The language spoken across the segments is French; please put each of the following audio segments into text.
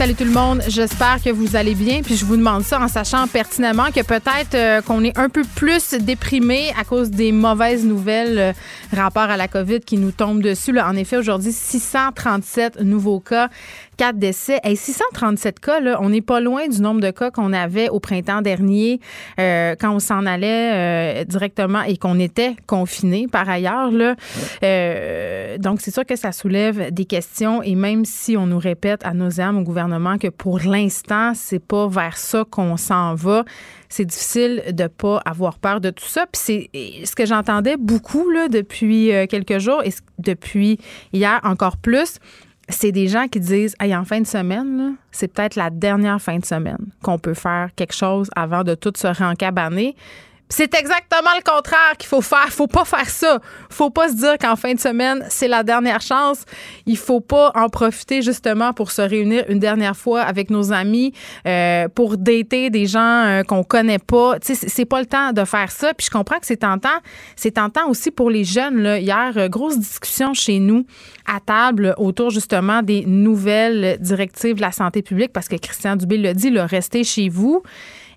Salut tout le monde, j'espère que vous allez bien. Puis je vous demande ça en sachant pertinemment que peut-être euh, qu'on est un peu plus déprimé à cause des mauvaises nouvelles euh, rapport à la COVID qui nous tombent dessus. En effet, aujourd'hui, 637 nouveaux cas, 4 décès. Et 637 cas, on n'est pas loin du nombre de cas qu'on avait au printemps dernier euh, quand on s'en allait euh, directement et qu'on était confiné par ailleurs. Euh, donc, c'est sûr que ça soulève des questions et même si on nous répète à nos âmes au gouvernement que pour l'instant, c'est pas vers ça qu'on s'en va, c'est difficile de pas avoir peur de tout ça. Puis c'est ce que j'entendais beaucoup depuis quelques jours et depuis hier encore plus. C'est des gens qui disent hey, en fin de semaine, c'est peut-être la dernière fin de semaine qu'on peut faire quelque chose avant de tout se rencabaner. C'est exactement le contraire qu'il faut faire. Faut pas faire ça. Faut pas se dire qu'en fin de semaine, c'est la dernière chance. Il faut pas en profiter justement pour se réunir une dernière fois avec nos amis, euh, pour dater des gens euh, qu'on connaît pas. Tu sais, c'est- pas le temps de faire ça. Puis je comprends que c'est tentant. C'est tentant aussi pour les jeunes. Là. Hier, euh, grosse discussion chez nous à table autour justement des nouvelles directives de la santé publique parce que Christian Dubé l'a dit, le restez chez vous.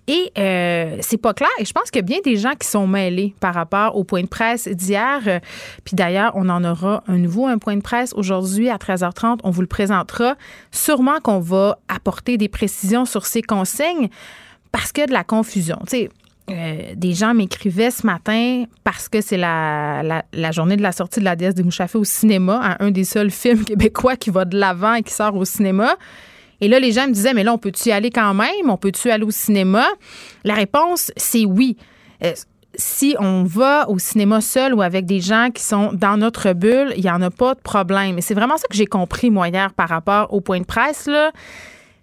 Et euh, c'est pas clair. Et je pense qu'il y a bien des gens qui sont mêlés par rapport au point de presse d'hier. Euh, Puis d'ailleurs, on en aura un nouveau, un point de presse aujourd'hui à 13h30. On vous le présentera. Sûrement qu'on va apporter des précisions sur ces consignes parce qu'il y a de la confusion. Tu sais, euh, des gens m'écrivaient ce matin parce que c'est la, la, journée de la sortie de la déesse des Mouchafés au cinéma, un des seuls films québécois qui va de l'avant et qui sort au cinéma. Et là, les gens me disaient, mais là, on peut-tu y aller quand même? On peut-tu aller au cinéma? La réponse, c'est oui. Euh, si on va au cinéma seul ou avec des gens qui sont dans notre bulle, il n'y en a pas de problème. Et c'est vraiment ça que j'ai compris, moi, hier, par rapport au point de presse. Là.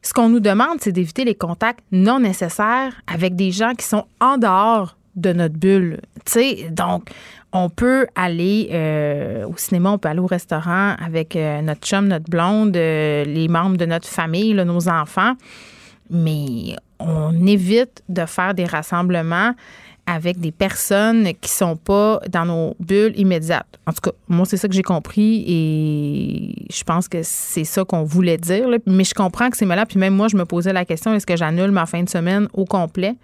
Ce qu'on nous demande, c'est d'éviter les contacts non nécessaires avec des gens qui sont en dehors de notre bulle. Sais, donc, on peut aller euh, au cinéma, on peut aller au restaurant avec euh, notre chum, notre blonde, euh, les membres de notre famille, nos enfants, mais on évite de faire des rassemblements avec des personnes qui sont pas dans nos bulles immédiates. En tout cas, moi, c'est ça que j'ai compris et je pense que c'est ça qu'on voulait dire. Mais je comprends que c'est malade. Puis même moi, je me posais la question, est-ce que j'annule ma fin de semaine au complet?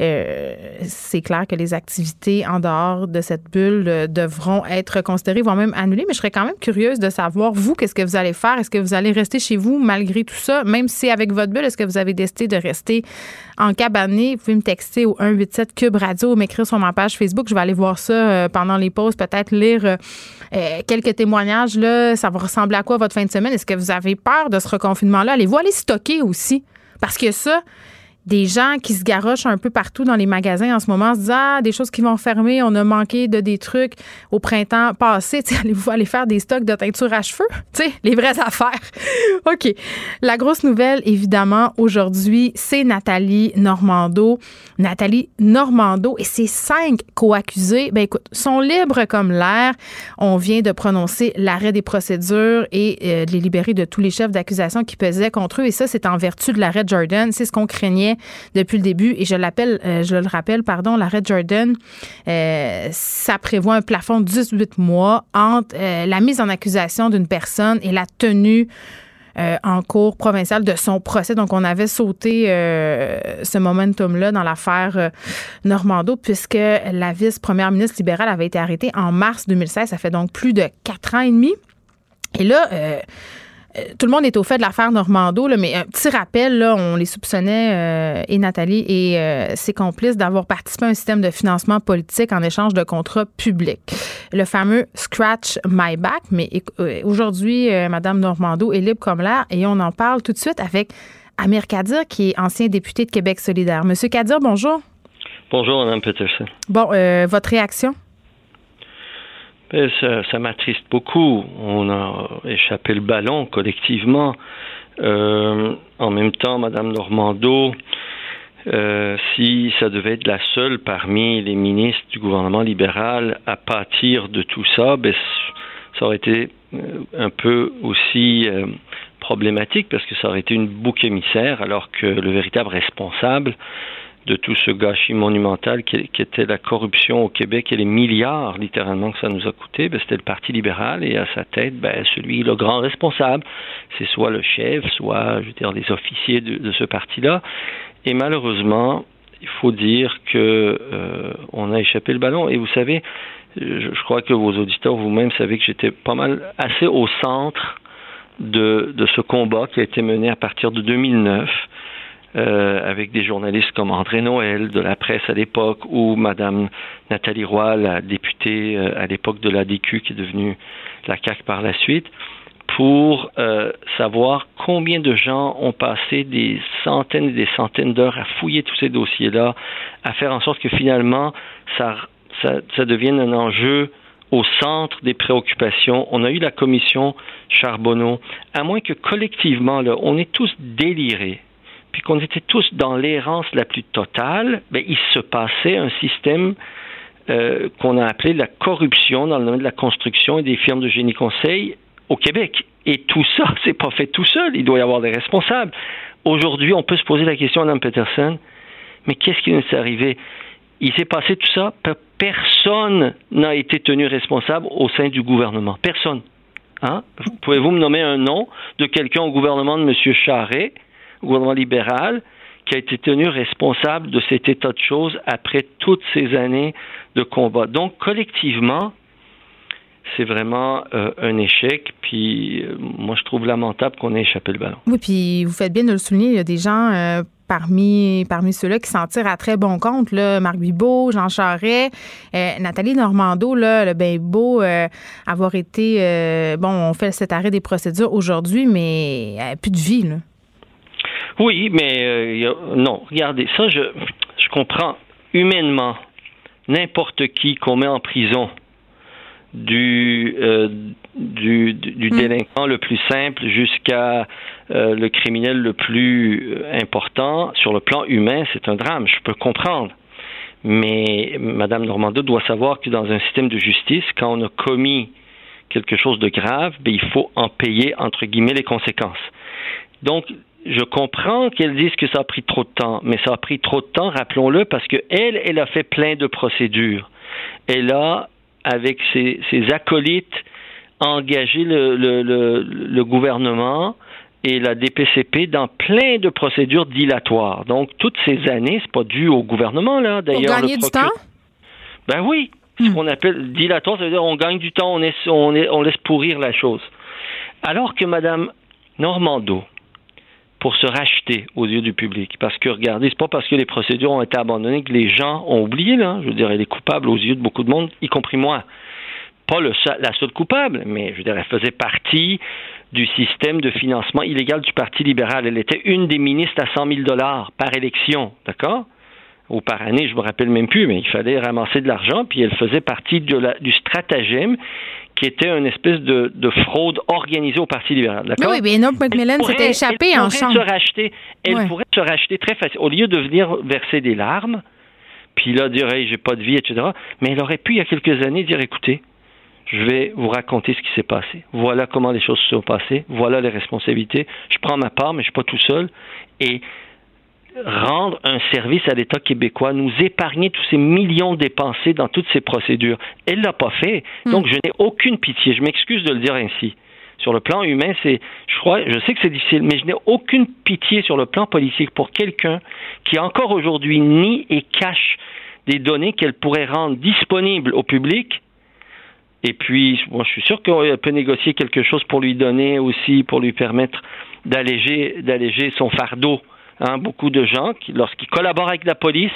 Euh, c'est clair que les activités en dehors de cette bulle euh, devront être considérées, voire même annulées, mais je serais quand même curieuse de savoir, vous, qu'est-ce que vous allez faire? Est-ce que vous allez rester chez vous malgré tout ça, même si avec votre bulle? Est-ce que vous avez décidé de rester en cabané? Vous pouvez me texter au 187 Cube Radio ou m'écrire sur ma page Facebook. Je vais aller voir ça euh, pendant les pauses, peut-être lire quelques témoignages. Là. Ça va ressembler à quoi votre fin de semaine? Est-ce que vous avez peur de ce reconfinement-là? Allez-vous aller stocker aussi? Parce que ça, des gens qui se garochent un peu partout dans les magasins en ce moment, se disent Ah, des choses qui vont fermer, on a manqué de des trucs au printemps passé. Allez-vous aller faire des stocks de teinture à cheveux? Tu sais, les vraies affaires. OK. La grosse nouvelle, évidemment, aujourd'hui, c'est Nathalie Normando. Nathalie Normando et ses cinq co-accusés, ben écoute, sont libres comme l'air. On vient de prononcer l'arrêt des procédures et euh, de les libérer de tous les chefs d'accusation qui pesaient contre eux. Et ça, c'est en vertu de l'arrêt Jordan. C'est ce qu'on craignait depuis le début. Et je l'appelle, euh, je le rappelle, pardon, l'arrêt Jordan, euh, ça prévoit un plafond de 18 mois entre euh, la mise en accusation d'une personne et la tenue en cours provincial de son procès. Donc, on avait sauté ce momentum-là dans l'affaire Normando, puisque la vice-première ministre libérale avait été arrêtée en mars 2016. Ça fait donc plus de quatre ans et demi. Et là, tout le monde est au fait de l'affaire Normando, là, mais un petit rappel, là, on les soupçonnait, euh, et Nathalie et euh, ses complices, d'avoir participé à un système de financement politique en échange de contrats publics. Le fameux Scratch My Back. Mais aujourd'hui, Madame Normando est libre comme l'air et on en parle tout de suite avec Amir Kadir, qui est ancien député de Québec solidaire. Monsieur Kadir, bonjour. Bonjour, Mme Peterson. Bon, votre réaction? Ben, ça, m'attriste beaucoup. On a échappé le ballon collectivement. Euh, en même temps, Madame Normando, euh, si ça devait être la seule parmi les ministres du gouvernement libéral à pâtir de tout ça, ben, ça aurait été euh, un peu aussi problématique parce que ça aurait été une bouc émissaire alors que le véritable responsable de tout ce gâchis monumental qui, était la corruption au Québec et les milliards littéralement que ça nous a coûté, ben, c'était le Parti libéral et à sa tête, ben, celui, le grand responsable, c'est soit le chef, soit, je dire, les officiers de, ce parti-là. Et malheureusement, il faut dire que euh, on a échappé le ballon. Et vous savez, je, crois que vos auditeurs vous-même savez que j'étais pas mal assez au centre de ce combat qui a été mené à partir de 2009 euh, avec des journalistes comme André Noël de la presse à l'époque ou Madame Nathalie Roy, la députée euh, à l'époque de l'ADQ qui est devenue la CAC par la suite, pour euh, savoir combien de gens ont passé des centaines et des centaines d'heures à fouiller tous ces dossiers-là, à faire en sorte que finalement ça, ça, devienne un enjeu au centre des préoccupations. On a eu la commission Charbonneau, à moins que collectivement, on est tous délirés qu'on était tous dans l'errance la plus totale, ben, il se passait un système euh, qu'on a appelé la corruption dans le domaine de la construction et des firmes de génie conseil au Québec. Et tout ça, c'est pas fait tout seul. Il doit y avoir des responsables. Aujourd'hui, on peut se poser la question Mme Peterson, mais qu'est-ce qui nous est arrivé? Il s'est passé tout ça, personne n'a été tenu responsable au sein du gouvernement. Personne. Hein? Pouvez-vous me nommer un nom de quelqu'un au gouvernement de M. Charret gouvernement libéral qui a été tenu responsable de cet état de choses après toutes ces années de combat. Donc, collectivement, c'est vraiment euh, un échec. Puis, euh, moi, je trouve lamentable qu'on ait échappé le ballon. Oui, puis vous faites bien de le souligner. Il y a des gens euh, parmi, parmi ceux-là qui s'en tirent à très bon compte. Là. Marc Bibot, Jean Charest, Nathalie Normando, là, le bien beau avoir été. bon, on fait cet arrêt des procédures aujourd'hui, mais plus de vie. Là. Oui, mais euh, non, regardez, ça, je, je comprends humainement n'importe qui qu'on met en prison du, euh, du, du, hmm. délinquant le plus simple jusqu'à euh, le criminel le plus important, sur le plan humain, c'est un drame, je peux comprendre. Mais Mme Normando doit savoir que dans un système de justice, quand on a commis quelque chose de grave, ben, il faut en payer, entre guillemets, les conséquences. Donc, je comprends qu'elle dise que ça a pris trop de temps, mais ça a pris trop de temps, rappelons-le, parce qu'elle, elle a fait plein de procédures. Elle a, avec ses, acolytes, engagé le, le, le, gouvernement et la DPCP dans plein de procédures dilatoires. Donc, toutes ces années, c'est pas dû au gouvernement, là. D'ailleurs, Pour gagner du temps? Ben oui. Ce hmm. qu'on appelle dilatoire, ça veut dire on gagne du temps, on, on, on laisse pourrir la chose. Alors que Mme Normando, pour se racheter aux yeux du public. Parce que regardez, c'est pas parce que les procédures ont été abandonnées que les gens ont oublié, là. Je veux dire, elle est coupable aux yeux de beaucoup de monde, y compris moi. Pas la seule coupable, mais je veux dire, elle faisait partie du système de financement illégal du Parti libéral. Elle était une des ministres à 100 000 dollars par élection, d'accord? Ou par année, je me rappelle même plus, mais il fallait ramasser de l'argent, puis elle faisait partie du stratagème qui était une espèce de, fraude organisée au Parti libéral. D'accord? Oui, McMillan s'était échappé en chambre. Se racheter, elle pourrait se racheter très facile. Au lieu de venir verser des larmes, puis là dire hey, j'ai pas de vie, etc. Mais elle aurait pu, il y a quelques années, dire écoutez, je vais vous raconter ce qui s'est passé. Voilà comment les choses se sont passées. Voilà les responsabilités. Je prends ma part, mais je suis pas tout seul. Et rendre un service à l'État québécois, nous épargner tous ces millions dépensés dans toutes ces procédures. Elle l'a pas fait. Hmm. Donc, je n'ai aucune pitié. Je m'excuse de le dire ainsi. Sur le plan humain, c'est, je crois, je sais que c'est difficile, mais je n'ai aucune pitié sur le plan politique pour quelqu'un qui encore aujourd'hui nie et cache des données qu'elle pourrait rendre disponibles au public Et puis, moi, je suis sûr qu'on peut négocier quelque chose pour lui donner aussi, pour lui permettre d'alléger, d'alléger son fardeau. Hein, beaucoup de gens, qui, lorsqu'ils collaborent avec la police,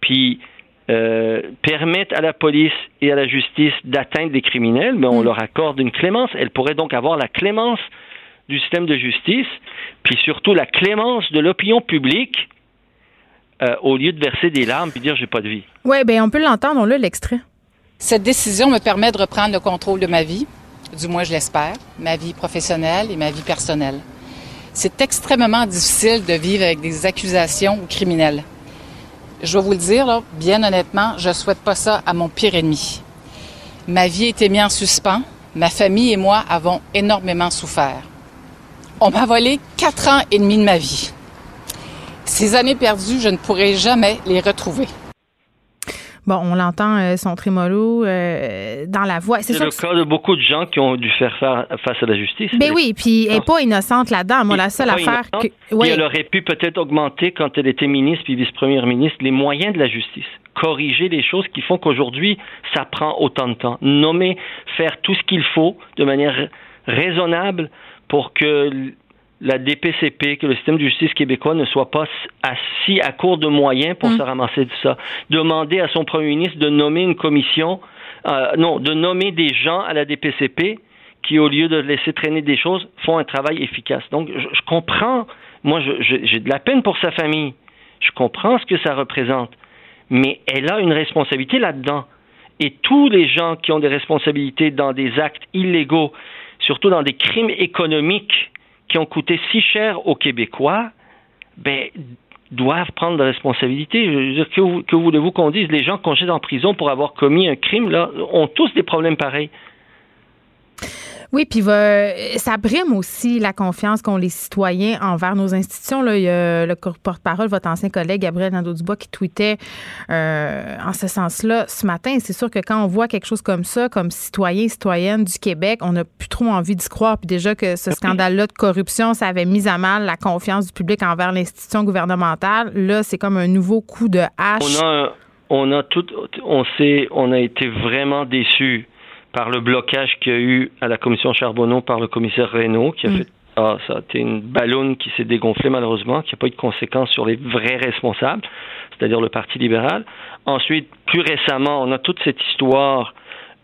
puis euh, permettent à la police et à la justice d'atteindre des criminels, mais on mm. leur accorde une clémence. Elle pourrait donc avoir la clémence du système de justice, puis surtout la clémence de l'opinion publique, euh, au lieu de verser des larmes puis dire j'ai pas de vie. Oui, bien, on peut l'entendre, on l'a l'extrait. Cette décision me permet de reprendre le contrôle de ma vie, du moins je l'espère, ma vie professionnelle et ma vie personnelle. C'est extrêmement difficile de vivre avec des accusations criminelles je vais vous le dire, bien honnêtement, je souhaite pas ça à mon pire ennemi. Ma vie a été mise en suspens. Ma famille et moi avons énormément souffert. On m'a volé quatre ans et demi de ma vie. Ces années perdues, je ne pourrai jamais les retrouver. Bon, on l'entend, euh, son trémolo euh, dans la voix. C'est le cas de beaucoup de gens qui ont dû faire face à la justice. Mais ben oui, puis elle n'est pas innocente là-dedans. Moi, la seule affaire que... Oui. elle aurait pu peut-être augmenter, quand elle était ministre puis vice-première ministre, les moyens de la justice. Corriger les choses qui font qu'aujourd'hui, ça prend autant de temps. Nommer, faire tout ce qu'il faut de manière raisonnable pour que la DPCP, que le système de justice québécois ne soit pas assis à court de moyens pour mm. se ramasser de ça. Demander à son premier ministre de nommer une commission, euh, non, de nommer des gens à la DPCP qui, au lieu de laisser traîner des choses, font un travail efficace. Donc, je, comprends, moi, j'ai de la peine pour sa famille. Je comprends ce que ça représente. Mais elle a une responsabilité là-dedans. Et tous les gens qui ont des responsabilités dans des actes illégaux, surtout dans des crimes économiques, qui ont coûté si cher aux Québécois, ben, doivent prendre de responsabilité. Je veux dire, que, que voulez-vous qu'on dise? Les gens qu'on jette en prison pour avoir commis un crime, là, ont tous des problèmes pareils. Oui, puis ça brime aussi la confiance qu'ont les citoyens envers nos institutions. Là, il y a le porte-parole, votre ancien collègue Gabriel Nadeau-Dubois, qui tweetait euh, en ce sens-là ce matin. C'est sûr que quand on voit quelque chose comme ça, comme citoyen, citoyenne du Québec, on n'a plus trop envie d'y croire. Puis déjà que ce scandale-là de corruption, ça avait mis à mal la confiance du public envers l'institution gouvernementale. Là, c'est comme un nouveau coup de hache. On a, on a tout, on sait, on a été vraiment déçus par le blocage qu'il y a eu à la commission Charbonneau par le commissaire Reynaud, qui a mm. fait ah, ça a été une ballonne qui s'est dégonflée malheureusement, qui n'a pas eu de conséquences sur les vrais responsables, c'est-à-dire le Parti libéral. Ensuite, plus récemment, on a toute cette histoire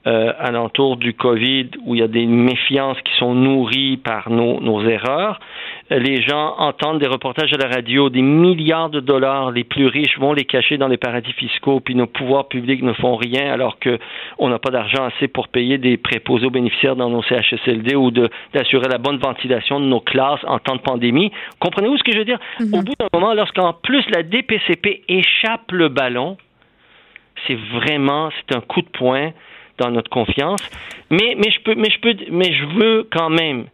euh, alentour du COVID où il y a des méfiances qui sont nourries par nos, nos erreurs. Les gens entendent des reportages à la radio, des milliards de dollars, les plus riches vont les cacher dans les paradis fiscaux, puis nos pouvoirs publics ne font rien alors qu'on n'a pas d'argent assez pour payer des préposés aux bénéficiaires dans nos CHSLD ou d'assurer la bonne ventilation de nos classes en temps de pandémie. Comprenez-vous ce que je veux dire? Mm-hmm. Au bout d'un moment, lorsqu'en plus la DPCP échappe le ballon, c'est vraiment, c'est un coup de poing dans notre confiance. Mais, mais je peux, mais je peux, mais je veux quand même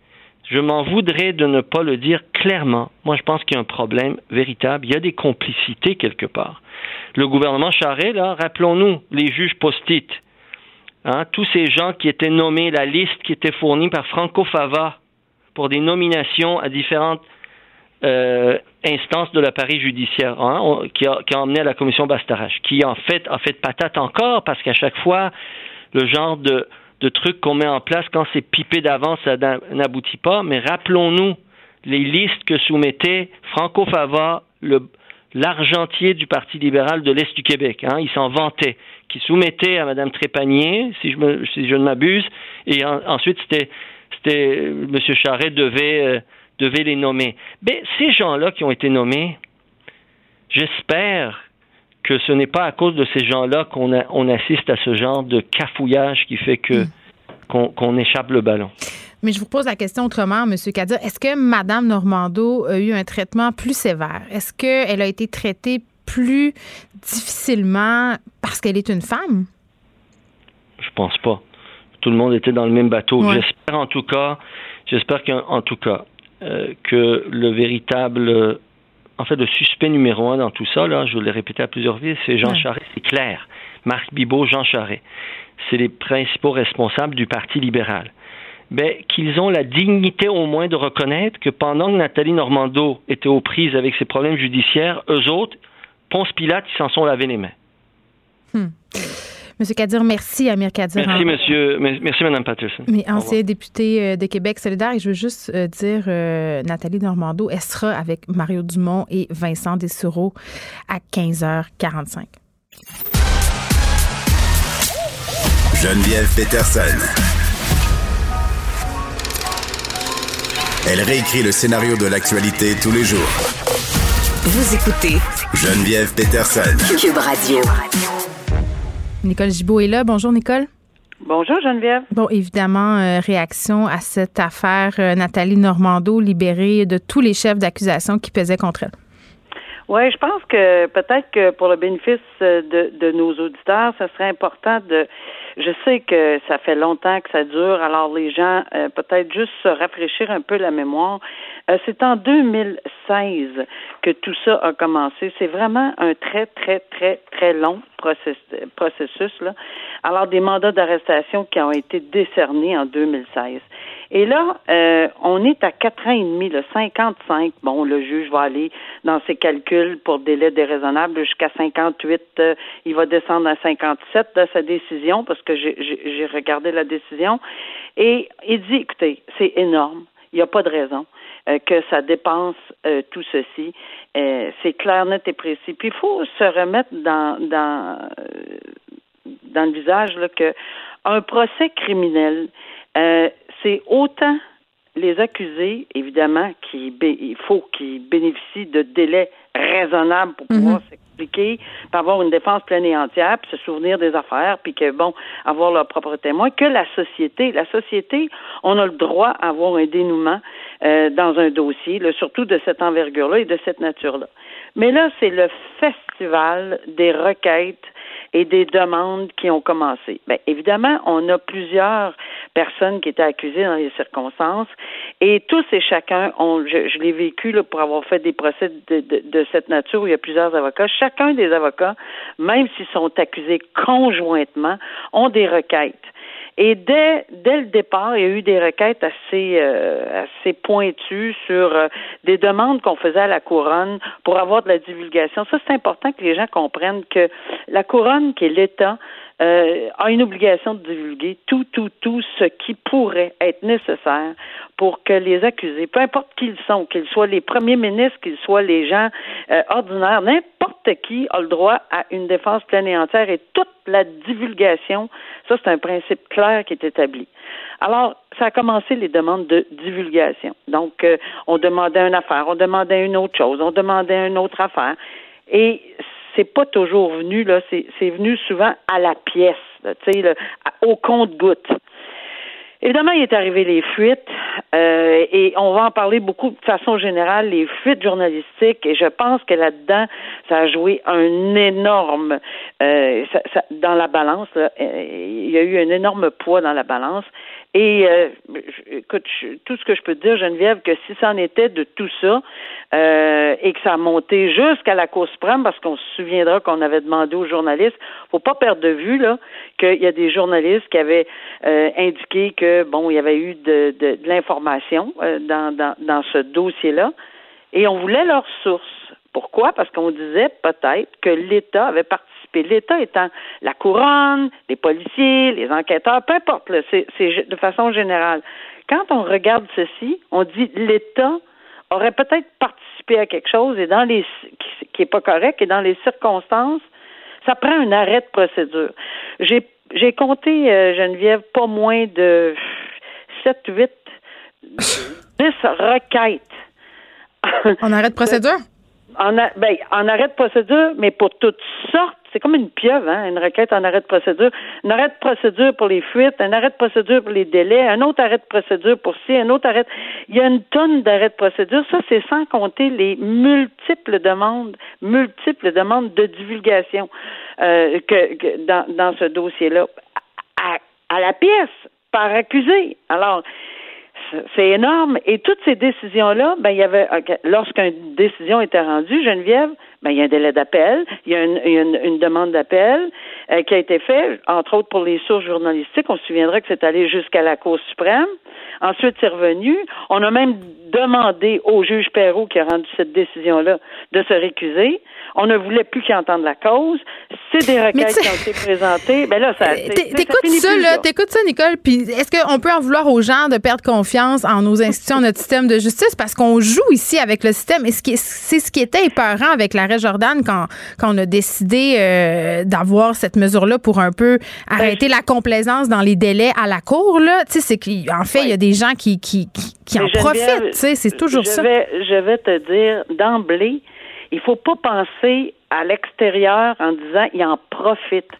je m'en voudrais de ne pas le dire clairement. Moi, je pense qu'il y a un problème véritable. Il y a des complicités quelque part. Le gouvernement Charest, là, rappelons-nous, les juges post-it, hein, tous ces gens qui étaient nommés, la liste qui était fournie par Franco Fava pour des nominations à différentes euh, instances de l'appareil judiciaire, hein, qui, a, qui a emmené à la commission Bastarache, qui en fait a fait patate encore parce qu'à chaque fois, le genre de de trucs qu'on met en place quand c'est pipé d'avance, ça n'aboutit pas. Mais rappelons-nous les listes que soumettait Franco Fava, l'argentier du Parti libéral de l'Est du Québec. Hein, il s'en vantait, qui soumettait à Mme Trépanier, si je, ne m'abuse, et ensuite c'était, c'était M. Charret euh, devait les nommer. Mais ces gens-là qui ont été nommés, j'espère que ce n'est pas à cause de ces gens-là qu'on on assiste à ce genre de cafouillage qui fait que hmm. qu'on échappe le ballon. Mais je vous pose la question autrement, M. Kadir. Est-ce que Mme Normando a eu un traitement plus sévère? Est-ce qu'elle a été traitée plus difficilement parce qu'elle est une femme? Je pense pas. Tout le monde était dans le même bateau. J'espère en tout cas, j'espère qu'en tout cas, euh, que le véritable en fait, le suspect numéro un dans tout ça, là, je l'ai répété à plusieurs fois, c'est Jean Charest, c'est clair. Marc Bibot, Jean Charest. C'est les principaux responsables du Parti libéral. Ben, qu'ils ont la dignité au moins de reconnaître que pendant que Nathalie Normando était aux prises avec ses problèmes judiciaires, eux autres, Ponce Pilate, ils s'en sont lavé les mains. Hmm. Monsieur Kadir, merci, Amir Kadir. Merci, monsieur. Merci, Mme Patterson. Mais ancien député euh, de Québec solidaire, et je veux juste euh, dire, euh, Nathalie Normando, elle sera avec Mario Dumont et Vincent Dessureau à 15h45. Geneviève Peterson. Elle réécrit le scénario de l'actualité tous les jours. Vous écoutez Geneviève Peterson. Cube Radio. Nicole Gibault est là. Bonjour, Nicole. Bonjour Geneviève. Bon, évidemment, euh, réaction à cette affaire euh, Nathalie Normando libérée de tous les chefs d'accusation qui pesaient contre elle. Oui, je pense que peut-être que pour le bénéfice de, de nos auditeurs, ce serait important de je sais que ça fait longtemps que ça dure, alors les gens euh, peut-être juste se rafraîchir un peu la mémoire. Euh, c'est en 2016 que tout ça a commencé. C'est vraiment un très, très, très, très long processus. là. Alors, des mandats d'arrestation qui ont été décernés en 2016. Et là, euh, on est à quatre ans et demi, le 55. Bon, le juge va aller dans ses calculs pour délai déraisonnable jusqu'à 58. Euh, il va descendre à 57 de sa décision parce que j'ai regardé la décision. Et il dit, écoutez, c'est énorme. Il n'y a pas de raison que ça dépense tout ceci. c'est clair, net et précis. Puis il faut se remettre dans dans dans le visage là, que un procès criminel, euh, c'est autant les accusés, évidemment, qui il faut qu'ils bénéficient de délais raisonnables pour pouvoir mhm. S'expliquer, pour avoir une défense pleine et entière, puis se souvenir des affaires, puis que bon, avoir leur propre témoin, que la société. La société, on a le droit à avoir un dénouement euh, dans un dossier, surtout de cette envergure-là et de cette nature-là. Mais là, c'est le festival des requêtes et des demandes qui ont commencé. Bien, évidemment, on a plusieurs personnes qui étaient accusées dans les circonstances et tous et chacun ont, je, l'ai vécu pour avoir fait des procès de, de, cette nature où il y a plusieurs avocats. Chacun des avocats, même s'ils sont accusés conjointement, ont des requêtes. Et dès, dès le départ, il y a eu des requêtes assez, euh, assez pointues sur euh, des demandes qu'on faisait à la couronne pour avoir de la divulgation. Ça, c'est important que les gens comprennent que la couronne, qui est l'État, euh, a une obligation de divulguer tout, tout, tout ce qui pourrait être nécessaire pour que les accusés, peu importe qui ils sont, qu'ils soient les premiers ministres, qu'ils soient les gens euh, ordinaires, n'importe qui a le droit à une défense pleine et entière et toute la divulgation, ça c'est un principe clair qui est établi. Alors, ça a commencé les demandes de divulgation. Donc, euh, on demandait une affaire, on demandait une autre chose, on demandait une autre affaire. Et c'est pas toujours venu, là, c'est, venu souvent à la pièce, tu sais, au compte-goutte. Évidemment, il est arrivé les fuites, euh, et on va en parler beaucoup de façon générale, les fuites journalistiques, et je pense que là-dedans, ça a joué un énorme, euh, dans la balance, là, euh, il y a eu un énorme poids dans la balance, et euh, écoute, tout ce que je peux te dire, Geneviève, que si ça en était de tout ça euh, et que ça a monté jusqu'à la Cour suprême, parce qu'on se souviendra qu'on avait demandé aux journalistes, faut pas perdre de vue là qu'il y a des journalistes qui avaient euh, indiqué que bon, il y avait eu de, de, de l'information euh, dans, dans, dans ce dossier-là, et on voulait leurs sources. Pourquoi? Parce qu'on disait peut-être que l'État avait participé l'État étant la couronne, les policiers, les enquêteurs, peu importe, c'est de façon générale. Quand on regarde ceci, on dit l'État aurait peut-être participé à quelque chose et dans les qui, n'est pas correct et dans les circonstances, ça prend un arrêt de procédure. J'ai j'ai compté euh, Geneviève pas moins de 7 8 10 requêtes. En arrêt de procédure? En, ben, en arrêt de procédure, mais pour toutes sortes c'est comme une pieuvre, hein, une requête en arrêt de procédure. Un arrêt de procédure pour les fuites, un arrêt de procédure pour les délais, un autre arrêt de procédure pour ci, un autre arrêt. Il y a une tonne d'arrêts de procédure. Ça, c'est sans compter les multiples demandes, multiples demandes de divulgation euh, que, dans, dans ce dossier-là. À, à la pièce, par accusé. Alors, c'est énorme. Et toutes ces décisions-là, ben, il y avait, lorsqu'une décision était rendue, Geneviève, ben, il y a un délai d'appel, il y a une, une, demande d'appel, euh, qui a été fait, entre autres pour les sources journalistiques. On se souviendra que c'est allé jusqu'à la Cour suprême. Ensuite, c'est revenu. On a même demandé au juge Perrault qui a rendu cette décision-là de se récuser. On ne voulait plus qu'il entende la cause. C'est des requêtes qui ont été présentées. Ben là, ça. Euh, t'écoutes ça, là, t'écoutes ça, Nicole? Puis est-ce qu'on peut en vouloir aux gens de perdre confiance en nos institutions, notre système de justice, parce qu'on joue ici avec le système. Et c'est ce qui était épeurant avec Jordan quand, quand on a décidé euh, d'avoir cette mesure-là pour un peu arrêter la complaisance dans les délais à la cour. Là, tu sais, c'est qu'en fait, il y a des gens qui qui, qui, en profitent. Tu sais, c'est toujours je ça. Vais, je vais te dire d'emblée il faut pas penser à l'extérieur en disant il en profite.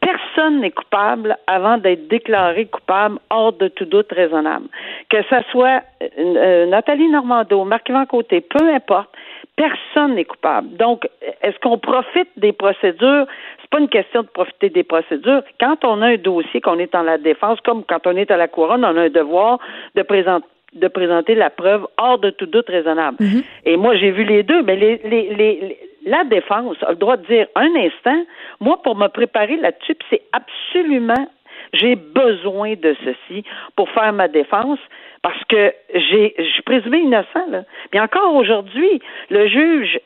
Personne n'est coupable avant d'être déclaré coupable hors de tout doute raisonnable. Que ce soit euh, Nathalie Normando, Marc-Yvan Côté, peu importe, personne n'est coupable. Donc, est-ce qu'on profite des procédures? C'est pas une question de profiter des procédures. Quand on a un dossier, qu'on est en la défense, comme quand on est à la couronne, on a un devoir de présenter de présenter la preuve hors de tout doute raisonnable. Mhm. Et moi, j'ai vu les deux, mais les, les, les, la défense a le droit de dire un instant, moi, pour me préparer là-dessus, c'est absolument, j'ai besoin de ceci pour faire ma défense parce que j'ai, je suis présumé innocent. Là. Puis encore aujourd'hui, le juge,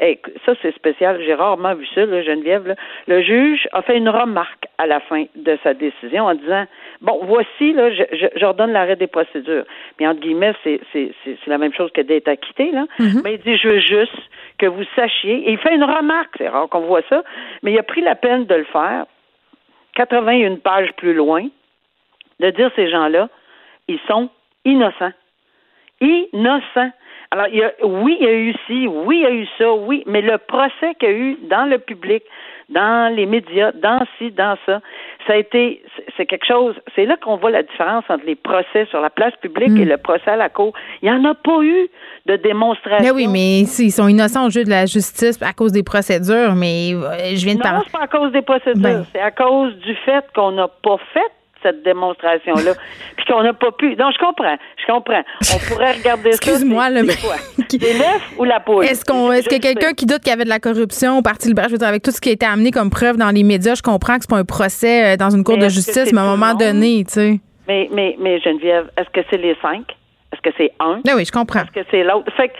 ça c'est spécial, j'ai rarement vu ça, là, Geneviève. Là, le juge a fait une remarque à la fin de sa décision en disant bon, voici là, j'ordonne l'arrêt des procédures. Puis entre guillemets, c'est, c'est, c'est, la même chose que d'être acquitté là. Mm-hmm. Mais il dit je veux juste que vous sachiez. Et il fait une remarque, c'est rare qu'on voit ça, mais il a pris la peine de le faire. 81 pages plus loin, de dire ces gens-là, ils sont innocent. Innocent. Alors, il y a, oui, il y a eu ci, oui, il y a eu ça, oui, mais le procès qu'il y a eu dans le public, dans les médias, dans ci, dans ça, ça a été, c'est quelque chose, c'est là qu'on voit la différence entre les procès sur la place publique et mm. le procès à la cour. Il n'y en a pas eu de démonstration. Mais oui, mais ils sont innocents au jeu de la justice à cause des procédures, mais euh, je viens de parler. Non, c'est pas à cause des procédures, ben. c'est à cause du fait qu'on n'a pas fait cette démonstration-là, puis qu'on n'a pas pu. Non, je comprends, je comprends. On pourrait regarder ça. Excuse-moi, le l'œuf ou la poule? Est-ce qu'on, est-ce que quelqu'un qui doute qu'il y avait de la corruption au Parti libéral, je veux dire, avec tout ce qui a été amené comme preuve dans les médias, je comprends que c'est pas un procès euh, dans une cour de justice, mais à un moment donné, tu sais. Mais, mais, mais Geneviève, est-ce que c'est les cinq? Est-ce que c'est un? Ben oui, je comprends. Est-ce que c'est l'autre? Fait que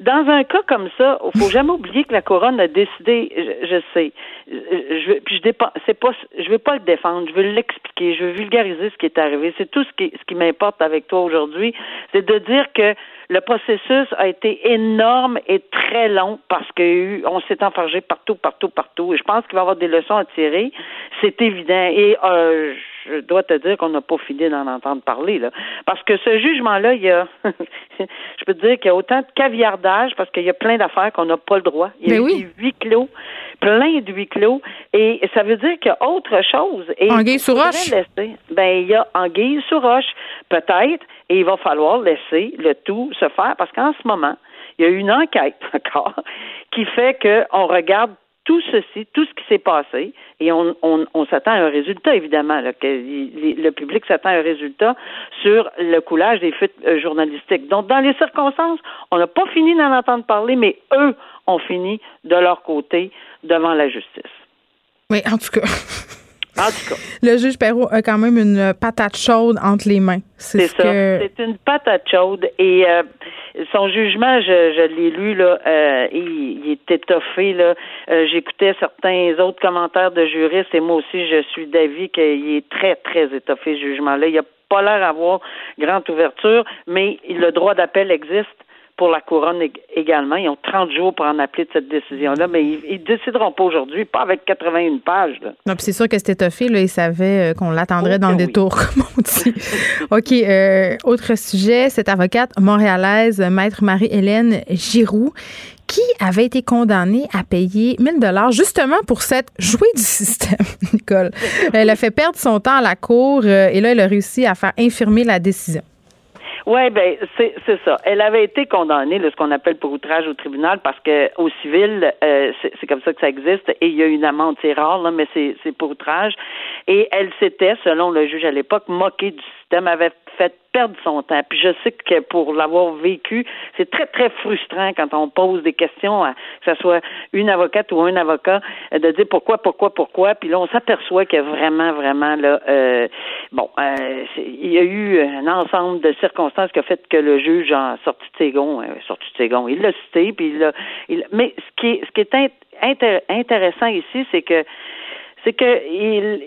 dans un cas comme ça, il faut jamais oublier que la couronne a décidé, je, sais, je, puis je dépa, c'est pas, je veux pas le défendre, je veux l'expliquer, je veux vulgariser ce qui est arrivé. C'est tout ce qui, ce qui m'importe avec toi aujourd'hui, c'est de dire que le processus a été énorme et très long parce qu'on s'est enfargé partout, partout, partout. Et je pense qu'il va y avoir des leçons à tirer. C'est évident. Et euh, je dois te dire qu'on n'a pas fini d'en entendre parler, là. Parce que ce jugement-là, il y a, je peux te dire qu'il y a autant de caviardage parce qu'il y a plein d'affaires qu'on n'a pas le droit. Il y a ben eu huit clos, plein de huit clos. Et ça veut dire qu'il y a autre chose. Et anguille sous roche? ben, il y a anguille sous roche, peut-être, et il va falloir laisser le tout se faire parce qu'en ce moment, il y a une enquête encore qui fait qu'on regarde tout ceci, tout ce qui s'est passé, et on, s'attend à un résultat, évidemment, le public s'attend à un résultat sur le coulage des fuites euh, journalistiques. Donc, dans les circonstances, on n'a pas fini d'en entendre parler, mais eux ont fini de leur côté devant la justice. Oui, en tout cas. En tout cas. Le juge Perrault a quand même une patate chaude entre les mains. C'est ça. C'est une patate chaude. Et euh, son jugement, je, je l'ai lu, là, euh, il, il, est étoffé. Là. Euh, j'écoutais certains autres commentaires de juristes et moi aussi, je suis d'avis qu'il est très, très étoffé, ce jugement-là. Il n'a pas l'air d'avoir grande ouverture, mais le droit d'appel existe pour la couronne également. Ils ont 30 jours pour en appeler de cette décision-là, mais ils, ne décideront pas aujourd'hui, pas avec 81 pages. Non, puis c'est sûr que c'était toffé, là, ils savaient euh, qu'on l'attendrait dans le détour, comme on dit. OK, euh, autre sujet, cette avocate montréalaise, maître Marie-Hélène Giroux, qui avait été condamnée à payer 1000 dollars justement pour cette jouée du système, Nicole. Elle a fait perdre son temps à la cour euh, et là, elle a réussi à faire infirmer la décision. Oui, ben c'est c'est ça. Elle avait été condamnée, là, ce qu'on appelle pour outrage au tribunal, parce que au civil, euh, c'est comme ça que ça existe, et il y a une amende, c'est rare, là, mais c'est c'est pour outrage. Et elle s'était, selon le juge à l'époque, moquée du système, avait perdre son temps. Puis je sais que pour l'avoir vécu, c'est très, très frustrant quand on pose des questions, à, que ce soit une avocate ou un avocat, euh, de dire pourquoi, pourquoi, pourquoi. Puis là, on s'aperçoit que vraiment, vraiment, là, euh, bon, euh, il y a eu un ensemble de circonstances qui a fait que le juge a sorti de ses gonds, euh, sorti de ses gonds. Il l'a cité, puis il l'a. il- mais ce qui est, ce qui est int- intér- intéressant ici, c'est que c'est que il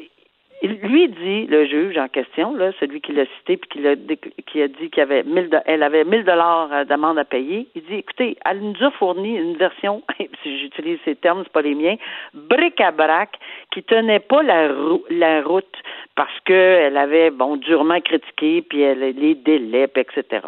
lui dit, le juge en question, là, celui qui l'a cité puis qui, déc- qui a dit qu'il y avait 1000 do- elle avait 1000 dollars euh, d'amende à payer, il dit, écoutez, elle nous a fourni une version, si j'utilise ces termes, c'est pas les miens, bric-à-brac, qui tenait pas la, la route parce qu'elle avait, bon, durement critiqué, puis elle, les délais, puis etc.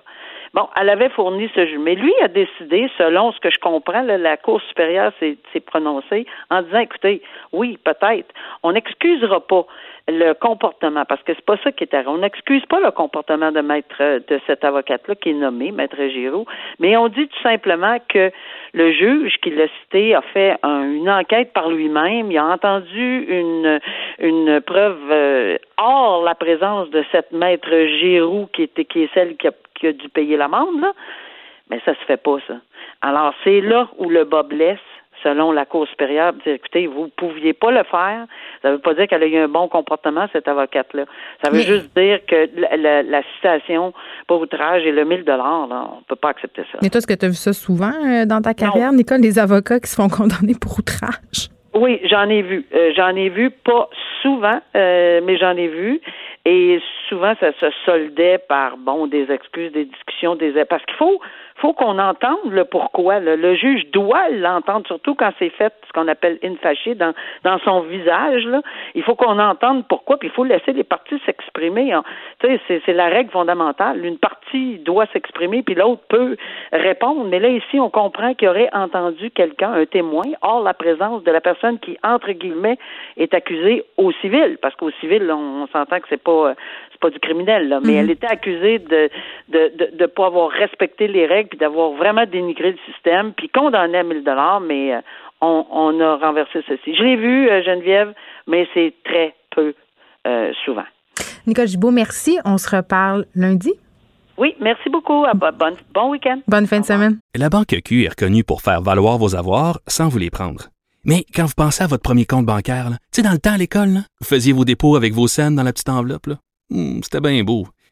Bon, elle avait fourni ce jeu. Mais lui a décidé, selon ce que je comprends, là, la Cour supérieure s'est prononcée en disant, écoutez, oui, peut-être, on n'excusera pas le comportement, parce que c'est pas ça qui est arrivé. On n'excuse pas le comportement de maître euh, de cette avocate-là qui est nommée, maître Giroux, mais on dit tout simplement que le juge qui l'a cité a fait un- une enquête par lui-même, il a entendu une une preuve euh, hors la présence de cette maître Giroux qui était qui est celle qui a, qui a dû payer l'amende là, mais ça se fait pas ça. Alors c'est là où le bas blesse selon la Cour supérieure, dire, écoutez, vous ne pouviez pas le faire. Ça ne veut pas dire qu'elle a eu un bon comportement, cette avocate-là. Ça veut Mais- juste dire que la, la, la citation pour outrage et le 1000 dollars, on ne peut pas accepter ça. Mais toi, est-ce que tu as vu ça souvent euh, dans ta carrière, Nicole, des avocats qui se font condamner pour outrage? Oui, j'en ai vu. Euh, j'en ai vu, pas souvent, euh, mais j'en ai vu. Et souvent, ça se soldait par, bon, des excuses, des discussions, des... Parce qu'il faut, faut qu'on entende le pourquoi. là. Le juge doit l'entendre, surtout quand c'est fait ce qu'on appelle in facie dans, dans son visage. Là. Il faut qu'on entende pourquoi, puis il faut laisser les parties s'exprimer. Sais, c'est, c'est la règle fondamentale. Une partie doit s'exprimer, puis l'autre peut répondre. Mais là, ici, on comprend qu'il aurait entendu quelqu'un, un témoin, hors la présence de la personne qui, entre guillemets, est accusée au civil. Parce qu'au civil, là, on, on s'entend que c'est pas c'est pas du criminel, là, mais elle était accusée de de de, de pas avoir respecté les règles puis d'avoir vraiment dénigré le système puis condamnée à 1000 dollars, mais euh, on, on a renversé ceci. Je l'ai vu, euh, Geneviève, mais c'est très peu euh, souvent. Nicole Gibault, merci. On se reparle lundi. Oui, merci beaucoup. Bon week-end. Bonne fin de semaine. La Banque Q est reconnue pour faire valoir vos avoirs sans vous les prendre. Mais quand vous pensez à votre premier compte bancaire, tu sais, dans le temps à l'école, là, vous faisiez vos dépôts avec vos scènes dans la petite enveloppe. Hmm, C'était bien beau.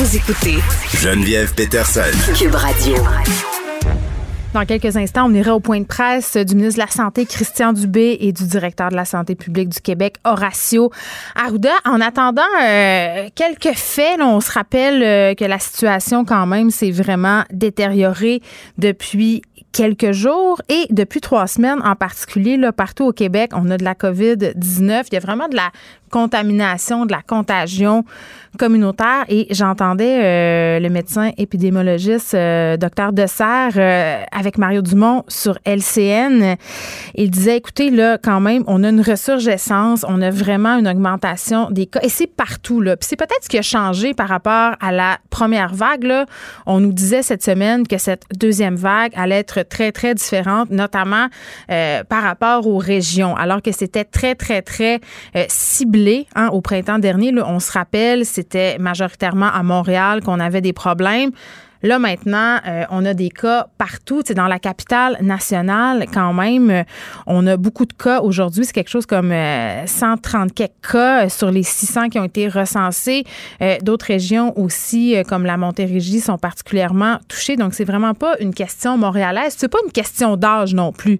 Vous écoutez Geneviève Peterson. Cube Radio. Dans quelques instants, on ira au point de presse du ministre de la Santé, Christian Dubé, et du directeur de la Santé publique du Québec, Horacio Arruda. En attendant euh, quelques faits, là, on se rappelle euh, que la situation, quand même, s'est vraiment détériorée depuis quelques jours et depuis trois semaines en particulier, là, partout au Québec, on a de la COVID-19. Il y a vraiment de la contamination, de la contagion communautaire. Et j'entendais euh, le médecin épidémiologiste euh, docteur Dessert euh, avec Mario Dumont sur LCN. Il disait, écoutez, là, quand même, on a une ressurgescence, on a vraiment une augmentation des cas. Et c'est partout, là. Puis c'est peut-être ce qui a changé par rapport à la première vague, là. On nous disait cette semaine que cette deuxième vague allait être très, très différente, notamment euh, par rapport aux régions, alors que c'était très, très, très euh, ciblé hein, au printemps dernier. On se rappelle, c'était majoritairement à Montréal qu'on avait des problèmes. Là, maintenant, euh, on a des cas partout. C'est dans la capitale nationale, quand même. euh, on a beaucoup de cas aujourd'hui. C'est quelque chose comme euh, 130 quelques cas euh, sur les 600 qui ont été recensés. Euh, D'autres régions aussi, comme la Montérégie, sont particulièrement touchées. Donc, c'est vraiment pas une question montréalaise. C'est pas une question d'âge non plus.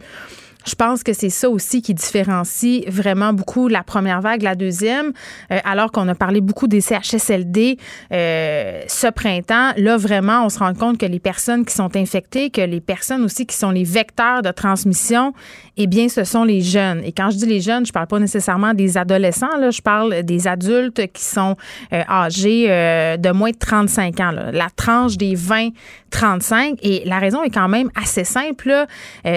Je pense que c'est ça aussi qui différencie vraiment beaucoup la première vague, la deuxième, euh, alors qu'on a parlé beaucoup des CHSLD euh, ce printemps. Là, vraiment, on se rend compte que les personnes qui sont infectées, que les personnes aussi qui sont les vecteurs de transmission, eh bien, ce sont les jeunes. Et quand je dis les jeunes, je parle pas nécessairement des adolescents, là, je parle des adultes qui sont euh, âgés de moins de 35 ans, là, la tranche des 20-35. Et la raison est quand même assez simple.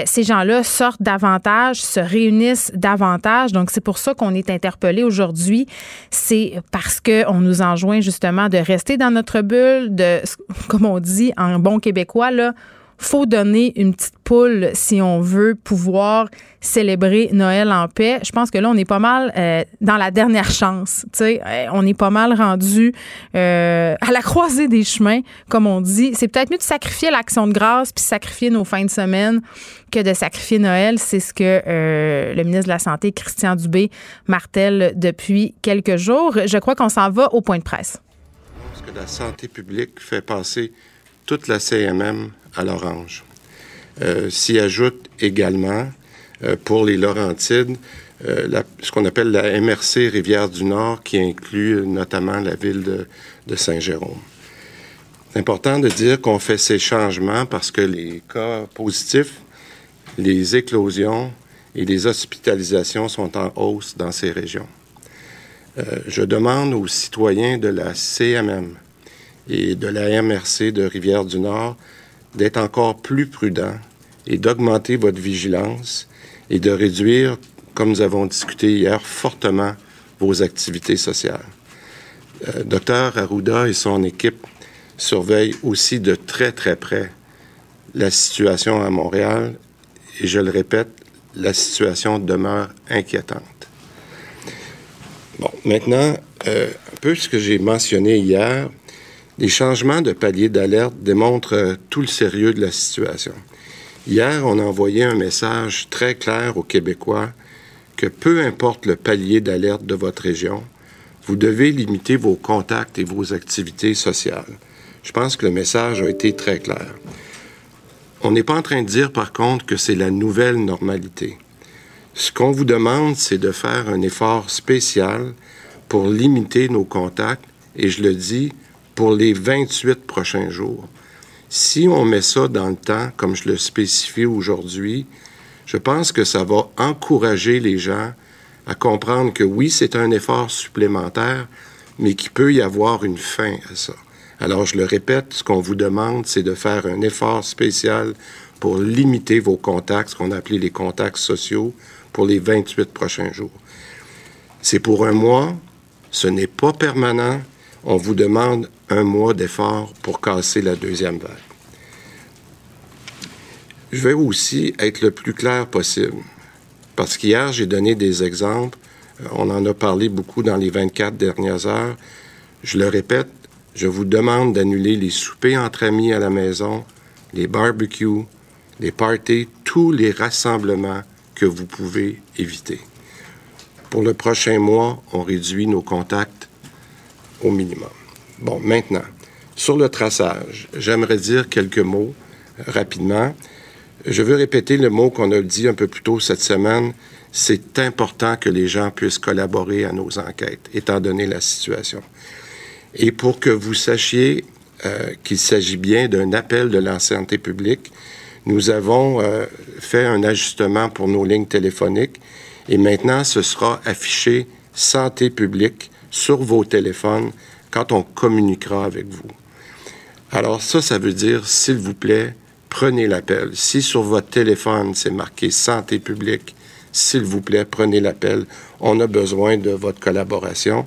ces gens-là sortent se réunissent davantage. Donc, c'est pour ça qu'on est interpellé aujourd'hui. C'est parce qu'on nous enjoint justement de rester dans notre bulle, de, comme on dit en bon québécois, là, faut donner une petite poule si on veut pouvoir célébrer Noël en paix. Je pense que là, on est pas mal euh, dans la dernière chance. euh, on est pas mal rendu euh, à la croisée des chemins, comme on dit. C'est peut-être mieux de sacrifier l'action de grâce puis sacrifier nos fins de semaine que de sacrifier Noël. C'est ce que le ministre de la Santé, Christian Dubé, martèle depuis quelques jours. Je crois qu'on s'en va au point de presse. Parce que la santé publique fait passer toute la CMM à l'orange. Euh, s'y ajoute également, euh, pour les Laurentides, euh, ce qu'on appelle la MRC Rivière-du-Nord, qui inclut notamment la ville de, de Saint-Jérôme. C'est important de dire qu'on fait ces changements parce que les cas positifs, les éclosions et les hospitalisations sont en hausse dans ces régions. je demande aux citoyens de la CMM et de la MRC de Rivière-du-Nord d'être encore plus prudent et d'augmenter votre vigilance et de réduire, comme nous avons discuté hier, fortement vos activités sociales. Euh, Docteur Arruda et son équipe surveillent aussi de très très près la situation à Montréal et je le répète, la situation demeure inquiétante. Bon, maintenant, euh, un peu ce que j'ai mentionné hier, les changements de palier d'alerte démontrent euh, tout le sérieux de la situation. Hier, on a envoyé un message très clair aux Québécois que peu importe le palier d'alerte de votre région, vous devez limiter vos contacts et vos activités sociales. Je pense que le message a été très clair. On n'est pas en train de dire par contre que c'est la nouvelle normalité. Ce qu'on vous demande, c'est de faire un effort spécial pour limiter nos contacts, et je le dis, pour les 28 prochains jours. Si on met ça dans le temps, comme je le spécifie aujourd'hui, je pense que ça va encourager les gens à comprendre que oui, c'est un effort supplémentaire, mais qu'il peut y avoir une fin à ça. Alors, je le répète, ce qu'on vous demande, c'est de faire un effort spécial pour limiter vos contacts, ce qu'on a appelé les contacts sociaux, pour les 28 prochains jours. C'est pour un mois, ce n'est pas permanent, on vous demande un mois d'effort pour casser la deuxième vague. Je vais aussi être le plus clair possible, parce qu'hier, j'ai donné des exemples, euh, on en a parlé beaucoup dans les 24 dernières heures. Je le répète, je vous demande d'annuler les soupers entre amis à la maison, les barbecues, les parties, tous les rassemblements que vous pouvez éviter. Pour le prochain mois, on réduit nos contacts au minimum. Bon, maintenant, sur le traçage, j'aimerais dire quelques mots euh, rapidement. Je veux répéter le mot qu'on a dit un peu plus tôt cette semaine. C'est important que les gens puissent collaborer à nos enquêtes, étant donné la situation. Et pour que vous sachiez euh, qu'il s'agit bien d'un appel de la santé publique, nous avons euh, fait un ajustement pour nos lignes téléphoniques et maintenant ce sera affiché santé publique sur vos téléphones quand on communiquera avec vous. Alors ça, ça veut dire, s'il vous plaît, prenez l'appel. Si sur votre téléphone, c'est marqué santé publique, s'il vous plaît, prenez l'appel. On a besoin de votre collaboration.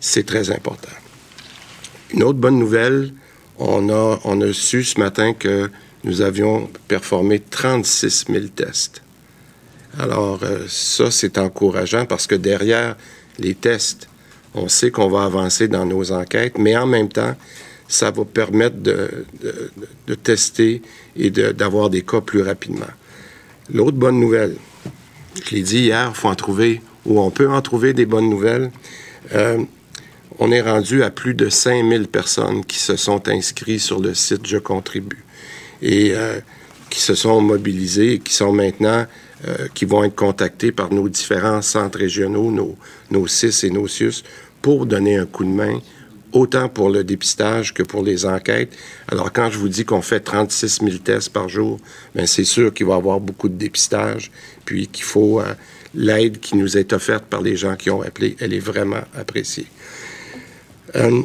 C'est très important. Une autre bonne nouvelle, on a, su ce matin que nous avions performé 36 000 tests. Alors, euh, ça, c'est encourageant parce que derrière les tests, on sait qu'on va avancer dans nos enquêtes, mais en même temps, ça va permettre de, tester et d'avoir des cas plus rapidement. L'autre bonne nouvelle, je l'ai dit hier, il faut en trouver, ou on peut en trouver des bonnes nouvelles. Euh, on est rendu à plus de 5000 personnes qui se sont inscrites sur le site Je contribue et euh, qui se sont mobilisées et qui sont maintenant euh, qui vont être contactés par nos différents centres régionaux, nos, nos CIS et nos CIUS, pour donner un coup de main, autant pour le dépistage que pour les enquêtes. Alors, quand je vous dis qu'on fait 36 000 tests par jour, bien, c'est sûr qu'il va y avoir beaucoup de dépistage, puis qu'il faut... Euh, l'aide qui nous est offerte par les gens qui ont appelé, elle est vraiment appréciée. Euh,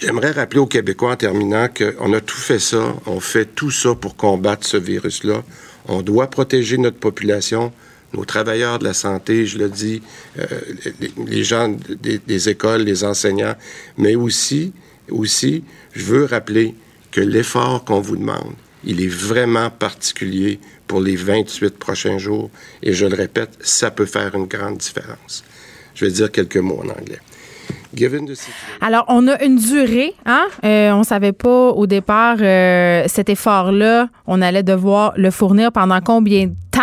J'aimerais rappeler aux Québécois en terminant qu'on a tout fait ça, on fait tout ça pour combattre ce virus-là. On doit protéger notre population, nos travailleurs de la santé, je le dis, euh, les, gens des, des, écoles, les enseignants, mais aussi, aussi, je veux rappeler que l'effort qu'on vous demande, il est vraiment particulier pour les 28 prochains jours. Et je le répète, ça peut faire une grande différence. Je vais dire quelques mots en anglais. Alors, on a une durée, hein? Euh, on savait pas au départ euh, cet effort-là, on allait devoir le fournir pendant combien de temps?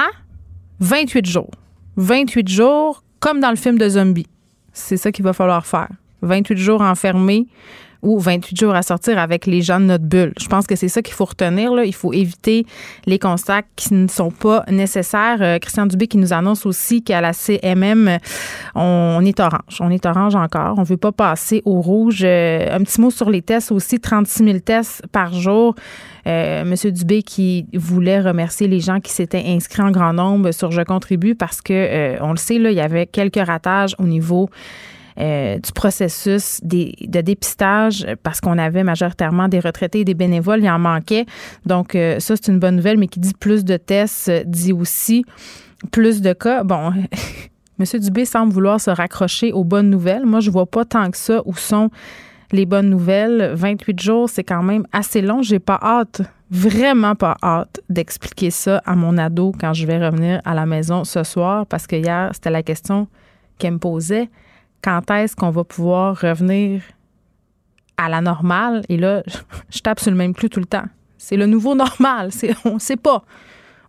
28 jours. 28 jours, comme dans le film de Zombie. C'est ça qu'il va falloir faire. 28 jours enfermés ou 28 jours à sortir avec les gens de notre bulle. Je pense que c'est ça qu'il faut retenir. Là. Il faut éviter les constats qui ne sont pas nécessaires. Euh, Christian Dubé qui nous annonce aussi qu'à la CMM, on, est orange. On est orange encore. On veut pas passer au rouge. Euh, un petit mot sur les tests aussi. 36 000 tests par jour. Euh, Monsieur Dubé qui voulait remercier les gens qui s'étaient inscrits en grand nombre sur Je contribue parce que on le sait là, il y avait quelques ratages au niveau euh, du processus de dépistage parce qu'on avait majoritairement des retraités et des bénévoles. Il en manquait. Donc, euh, ça, c'est une bonne nouvelle, mais qui dit plus de tests, euh, dit aussi plus de cas. Bon. M. Dubé semble vouloir se raccrocher aux bonnes nouvelles. Moi, je vois pas tant que ça où sont les bonnes nouvelles. 28 jours, c'est quand même assez long. J'ai pas hâte, vraiment pas hâte d'expliquer ça à mon ado quand je vais revenir à la maison ce soir parce que hier, c'était la question qu'elle me posait quand est-ce qu'on va pouvoir revenir à la normale? Et là, je tape sur le même clou tout le temps. C'est le nouveau normal. On ne sait pas.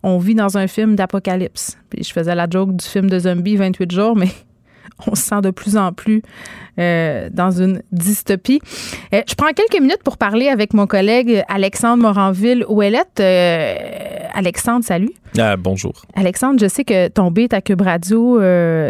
On vit dans un film d'apocalypse. Puis je faisais la joke du film de zombie 28 jours, mais on se sent de plus en plus euh, dans une dystopie. Euh, je prends quelques minutes pour parler avec mon collègue Alexandre Moranville-Ouellette. Euh, Alexandre, salut. Ah, bonjour. Alexandre, je sais que ton beat à Cube Radio,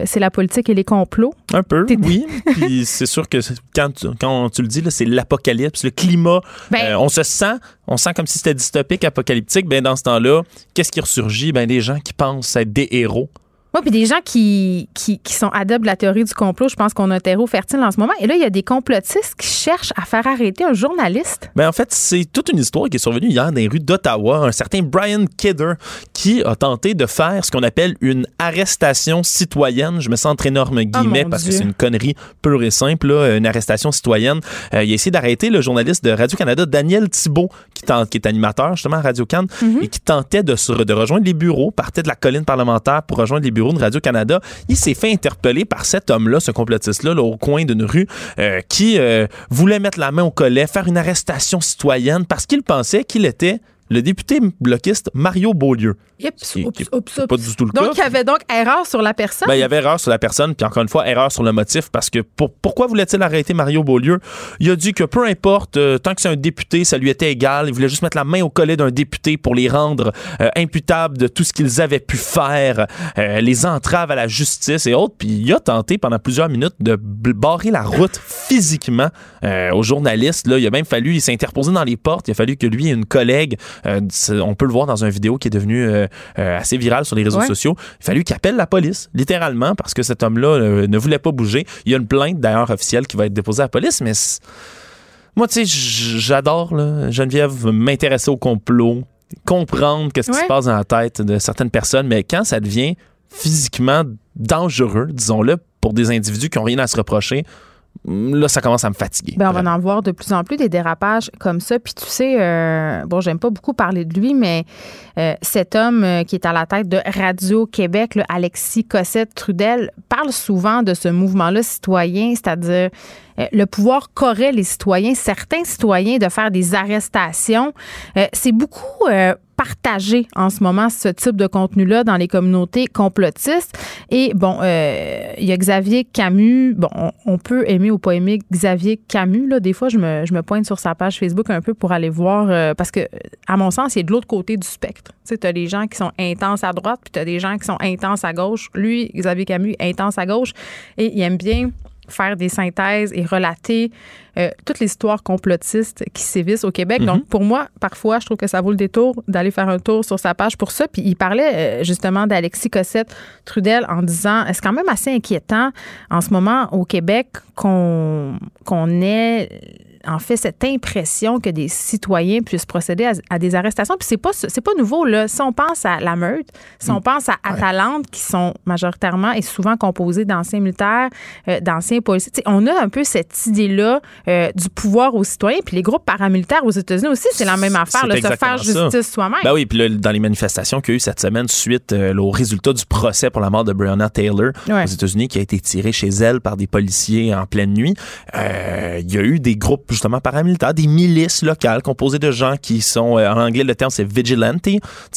c'est la politique et les complots. Un peu, oui. Puis c'est sûr que quand tu, quand tu le dis, c'est l'apocalypse, le climat. Ben on se sent, on sent comme si c'était dystopique, apocalyptique. Ben dans ce temps-là, qu'est-ce qui ressurgit? Ben des gens qui pensent être des héros oui, puis des gens qui, qui, qui, sont adeptes de la théorie du complot, je pense qu'on a un terreau fertile en ce moment. Et là, il y a des complotistes qui cherchent à faire arrêter un journaliste. Ben, en fait, c'est toute une histoire qui est survenue hier dans les rues d'Ottawa. Un certain Brian Kidder qui a tenté de faire ce qu'on appelle une arrestation citoyenne. Je me sens entre énormes oh, guillemets parce que c'est une connerie pure et simple, là, une arrestation citoyenne. Euh, il a essayé d'arrêter le journaliste de Radio-Canada, Daniel Thibault, qui, tente, qui est animateur justement à Radio-Can mhm. et qui tentait de, de rejoindre les bureaux, partait de la colline parlementaire pour rejoindre les bureaux de Radio-Canada. Il s'est fait interpeller par cet homme-là, ce complotiste-là, au coin d'une rue, euh, qui euh, voulait mettre la main au collet, faire une arrestation citoyenne parce qu'il pensait qu'il était le député bloquiste Mario Beaulieu. Pas du tout le donc, il y avait donc erreur sur la personne? Ben, il y avait erreur sur la personne, puis encore une fois, erreur sur le motif, parce que pourquoi voulait-il arrêter Mario Beaulieu? Il a dit que peu importe, euh, tant que c'est un député, ça lui était égal. Il voulait juste mettre la main au collet d'un député pour les rendre euh, imputables de tout ce qu'ils avaient pu faire, euh, les entraves à la justice et autres. Puis il a tenté pendant plusieurs minutes de barrer la route physiquement aux journalistes. Là, il a même fallu, il s'est interposé dans les portes, il a fallu que lui et une collègue, on peut le voir dans une vidéo qui est devenue euh, assez viral sur les réseaux sociaux. Il a fallu qu'il appelle la police, littéralement, parce que cet homme-là euh, ne voulait pas bouger. Il y a une plainte, d'ailleurs, officielle qui va être déposée à la police, mais moi, tu sais, j'adore, Geneviève, m'intéresser au complot, comprendre qu'est-ce qui se passe dans la tête de certaines personnes, mais quand ça devient physiquement dangereux, disons-le, pour des individus qui n'ont rien à se reprocher, là, ça commence à me fatiguer. Ben, on va en voir de plus en plus des dérapages comme ça. Puis tu sais, euh, bon, j'aime pas beaucoup parler de lui, mais euh, cet homme euh, qui est à la tête de Radio-Québec, Alexis Cossette-Trudel, parle souvent de ce mouvement-là citoyen, c'est-à-dire le pouvoir qu'auraient les citoyens, certains citoyens, de faire des arrestations. c'est beaucoup partagé en ce moment ce type de contenu-là dans les communautés complotistes. Et bon, euh, il y a Xavier Camus. Bon, on, peut aimer ou pas aimer Xavier Camus. Là. Des fois, je me, je me pointe sur sa page Facebook un peu pour aller voir, euh, parce que, à mon sens, il est de l'autre côté du spectre. Tu sais, tu as des gens qui sont intenses à droite, puis tu as des gens qui sont intenses à gauche. Lui, Xavier Camus, intense à gauche. Et il aime bien faire des synthèses et relater euh, toute l'histoire complotiste qui sévissent au Québec. Mhm. Donc, pour moi, parfois, je trouve que ça vaut le détour d'aller faire un tour sur sa page pour ça. Puis, il parlait euh, justement d'Alexis Cossette Trudel en disant c'est quand même assez inquiétant en ce moment au Québec qu'on qu'on ait en fait cette impression que des citoyens puissent procéder à, des arrestations. Puis c'est pas c'est pas nouveau là. Si on pense à la meute, si on mm. pense à Atalante, qui sont majoritairement et souvent composés d'anciens militaires, euh, d'anciens policiers, on a un peu cette idée là euh, du pouvoir aux citoyens. Puis les groupes paramilitaires aux États-Unis aussi, c'est la même affaire, de se faire justice soi-même. Ben oui, puis là, dans les manifestations qu'il y a eu cette semaine suite euh, au résultat du procès pour la mort de Breonna Taylor aux États-Unis, qui a été tiré chez elle par des policiers en pleine nuit, il y a eu des groupes justement paramilitaires, des milices locales composées de gens qui sont, euh, en anglais le terme c'est vigilante,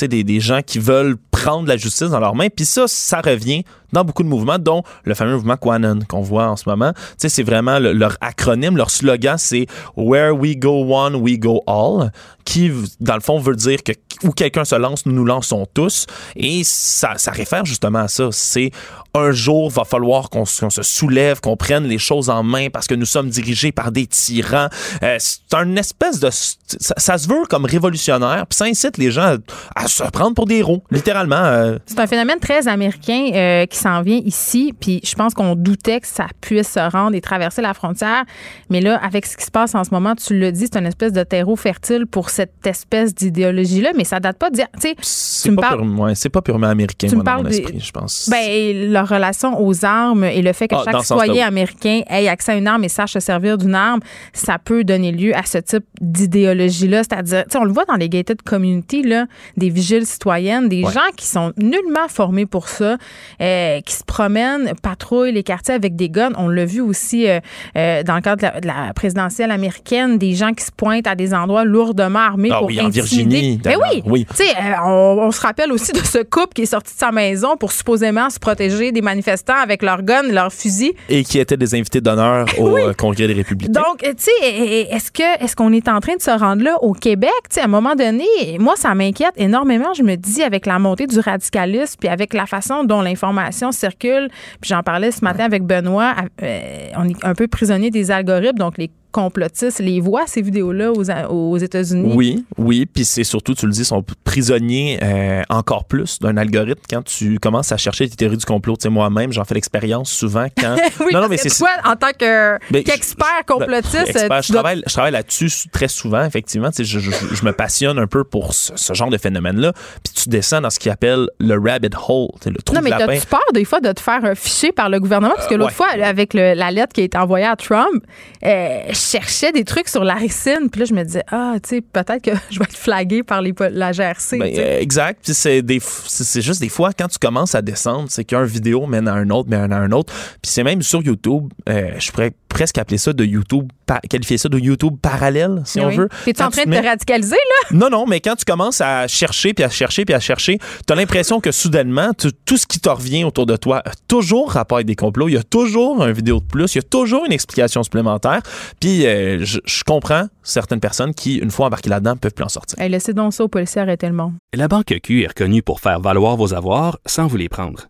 des, des gens qui veulent prendre la justice dans leurs mains. Puis ça, ça revient dans beaucoup de mouvements, dont le fameux mouvement Quanon qu'on voit en ce moment. Tu sais, c'est vraiment leur acronyme, leur slogan, c'est Where we go one, we go all, qui, dans le fond, veut dire que où quelqu'un se lance, nous nous lançons tous. Et ça, ça réfère justement à ça. C'est un jour, va falloir qu'on se soulève, qu'on prenne les choses en main parce que nous sommes dirigés par des tyrans. Euh, c'est un espèce de... Ça, se veut comme révolutionnaire, puis ça incite les gens à, se prendre pour des héros, littéralement. Euh. C'est un phénomène très américain euh, qui s'en vient ici, puis je pense qu'on doutait que ça puisse se rendre et traverser la frontière. Mais là, avec ce qui se passe en ce moment, tu le dis, c'est une espèce de terreau fertile pour cette espèce d'idéologie-là, mais ça date pas dire. C'est pas, pas, purement américain, moi, dans mon esprit, je pense. Ben, leur relation aux armes et le fait que ah, chaque citoyen américain ait accès à une arme et sache se servir d'une arme, ça peut donner lieu à ce type d'idéologie-là. C'est-à-dire, on le voit dans les gated community, là, des vigiles citoyennes, des gens qui sont nullement formés pour ça, euh, qui se promènent, patrouillent les quartiers avec des guns. On l'a vu aussi euh, euh, dans le cadre de la, présidentielle américaine, des gens qui se pointent à des endroits lourdement armés ah pour oui, en Virginie. Mais ben oui, Tu sais, on, se rappelle aussi de ce couple qui est sorti de sa maison pour supposément se protéger des manifestants avec leurs guns, leurs fusils. Et qui étaient des invités d'honneur au Congrès des Républicains. Donc, tu sais, est-ce que est-ce qu'on est en train de se rendre là au Québec? Tu sais, à un moment donné, moi, ça m'inquiète énormément. Je me dis, avec la montée du radicalisme, puis avec la façon dont l'information circule, puis j'en parlais ce matin avec Benoît, euh, on est un peu prisonnier des algorithmes, donc les complotistes les voient, ces vidéos-là, aux, aux États-Unis? Oui, oui. Puis c'est surtout, tu le dis, sont prisonniers euh, encore plus d'un algorithme quand tu commences à chercher des théories du complot. Tu sais, moi-même, j'en fais l'expérience souvent quand. oui, non, non, mais c'est toi, en tant ben, qu'expert ben, complotiste. je, travaille, je travaille là-dessus très souvent, effectivement. Tu sais, je, je, me passionne un peu pour ce, genre de phénomène-là. Puis tu descends dans ce qu'il appelle le rabbit hole, le trou non, mais t'as-tu peur des fois de te faire ficher par le gouvernement? Parce que l'autre fois, avec la lettre qui a été envoyée à Trump, euh, cherchais des trucs sur la ricine. Puis là, je me disais, ah, tu sais, peut-être que je vais être flagué par les, la GRC. Ben, exact. Puis c'est, des, c'est juste des fois, quand tu commences à descendre, c'est qu'un vidéo mène à un autre, mène à un autre. Puis c'est même sur YouTube, euh, je pourrais presque appeler ça de YouTube, qualifier ça de YouTube parallèle, si on veut. T'es-tu en train de te radicaliser, là? Non, non, mais quand tu commences à chercher, puis à chercher, puis à chercher, t'as l'impression que soudainement, tout ce qui te revient autour de toi a toujours rapport avec des complots, il y a toujours une vidéo de plus, il y a toujours une explication supplémentaire, puis euh, je, comprends certaines personnes qui, une fois embarquées là-dedans, peuvent plus en sortir. Hey, laissez donc ça aux policiers arrêter le monde. La Banque Q est reconnue pour faire valoir vos avoirs sans vous les prendre.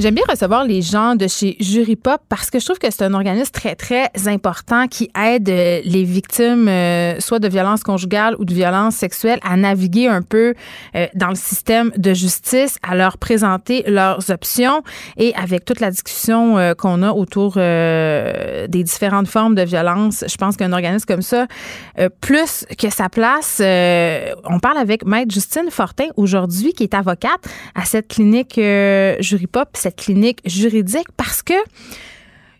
J'aime bien recevoir les gens de chez Jury Pop parce que je trouve que c'est un organisme très, très important qui aide euh, les victimes, euh, soit de violences conjugales ou de violences sexuelles, à naviguer un peu euh, dans le système de justice, à leur présenter leurs options et avec toute la discussion qu'on a autour des différentes formes de violence, je pense qu'un organisme comme ça, plus que sa place, on parle avec Maître Justine Fortin aujourd'hui, qui est avocate à cette clinique Jury Pop clinique juridique parce que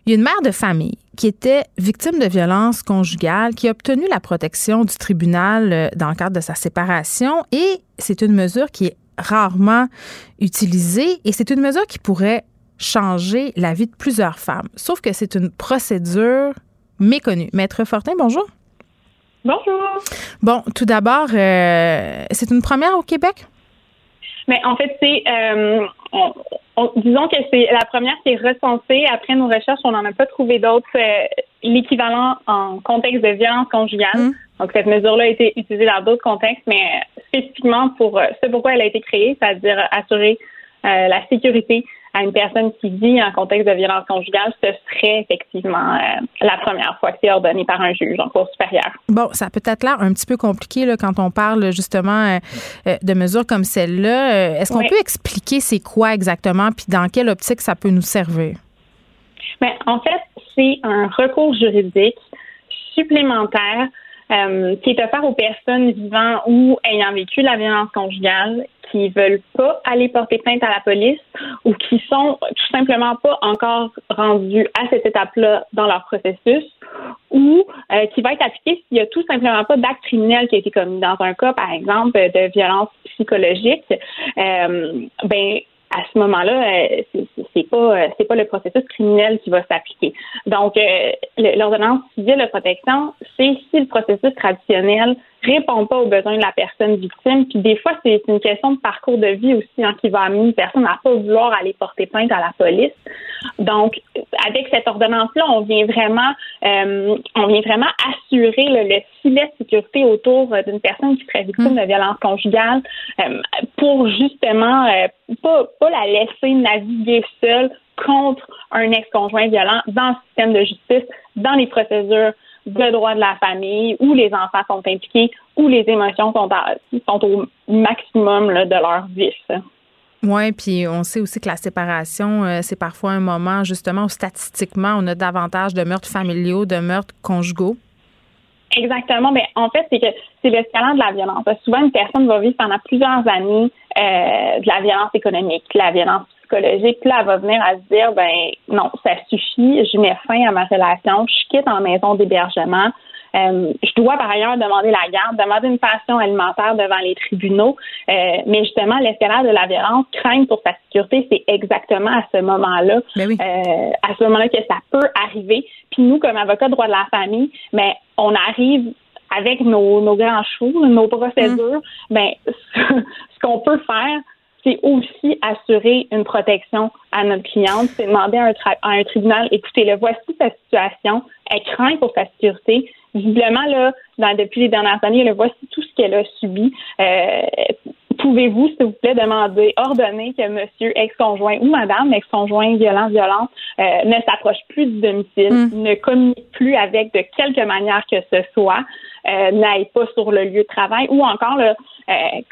il y a une mère de famille qui était victime de violences conjugales, qui a obtenu la protection du tribunal euh, dans le cadre de sa séparation et c'est une mesure qui est rarement utilisée et c'est une mesure qui pourrait changer la vie de plusieurs femmes. Sauf que c'est une procédure méconnue. Maître Fortin, bonjour. Bonjour. Bon, tout d'abord, euh, c'est une première au Québec? Mais en fait, c'est euh, disons que c'est la première qui est recensée. Après nos recherches, on n'en a pas trouvé d'autres euh, l'équivalent en contexte de violence conjugale. Mmh. Donc cette mesure-là a été utilisée dans d'autres contextes, mais spécifiquement pour euh, ce pourquoi elle a été créée, c'est-à-dire assurer la sécurité à une personne qui vit en contexte de violence conjugale, ce serait effectivement euh, la première fois que c'est ordonné par un juge en cour supérieure. Bon, ça peut être l'air un petit peu compliqué là, quand on parle justement euh, euh, de mesures comme celle-là. Est-ce qu'on peut expliquer c'est quoi exactement, puis dans quelle optique ça peut nous servir? Bien, en fait, c'est un recours juridique supplémentaire qui est offert aux personnes vivant ou ayant vécu la violence conjugale qui veulent pas aller porter plainte à la police ou qui sont tout simplement pas encore rendus à cette étape-là dans leur processus ou euh, qui va être appliqué s'il y a tout simplement pas d'acte criminel qui a été commis dans un cas, par exemple, de violence psychologique. Euh, ben à ce moment-là, euh, c'est pas euh, c'est pas le processus criminel qui va s'appliquer. Donc, euh, l'ordonnance civile de protection, c'est si le processus traditionnel répond pas aux besoins de la personne victime. Puis des fois, c'est une question de parcours de vie aussi hein, qui va amener une personne à pas vouloir aller porter plainte à la police. Donc, avec cette ordonnance-là, on vient vraiment, euh, on vient vraiment assurer le, filet de sécurité autour d'une personne qui serait victime de violence conjugale euh, pour justement euh, pas, pas la laisser naviguer seule contre un ex-conjoint violent dans le système de justice, dans les procédures de droit de la famille, où les enfants sont impliqués, où les émotions sont, sont au maximum de leur vie. Oui, puis on sait aussi que la séparation, euh, c'est parfois un moment justement où statistiquement, on a davantage de meurtres familiaux, de meurtres conjugaux. Exactement. Mais en fait, c'est que c'est l'escalade de la violence. Souvent, une personne va vivre pendant plusieurs années euh, de la violence économique, de la violence psychologique. Puis là, elle va venir à se dire, ben non, ça suffit, je mets fin à ma relation, je quitte en maison d'hébergement. Euh, je dois par ailleurs demander la garde, demander une pension alimentaire devant les tribunaux. Euh, mais justement, l'escalade de la violence, crainte pour sa sécurité, c'est exactement à ce moment-là, ben euh, à ce moment-là que ça peut arriver. Puis nous, comme avocats de droit de la famille, mais on arrive avec nos, nos grands chevaux, nos procédures, mm. ben, ce qu'on peut faire, c'est aussi assurer une protection à notre cliente. C'est demander à un, à un tribunal, écoutez, le voici sa situation, elle craint pour sa sécurité. Visiblement, là, dans, depuis les dernières années, le voici tout ce qu'elle a subi. Euh, pouvez-vous, s'il vous plaît, demander, ordonner que monsieur ex-conjoint ou madame ex-conjoint violent, violente euh, ne s'approche plus du domicile, mm. ne communique plus avec de quelque manière que ce soit, euh, n'aille pas sur le lieu de travail ou encore euh,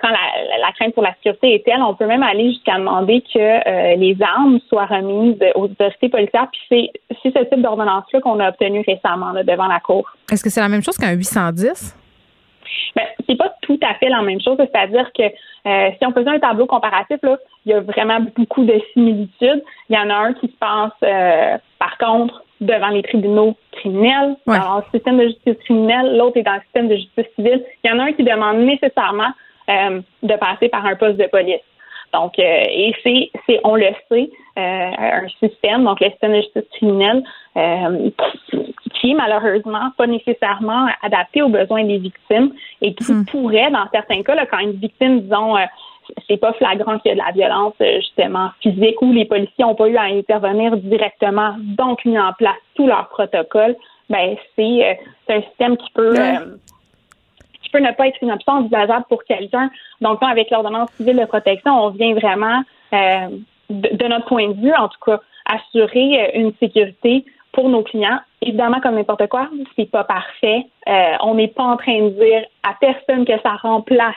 quand la, crainte pour la sécurité est telle, on peut même aller jusqu'à demander que les armes soient remises aux autorités policières. Puis c'est ce type d'ordonnance-là qu'on a obtenu récemment devant la Cour. Est-ce que c'est la même chose qu'un 810? Ben, c'est pas tout à fait la même chose. C'est-à-dire que si on faisait un tableau comparatif, là, il y a vraiment beaucoup de similitudes. Il y en a un qui se passe, par contre, devant les tribunaux criminels, dans le système de justice criminelle, l'autre est dans le système de justice civile. Il y en a un qui demande nécessairement euh, de passer par un poste de police. Donc, euh, et c'est, c'est, on le sait, euh, un système, donc le système de justice criminelle, qui est malheureusement pas nécessairement adapté aux besoins des victimes et qui hmm. pourrait, dans certains cas, là, quand une victime, disons, c'est pas flagrant qu'il y a de la violence euh, justement physique ou les policiers n'ont pas eu à intervenir directement, donc mis en place tout leur protocole, ben c'est euh, un système qui peut euh, peut ne pas être une option envisageable pour quelqu'un. Donc avec l'ordonnance civile de protection, on vient vraiment de, notre point de vue, en tout cas, assurer euh, une sécurité pour nos clients. Évidemment, comme n'importe quoi, c'est pas parfait. Euh, on n'est pas en train de dire à personne que ça remplace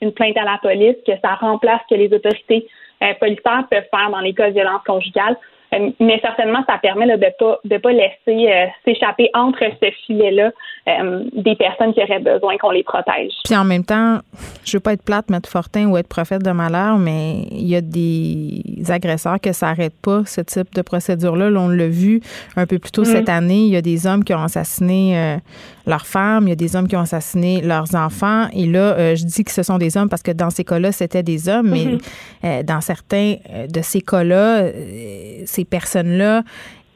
une plainte à la police, que ça remplace que les autorités euh, policières peuvent faire dans les cas de violence conjugale. Euh, mais certainement, ça permet de ne pas, de pas laisser euh, s'échapper entre ce filet-là euh, des personnes qui auraient besoin qu'on les protège. Puis en même temps, je veux pas être plate, mettre Fortin ou être prophète de malheur, mais il y a des agresseurs que ça n'arrête pas, ce type de procédure-là. on l'a vu un peu plus tôt cette mm. année. Il y a des hommes qui ont assassiné leurs femmes, il y a des hommes qui ont assassiné leurs enfants. Et là, je dis que ce sont des hommes parce que dans ces cas-là, c'était des hommes, mais mm-hmm. dans certains de ces cas-là, ces personnes-là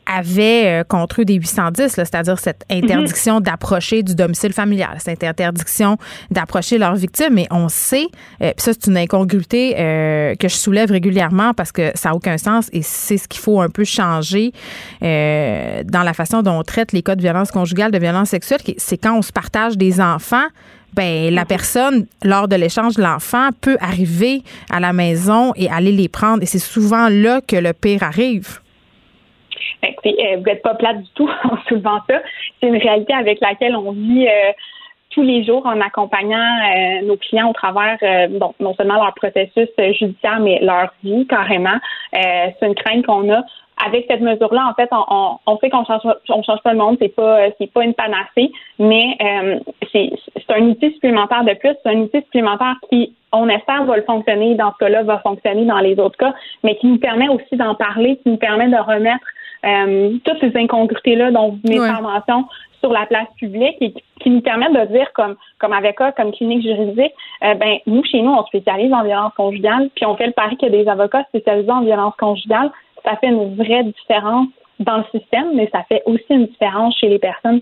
avaient euh, contre eux des 810, c'est-à-dire cette mhm. interdiction d'approcher du domicile familial, cette interdiction d'approcher leurs victimes. Mais on sait, euh, puis ça c'est une incongruité euh, que je soulève régulièrement parce que ça n'a aucun sens et c'est ce qu'il faut un peu changer dans la façon dont on traite les cas de violence conjugale, de violence sexuelle. C'est quand on se partage des enfants ben la personne, lors de l'échange de l'enfant, peut arriver à la maison et aller les prendre. Et c'est souvent là que le pire arrive. Euh, vous n'êtes pas plate du tout en soulevant ça. C'est une réalité avec laquelle on vit euh, tous les jours en accompagnant euh, nos clients au travers non seulement leur processus judiciaire, mais leur vie carrément. c'est une crainte qu'on a avec cette mesure-là, en fait, on, on, sait qu'on change, on change pas le monde, c'est pas, c'est pas une panacée, mais euh, c'est, c'est un outil supplémentaire de plus, c'est un outil supplémentaire qui, on espère, va le fonctionner dans ce cas-là, va fonctionner dans les autres cas, mais qui nous permet aussi d'en parler, qui nous permet de remettre euh, toutes ces incongruités-là dont vous venez de mention sur la place publique et qui nous permettent de dire comme comme avocat, comme clinique juridique, euh, ben nous chez nous on spécialise en violence conjugale, puis on fait le pari qu'il y a des avocats spécialisés en violence conjugale ça fait une vraie différence dans le système, mais ça fait aussi une différence chez les personnes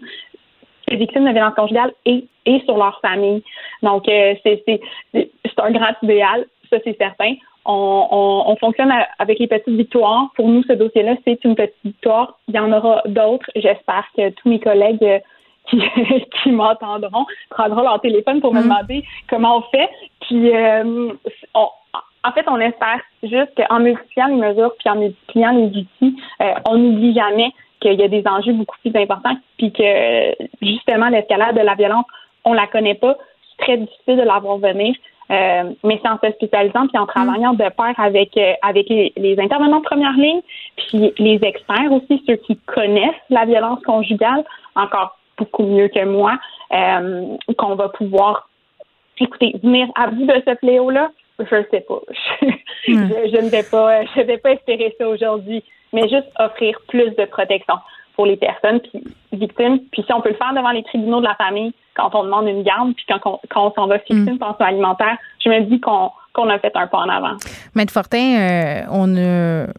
victimes de violences conjugales et, et sur leur famille. Donc, euh, c'est un grand idéal, ça c'est certain. On, on, fonctionne avec les petites victoires. Pour nous, ce dossier-là, c'est une petite victoire. Il y en aura d'autres. J'espère que tous mes collègues euh, qui, qui m'entendront prendront leur téléphone pour me mm. demander comment on fait. Puis, euh, on, en fait, on espère juste qu'en multipliant les mesures puis en multipliant les outils, euh, on n'oublie jamais qu'il y a des enjeux beaucoup plus importants puis que justement l'escalade de la violence, on la connaît pas. C'est très difficile de la voir venir. Euh, mais c'est en se spécialisant puis en travaillant de pair avec euh, avec les, intervenants de première ligne, puis les experts aussi, ceux qui connaissent la violence conjugale encore beaucoup mieux que moi, qu'on va pouvoir écoutez venir à bout de ce fléau là je ne sais pas. je, ne vais pas, je vais pas espérer ça aujourd'hui, mais juste offrir plus de protection pour les personnes puis victimes. Puis si on peut le faire devant les tribunaux de la famille quand on demande une garde, puis quand, quand on s'en va fixer mm. une pension alimentaire, je me dis qu'on qu'on a fait un pas en avant. Maître Fortin, euh, on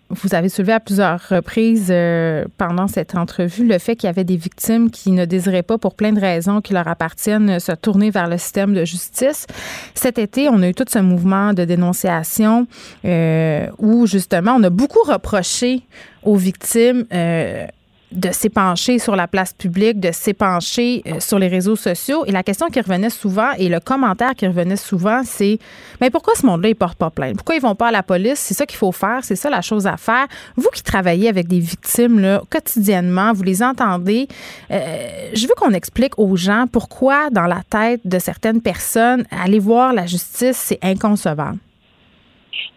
vous avez soulevé à plusieurs reprises euh, pendant cette entrevue le fait qu'il y avait des victimes qui ne désiraient pas, pour plein de raisons qui leur appartiennent, se tourner vers le système de justice. Cet été, on a eu tout ce mouvement de dénonciation euh, où justement on a beaucoup reproché aux victimes de s'épancher sur la place publique, de s'épancher euh, sur les réseaux sociaux. Et la question qui revenait souvent et le commentaire qui revenait souvent, c'est mais pourquoi ce monde-là, il porte pas plainte? Pourquoi ils vont pas à la police? C'est ça qu'il faut faire, c'est ça la chose à faire. Vous qui travaillez avec des victimes là, quotidiennement, vous les entendez. Euh, je veux qu'on explique aux gens pourquoi, dans la tête de certaines personnes, aller voir la justice, c'est inconcevable.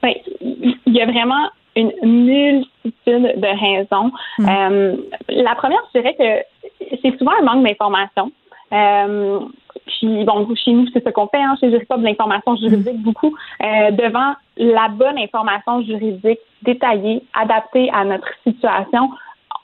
Oui, il y a vraiment une multitude de raisons. Hmm. Euh, la première, je dirais que c'est souvent un manque d'information. Euh, puis, bon, chez nous, c'est ce qu'on fait, hein, chez pas de l'information juridique, beaucoup, euh, devant la bonne information juridique détaillée, adaptée à notre situation,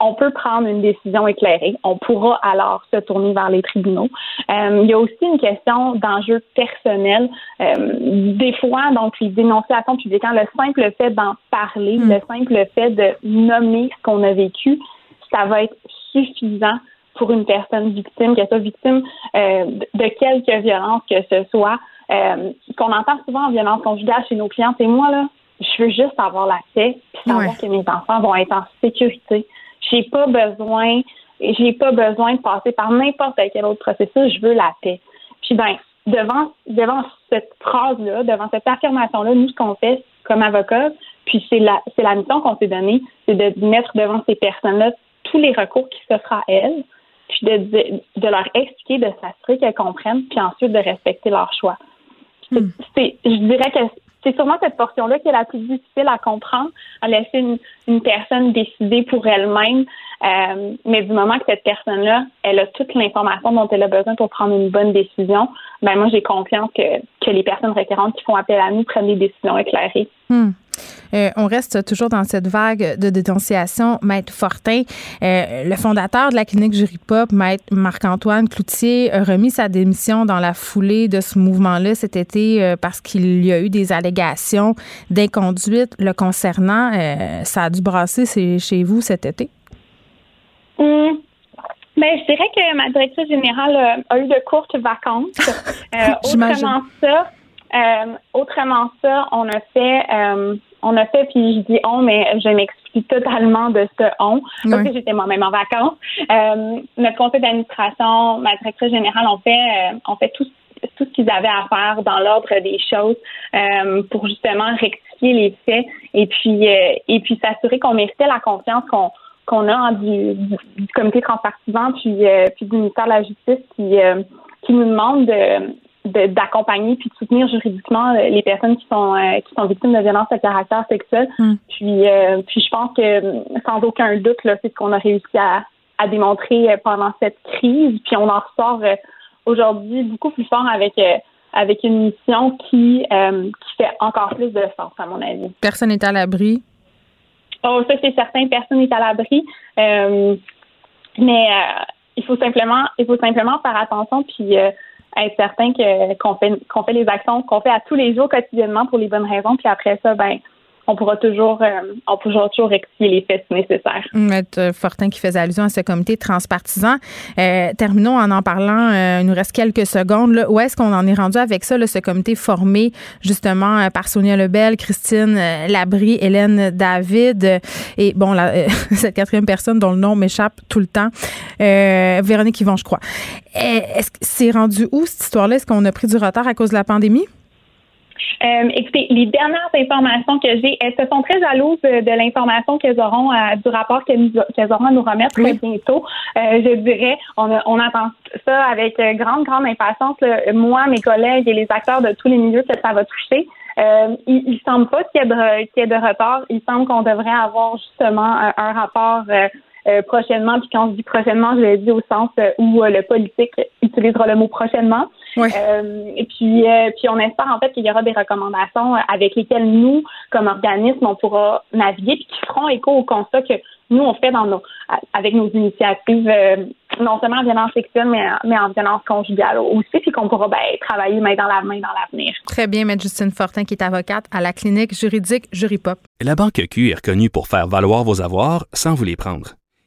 on peut prendre une décision éclairée. On pourra alors se tourner vers les tribunaux. Euh, il y a aussi une question d'enjeu personnel. Euh, des fois, donc, les dénonciations publiques, hein, le simple fait d'en parler, hmm. le simple fait de nommer ce qu'on a vécu, ça va être suffisant pour une personne victime, qu'elle soit victime euh, de quelque violence que ce soit. qu'on entend souvent en violence conjugale chez nos clients, c'est moi, là, je veux juste avoir la paix, puis savoir que mes enfants vont être en sécurité. J'ai pas besoin, j'ai pas besoin de passer par n'importe quel autre processus. Je veux la paix. Puis ben, devant devant cette phrase-là, devant cette affirmation-là, nous ce qu'on fait comme avocat, Puis c'est la, c'est la mission qu'on s'est donnée, c'est de mettre devant ces personnes-là tous les recours qui s'offrent à elles, puis de, de, leur expliquer, de s'assurer qu'elles comprennent, puis ensuite de respecter leur choix. Hmm. C'est, je dirais que c'est sûrement cette portion-là qui est la plus difficile à comprendre, à laisser une, une personne décider pour elle-même. Euh, mais du moment que cette personne-là, elle a toute l'information dont elle a besoin pour prendre une bonne décision, ben moi j'ai confiance que, que les personnes référentes qui font appel à nous prennent des décisions éclairées. Hmm. Euh, on reste toujours dans cette vague de dénonciation. Maître Fortin, euh, le fondateur de la clinique Jury Pop, Maître Marc-Antoine Cloutier, a remis sa démission dans la foulée de ce mouvement-là cet été euh, parce qu'il y a eu des allégations d'inconduite le concernant. ça a dû brasser chez vous cet été? Hmm. Ben, je dirais que ma directrice générale a eu de courtes vacances. autrement ça, autrement ça, on a fait on a fait, puis je dis on, mais je m'explique totalement de ce on, parce que j'étais moi-même en vacances. Euh, notre conseil d'administration, ma directrice générale, on fait, euh, on fait tout, tout ce qu'ils avaient à faire dans l'ordre des choses euh, pour justement rectifier les faits et puis euh, et puis s'assurer qu'on méritait la confiance qu'on qu'on a en du, du, comité transpartisan puis euh, puis du ministère de la Justice qui qui nous demande de d'accompagner puis de soutenir juridiquement euh, les personnes qui sont euh, qui sont victimes de violences de caractère sexuel. Hmm. Puis euh, puis je pense que sans aucun doute là, c'est ce qu'on a réussi à, à démontrer pendant cette crise. Puis on en ressort aujourd'hui beaucoup plus fort avec avec une mission qui qui fait encore plus de sens à mon avis. Personne n'est à l'abri. Oh ça c'est certain, personne n'est à l'abri. mais il faut simplement il faut simplement faire attention puis être certain que qu'on fait qu'on fait les actions qu'on fait à tous les jours quotidiennement pour les bonnes raisons puis après ça ben on pourra toujours, euh, on pourra toujours rectifier les faits si nécessaire. Maître euh, Fortin qui faisait allusion à ce comité transpartisan. Euh, terminons en en parlant. il nous reste quelques secondes. Là. Où est-ce qu'on en est rendu avec ça, là, ce comité formé justement par Sonia Lebel, Christine Labrie, Hélène David et bon, la, cette quatrième personne dont le nom m'échappe tout le temps, Véronique Yvon, je crois. Est-ce que c'est rendu où cette histoire-là? Est-ce qu'on a pris du retard à cause de la pandémie? Euh, écoutez, les dernières informations que j'ai, elles se sont très jalouses de, l'information qu'elles auront, du rapport qu'elles, auront à nous remettre très bientôt. Euh, je dirais, on, on, attend ça avec grande, grande impatience. Moi, mes collègues et les acteurs de tous les milieux que ça va toucher. Euh, il, il semble pas qu'il y, ait de, qu'il y ait de retard. Il semble qu'on devrait avoir justement un, rapport euh, prochainement. Puis quand je dis prochainement, je l'ai dit au sens où le politique utilisera le mot prochainement. Euh, et puis, euh, puis on espère en fait qu'il y aura des recommandations avec lesquelles nous, comme organisme, on pourra naviguer, puis qui feront écho au constat que nous on fait dans nos, avec nos initiatives, euh, non seulement en violence sexuelle, mais, mais en violence conjugale aussi, puis qu'on pourra ben, travailler main dans la main dans l'avenir. Très bien, Maître Justine Fortin, qui est avocate à la clinique juridique Juripop. La Banque Q est reconnue pour faire valoir vos avoirs sans vous les prendre.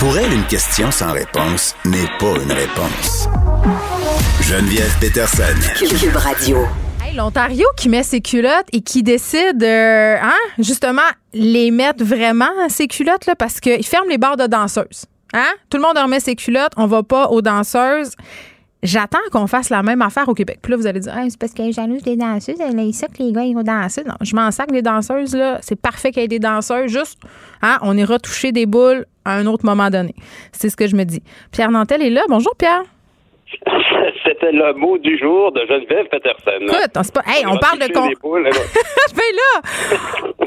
Pour elle, une question sans réponse n'est pas une réponse. Geneviève Peterson. Cube Radio. L'Ontario qui met ses culottes et qui décide, euh, hein, justement, les mettre vraiment ses culottes, là, parce qu'il ferme les bars de danseuses. Hein? Tout le monde remet ses culottes, on va pas aux danseuses. J'attends qu'on fasse la même affaire au Québec. Puis là, vous allez dire, c'est parce qu'elle est jalouse des danseuses, elle a ça que les gars ils vont danser. Non, je m'en sac les danseuses, là. C'est parfait qu'il y ait des danseuses. Juste, hein, on ira toucher des boules à un autre moment donné. C'est ce que je me dis. Pierre Nantel est là. Bonjour, Pierre. C'était le mot du jour de Geneviève Peterson. Écoute, on, pas... hey, on parle de con... là,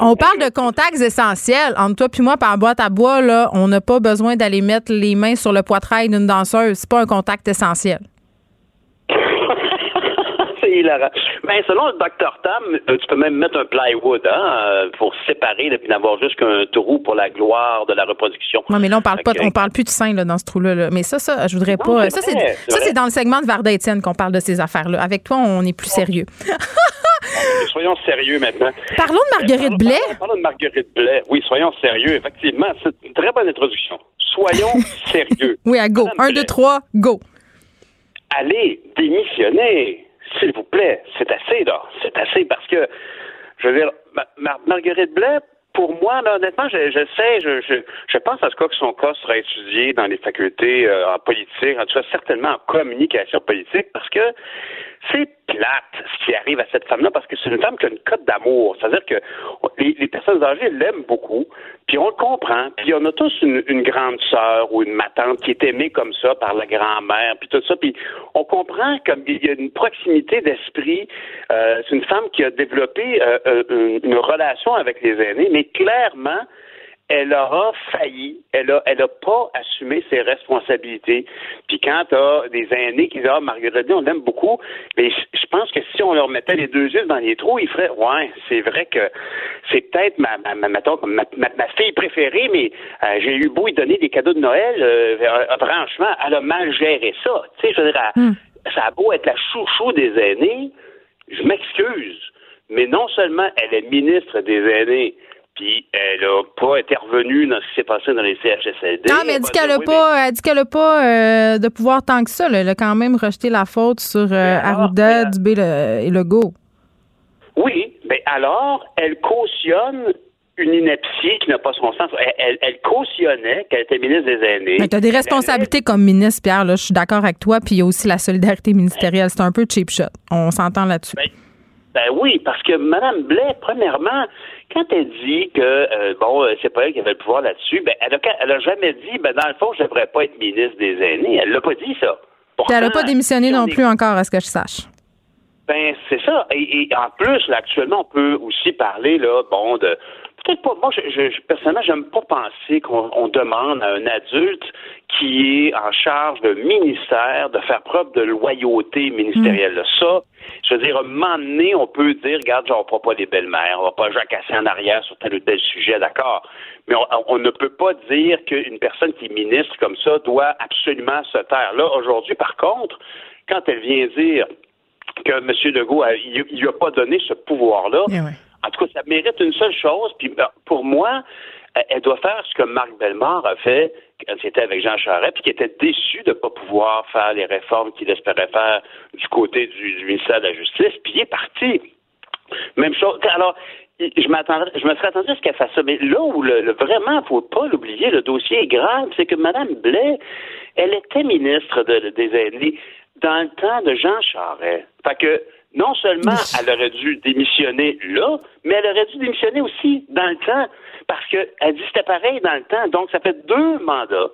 on parle de contacts essentiels entre toi puis moi par boîte à bois là, on n'a pas besoin d'aller mettre les mains sur le poitrail d'une danseuse, c'est pas un contact essentiel. Mais selon le docteur Tam, euh, tu peux même mettre un plywood hein, euh, pour séparer et n'avoir juste qu'un trou pour la gloire de la reproduction. Non, mais là, on parle pas, on parle plus de sein là, dans ce trou-là. Mais ça, ça, je voudrais pas. Ça, c'est, dans le segment de Varda Étienne qu'on parle de ces affaires-là. Avec toi, on est plus sérieux. soyons sérieux maintenant. Parlons de Marguerite Blais. Parlons, parlons de Marguerite Blais. Oui, soyons sérieux. Effectivement, c'est une très bonne introduction. Soyons sérieux. Oui, à go. Madame Un, deux, trois, go. allez démissionner, s'il vous plaît. C'est assez, là. C'est assez parce que, je veux dire, Ma- Mar- Marguerite Blais, pour moi, là, honnêtement, je, sais, je, je, je pense en tout cas que son cas sera étudié dans les facultés euh, en politique, en tout cas certainement en communication politique, parce que c'est plate ce qui arrive à cette femme-là, parce que c'est une femme qui a une cote d'amour. C'est-à-dire que les, personnes âgées l'aiment beaucoup, puis on le comprend, puis on a tous une, grande sœur ou une matante qui est aimée comme ça par la grand-mère, puis tout ça, puis on comprend comme il y a une proximité d'esprit. Euh, c'est une femme qui a développé euh, euh, une relation avec les aînés, mais clairement, elle aura failli, elle a, elle a pas assumé ses responsabilités. Puis quand t'as des aînés qui disent ah Marguerite, on l'aime beaucoup, mais je pense que si on leur mettait les deux yeux dans les trous, ils feraient ouais, c'est vrai que c'est peut-être ma, ma, ma, ma, fille préférée, mais euh, j'ai eu beau lui donner des cadeaux de Noël, euh, euh, franchement, elle a mal géré ça. Tu sais, je veux dire, elle- ça a beau être la chouchou des aînés, je m'excuse, mais non seulement elle est ministre des aînés, puis elle n'a pas intervenu dans ce qui s'est passé dans les CHSLD. Non, mais elle dit qu'elle a Oui, pas, dit qu'elle pas euh, de pouvoir tant que ça. là. Elle a quand même rejeté la faute sur euh, Arruda, Dubé le- et Legault. Oui, mais alors, elle cautionne une ineptie qui n'a pas son sens. Elle, elle- elle cautionnait qu'elle était ministre des aînés. Mais tu as des responsabilités comme ministre, Pierre. Là, je suis d'accord avec toi. Puis il y a aussi la solidarité ministérielle. C'est un peu cheap shot. On s'entend là-dessus. Ben oui, parce que Mme Blais, premièrement, quand elle dit que euh, bon, euh, c'est pas elle qui avait le pouvoir là-dessus, ben elle a, elle a jamais dit, ben dans le fond, je devrais pas être ministre des aînés. Elle l'a pas dit ça. Elle n'a pas démissionné si on non plus encore, à ce que je sache. Ben, c'est ça. Et, et en plus, là, actuellement, on peut aussi parler, là, bon, de. Peut-être pas. Moi, je, je, je- personnellement, j'aime pas penser qu'on on demande à un adulte qui est en charge d'un ministère de faire preuve de loyauté ministérielle. Ça, je veux dire, à un moment donné, on peut dire, regarde, genre, on fera pas les belles-mères, on va pas jacasser en arrière sur tel ou tel sujet, d'accord. Mais on, on ne peut pas dire qu'une personne qui est ministre comme ça doit absolument se taire. Là, aujourd'hui, par contre, quand elle vient dire que M. Legault a, il, il lui a pas donné ce pouvoir-là. Eh En tout cas, ça mérite une seule chose. Puis ben, pour moi, elle- elle doit faire ce que Marc Bellemare a fait quand il était avec Jean Charest, puis qui était déçu de ne pas pouvoir faire les réformes qu'il espérait faire du côté du, ministère de la Justice. Puis il est parti. Même chose. Alors, je m'attendrais, je me serais attendu à ce qu'elle fasse ça. Mais là où le, le- vraiment, faut pas l'oublier, le dossier est grave, c'est que Mme Blais, elle était ministre de- des aînés dans le temps de Jean Charest. Fait que non seulement elle aurait dû démissionner là, mais elle aurait dû démissionner aussi dans le temps. Parce que elle dit c'était pareil dans le temps. Donc, ça fait deux mandats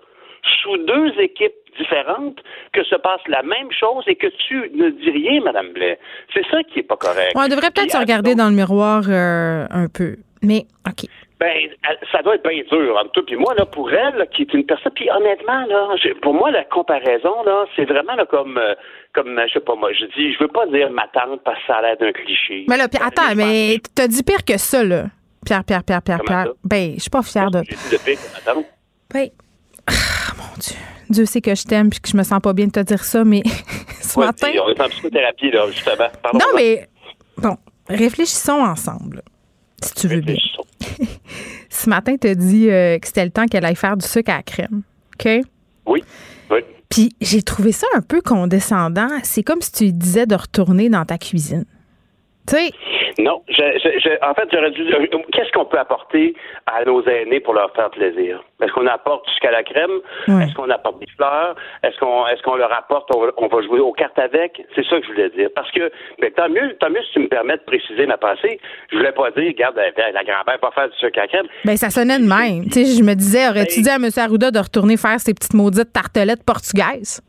sous deux équipes différentes que se passe la même chose et que tu ne dis rien, Mme Blais. C'est ça qui est pas correct. On devrait peut-être se regarder dans le miroir euh, un peu. Mais, OK. Ben, elle- ça doit être bien dur entre toi puis moi là pour elle là, qui est une personne puis honnêtement là pour moi la comparaison là c'est vraiment là, comme euh, comme je sais pas moi je dis je veux pas dire ma tante parce que ça a l'air d'un cliché. Mais là, puis attends, mais t'as dit pire que ça, là. Pierre, Pierre, Pierre, Pierre, Comment Pierre. ça? Ben, je suis pas fière de. J'ai dit le pire que ma tante. Ben, ah, mon Dieu. Dieu sait que je t'aime puis que je me sens pas bien de te dire ça, mais ce Ouais, matin. dis, on est en psychothérapie là justement. Pardon, Non, mais bon, réfléchissons ensemble, si tu veux bien. Ce matin, t'as dit euh, que c'était le temps qu'elle aille faire du sucre à la crème. OK? Oui. Puis j'ai trouvé ça un peu condescendant. C'est comme si tu disais de retourner dans ta cuisine. Sais, Non, je, je- je- en fait, j'aurais dû. Qu'est-ce qu'on peut apporter à nos aînés pour leur faire plaisir? Est-ce qu'on apporte jusqu'à la crème? Est-ce qu'on apporte des fleurs? Est-ce qu'on est-ce qu'on leur apporte on va, on va jouer aux cartes avec? C'est ça que je voulais dire. Parce que ben, tant mieux, tant mieux si tu me permets de préciser ma pensée. Je voulais pas dire, regarde, la, la grand-mère va faire du sucre à la crème. ben ça sonnait de même. Tu sais, je me disais, aurais-tu Ben- dit à M. Arruda de retourner faire ses petites maudites tartelettes portugaises?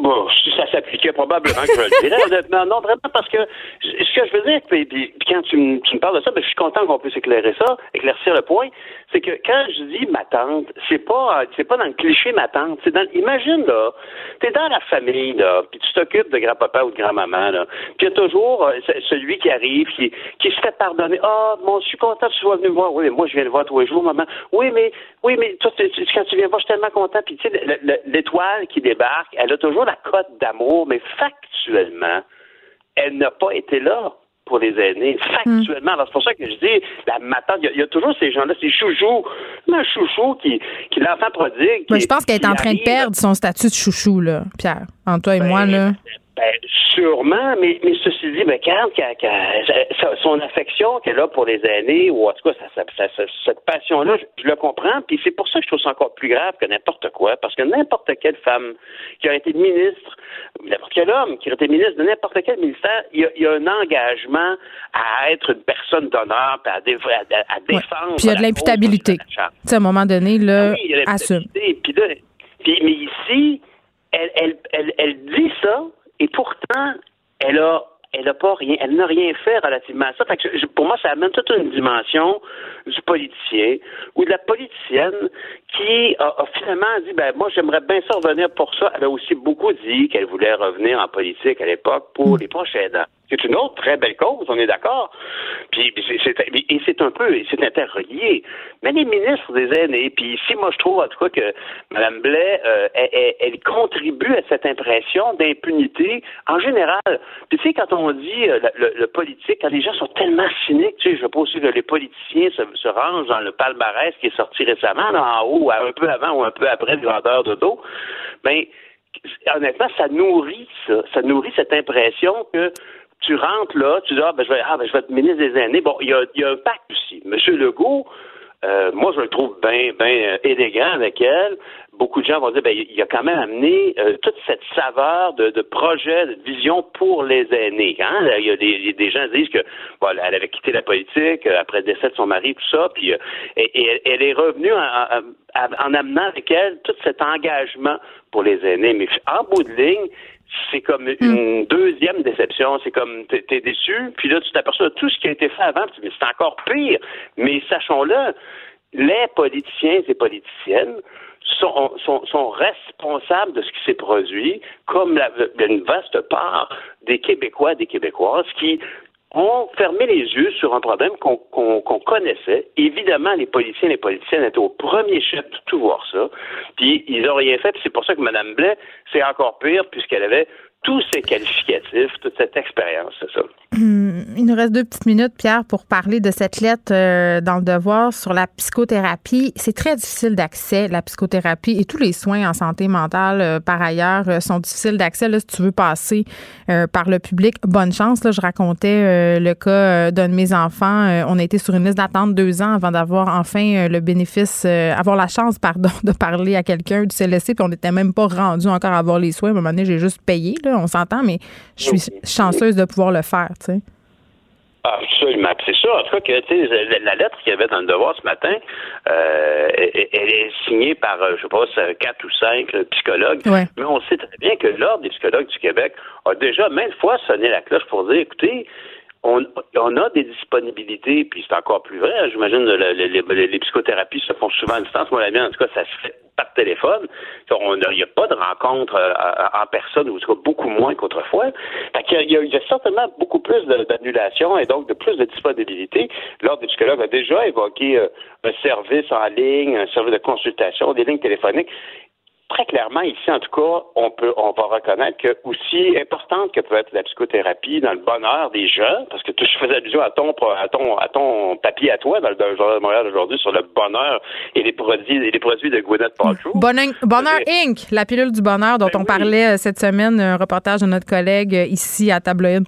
Bon, si ça s'appliquait, probablement que je le dirais, honnêtement. Non, vraiment, parce que ce que je veux dire, puis, quand tu me, tu me parles de ça, ben, je suis content qu'on puisse éclairer ça, éclaircir le point. C'est que quand je dis ma tante, c'est pas, c'est pas dans le cliché ma tante. C'est dans, imagine, là, t'es dans la famille, là, puis tu t'occupes de grand-papa ou de grand-maman, là. Puis il y a toujours euh, ce- celui qui arrive, qui, se fait pardonner. Ah, bon, je suis content que tu sois venu me voir. Oui, mais moi, je viens le voir tous les jours, maman. Oui, mais, oui, mais toi, quand tu viens voir, je suis tellement content. Puis, tu sais, le- le- l'étoile qui débarque, elle a toujours la cote d'amour, mais factuellement, elle n'a pas été là pour les aînés, factuellement. Alors, c'est pour ça que je dis, la matante, il y, a- il y a toujours ces gens-là, ces chouchous, un chouchou qui, qui l'enfant prodigue. Qui- je pense qu'elle est en train de perdre son statut de chouchou, là, Pierre. Entre toi et moi, là. Ben, sûrement, mais, mais ceci dit, ben, sa- son affection qu'elle a pour les aînés, ou en tout cas, ça- ça- ça- ça- cette passion-là, je, je le comprends, puis c'est pour ça que je trouve ça encore plus grave que n'importe quoi, parce que n'importe quelle femme qui a été ministre, n'importe quel homme qui a été ministre de n'importe quel ministère, il y, a, il y a un engagement à être une personne d'honneur, puis à, dé- à- à défendre. Puis il y a de l'imputabilité. à un moment donné, là, Ah oui, il y a assume. l'imputabilité. Puis là, puis- mais ici, elle, elle, elle, elle dit ça, et pourtant, elle a, elle a pas rien, elle n'a rien fait relativement à ça. Fait que je- pour moi, ça amène toute une dimension du politicien ou de la politicienne qui a, a finalement dit, ben moi, j'aimerais bien ça revenir pour ça. Elle a aussi beaucoup dit qu'elle voulait revenir en politique à l'époque pour les prochains aidants. C'est une autre très belle cause, on est d'accord. Puis c'est, et c'est un peu, c'est interrelié. Mais les ministres des aînés, puis ici, moi, je trouve en tout cas que Mme Blais, euh, elle, elle- contribue à cette impression d'impunité en général. Puis tu sais, quand on dit euh, le, politique, quand les gens sont tellement cyniques, tu sais, je veux pas aussi que les politiciens se, se rangent dans le palmarès qui est sorti récemment, là, en haut, un peu avant ou un peu après le grandeur de dos, ben honnêtement, ça nourrit ça. Ça nourrit cette impression que tu rentres là, tu dis ah ben je vais ah ben je vais être ministre des aînés. Bon, il y a, y a un pacte aussi. Monsieur Legault, euh, moi je le trouve bien bien élégant avec elle. Beaucoup de gens vont dire ben il a quand même amené euh, toute cette saveur de, de projet, de vision pour les aînés. Hein? Il y a des, des gens qui disent que bon, elle avait quitté la politique euh, après le décès de son mari, tout ça, puis euh, et, et elle, elle est revenue en, en- en amenant avec elle tout cet engagement pour les aînés. Mais en bout de ligne, c'est comme une deuxième déception. C'est comme t'es t'es déçu, puis là tu t'aperçois de tout ce qui a été fait avant, puis c'est encore pire. Mais sachons-le, les politiciens et politiciennes sont, sont, sont responsables de ce qui s'est produit, comme la, une vaste part des Québécois et des Québécoises qui ont fermé les yeux sur un problème qu'on qu'on- qu'on connaissait. Évidemment, les politiciens et les politiciennes étaient au premier chef de tout voir ça. Puis ils n'ont rien fait. C'est pour ça que Mme Blais, c'est encore pire puisqu'elle avait tous ces qualificatifs, toute cette expérience, c'est ça. Hum, Il nous reste deux petites minutes, Pierre, pour parler de cette lettre euh, dans le devoir sur la psychothérapie. C'est très difficile d'accès, la psychothérapie, et tous les soins en santé mentale, euh, par ailleurs, euh, sont difficiles d'accès. Là, si tu veux passer par le public, bonne chance. Là, je racontais le cas d'un de mes enfants. On a été sur une liste d'attente deux ans avant d'avoir enfin le bénéfice, avoir la chance, pardon, de parler à quelqu'un du CLSC, puis on n'était même pas rendu encore à avoir les soins. À un moment donné, j'ai juste payé, on s'entend, mais je suis chanceuse de pouvoir le faire, tu sais. Absolument. C'est ça, en tout cas, que la, la lettre qu'il y avait dans le devoir ce matin, euh, elle, elle est signée par, euh, je sais pas, c'est quatre ou cinq euh, psychologues. Ouais. Mais on sait très bien que l'Ordre des psychologues du Québec a déjà maintes fois sonné la cloche pour dire, écoutez, on, on a des disponibilités, puis c'est encore plus vrai. hein, J'imagine le- le- les, les- psychothérapies se font souvent à distance. Moi, la mienne, en tout cas, ça se fait par téléphone. Il n'y a pas de rencontre euh, en personne, ou en tout cas beaucoup moins qu'autrefois. Il y, a, y a certainement beaucoup plus d'annulations et donc de plus de disponibilité. L'Ordre des psychologues a déjà évoqué euh, un service en ligne, un service de consultation, des lignes téléphoniques très clairement, ici, en tout cas, on peut, on va reconnaître que aussi importante que peut être la psychothérapie dans le bonheur des gens, parce que tu je faisais allusion à ton, à ton, à ton papier à toi dans le, dans le Journal de Montréal aujourd'hui sur le bonheur et les produits, et les produits de Gwyneth Paltrow. Bonheur, Bonheur Inc., la pilule du bonheur dont on parlait euh, cette semaine, un reportage de notre collègue euh, ici à Tabloïd.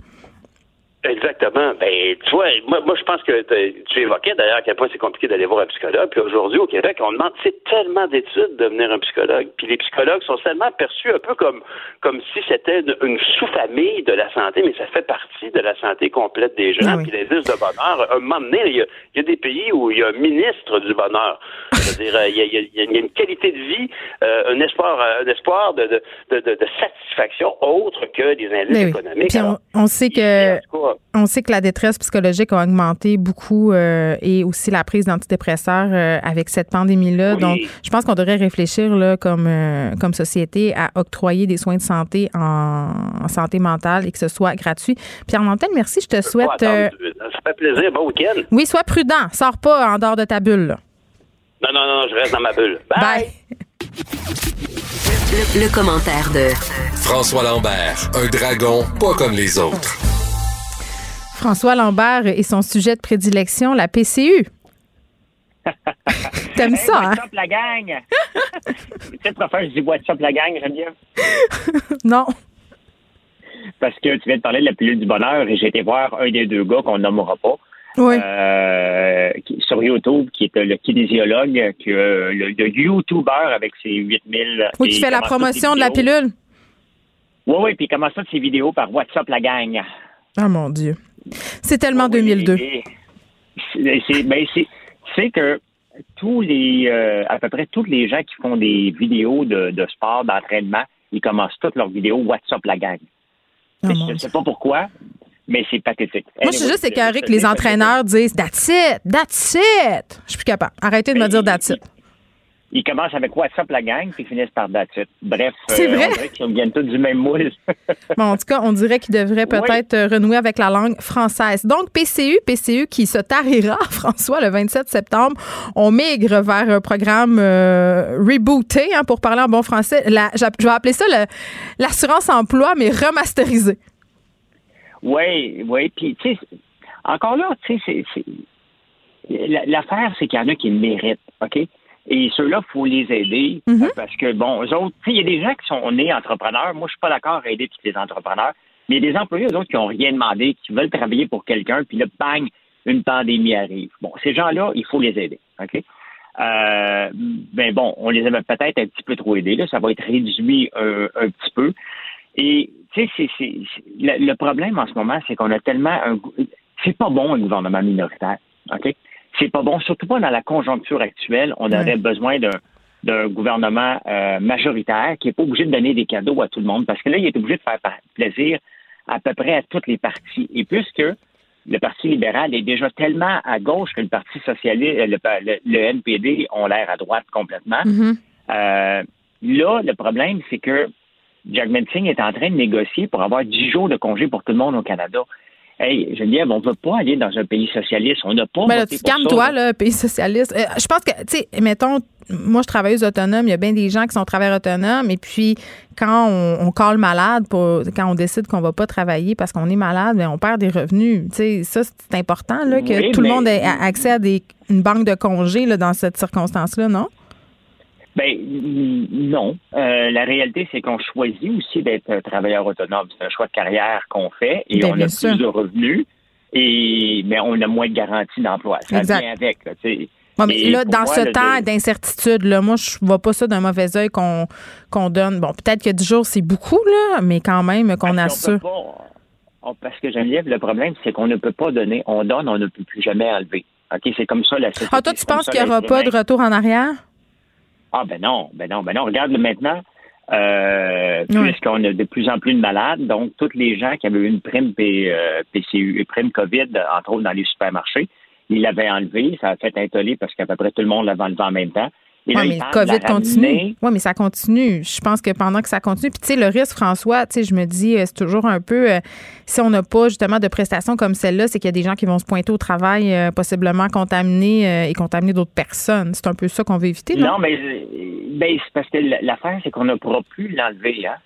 Exactement. Ben, tu vois, moi, moi je pense que tu évoquais d'ailleurs à quel point c'est compliqué d'aller voir un psychologue. Puis aujourd'hui, au Québec, on demande c'est tellement d'études de devenir un psychologue. Puis les psychologues sont tellement perçus un peu comme comme si c'était une, une sous-famille de la santé, mais ça fait partie de la santé complète des gens. Ah oui. Puis l'indice de bonheur, à un moment donné, il y, a, il y a des pays où il y a un ministre du bonheur. C'est-à-dire, euh, il y a, il y a- il y a une qualité de vie, euh, un espoir, euh, un espoir de, de, de, satisfaction autre que des indices oui. économiques. Puis on, Alors, on sait que on sait que la détresse psychologique a augmenté beaucoup euh, et aussi la prise d'antidépresseurs euh, avec cette pandémie-là. Oui. Donc, je pense qu'on devrait réfléchir là, comme, euh, comme société à octroyer des soins de santé en, en santé mentale et que ce soit gratuit. Pierre Nantel, merci. Je te souhaite. euh. Ça fait plaisir. Bon week-end. oui, sois prudent. Sors pas en dehors de ta bulle. là. Non, non, non, je reste dans ma bulle. Bye. Le, le commentaire de François Lambert, un dragon pas comme les autres. François Lambert et son sujet de prédilection, la PCU. T'aimes ça, hein? What's up, la gang? préfère, je dis What's up, la gang, j'aime bien. non. Parce que tu viens de parler de la pilule du bonheur et j'ai été voir un des deux gars qu'on nommera pas. Oui. Euh, qui- sur YouTube, qui est le kinésiologue, que, euh, le, le YouTuber avec ses 8000. Oui, qui fait la promotion de la pilule. Oui, oui, puis il commence ça de ses vidéos par WhatsApp la gang. Ah, mon Dieu. C'est tellement 2002. Et C'est c'est- ben, c'est- que tous les, euh, à peu près tous les gens qui font des vidéos de, de sport, d'entraînement, ils commencent toutes leurs vidéos WhatsApp la gang. Oh, je ne sais pas pourquoi, mais c'est pathétique. Moi, je suis juste écœurée que les entraîneurs disent That's it, that's it. Je suis plus capable. Arrêtez de me dire that's it. Ils commencent avec WhatsApp la gang, puis ils finissent par it. Bref, C'est vrai? on dirait qu'ils viennent tous du même moule. Bon, en tout cas, on dirait qu'il devrait peut-être euh, renouer avec la langue française. Donc, PCU, PCU qui se tarira, François, le 27 septembre. On migre vers un programme euh, rebooté, hein, pour parler en bon français. La- je vais appeler ça l'assurance emploi, mais remasterisé. Oui, oui. Puis, tu sais, encore là, tu sais, l'affaire, c'est qu'il y en a qui le méritent, OK? Et ceux-là, il faut les aider Mhm. parce que, bon, eux autres, il y a des gens qui sont nés entrepreneurs. Moi, je suis pas d'accord à aider tous les entrepreneurs. Mais il y a des employés, eux autres, qui n'ont rien demandé, qui veulent travailler pour quelqu'un, puis là, bang, une pandémie arrive. Bon, ces gens-là, il faut les aider, OK? Euh, ben bon, on les avait peut-être un petit peu trop aidés, là. Ça va être réduit un, un petit peu. Et, tu sais, le, le problème en ce moment, c'est qu'on a tellement un. C'est pas bon un gouvernement minoritaire. OK? C'est pas bon, surtout pas dans la conjoncture actuelle. On aurait besoin d'un, d'un gouvernement euh, majoritaire qui n'est pas obligé de donner des cadeaux à tout le monde parce que là, il est obligé de faire plaisir à peu près à toutes les partis. Et puisque le Parti libéral est déjà tellement à gauche que le Parti socialiste, le, le- le NPD ont l'air à droite complètement. Mhm. Euh, là, le problème, c'est que Jagmeet Singh est en train de négocier pour avoir 10 jours de congé pour tout le monde au Canada. Hey, Geneviève, on ne veut pas aller dans un pays socialiste. On n'a pas calmes-toi, ça. là, pays socialiste. Euh, je pense que, tu sais, mettons, moi, je travailleuse autonome. Il y a bien des gens qui sont travailleurs autonomes. Et puis, quand on, on colle malade, pour, quand on décide qu'on va pas travailler parce qu'on est malade, ben, on perd des revenus. Tu sais, ça, c'est important, là, que Oui, tout le mais- monde ait a- accès à des, une banque de congés, là, dans cette circonstance-là, non? Ben non. Euh, la réalité, c'est qu'on choisit aussi d'être travailleur autonome. C'est un choix de carrière qu'on fait et Ben, on a sûr. plus de revenus et mais on a moins de garantie d'emploi. Ça Exact. vient avec. Là. Bon, mais là, dans moi, ce temps de- d'incertitude, là, moi, je vois pas ça d'un mauvais œil qu'on qu'on donne. Bon, peut-être que 10 jours, c'est beaucoup, là, mais quand même qu'on Parce assure. peut pas- on- parce que Geneviève, le problème, c'est qu'on ne peut pas donner. On donne, on ne peut plus jamais enlever. OK, c'est comme ça la société. Ah, toi, tu penses qu'il n'y aura pas de retour en arrière? Ah ben non, ben non, ben non. Regarde maintenant, euh, Ouais. puisqu'on a de plus en plus de malades, donc tous les gens qui avaient eu une prime P- euh, PCU, une prime COVID, entre autres dans les supermarchés, ils l'avaient enlevé, ça a fait un tollé parce qu'à peu près tout le monde l'avait enlevé en même temps. Et là, Oui, ils mais le COVID continue. Oui, mais ça continue. Je pense que pendant que ça continue, puis tu sais, le risque, François, tu sais, je me dis, euh, c'est toujours un peu, euh, si on n'a pas justement de prestations comme celle-là, c'est qu'il y a des gens qui vont se pointer au travail euh, possiblement contaminés euh, et contaminer d'autres personnes. C'est un peu ça qu'on veut éviter, non? Non, mais ben, c'est parce que l'affaire, c'est qu'on ne pourra plus l'enlever. Hein?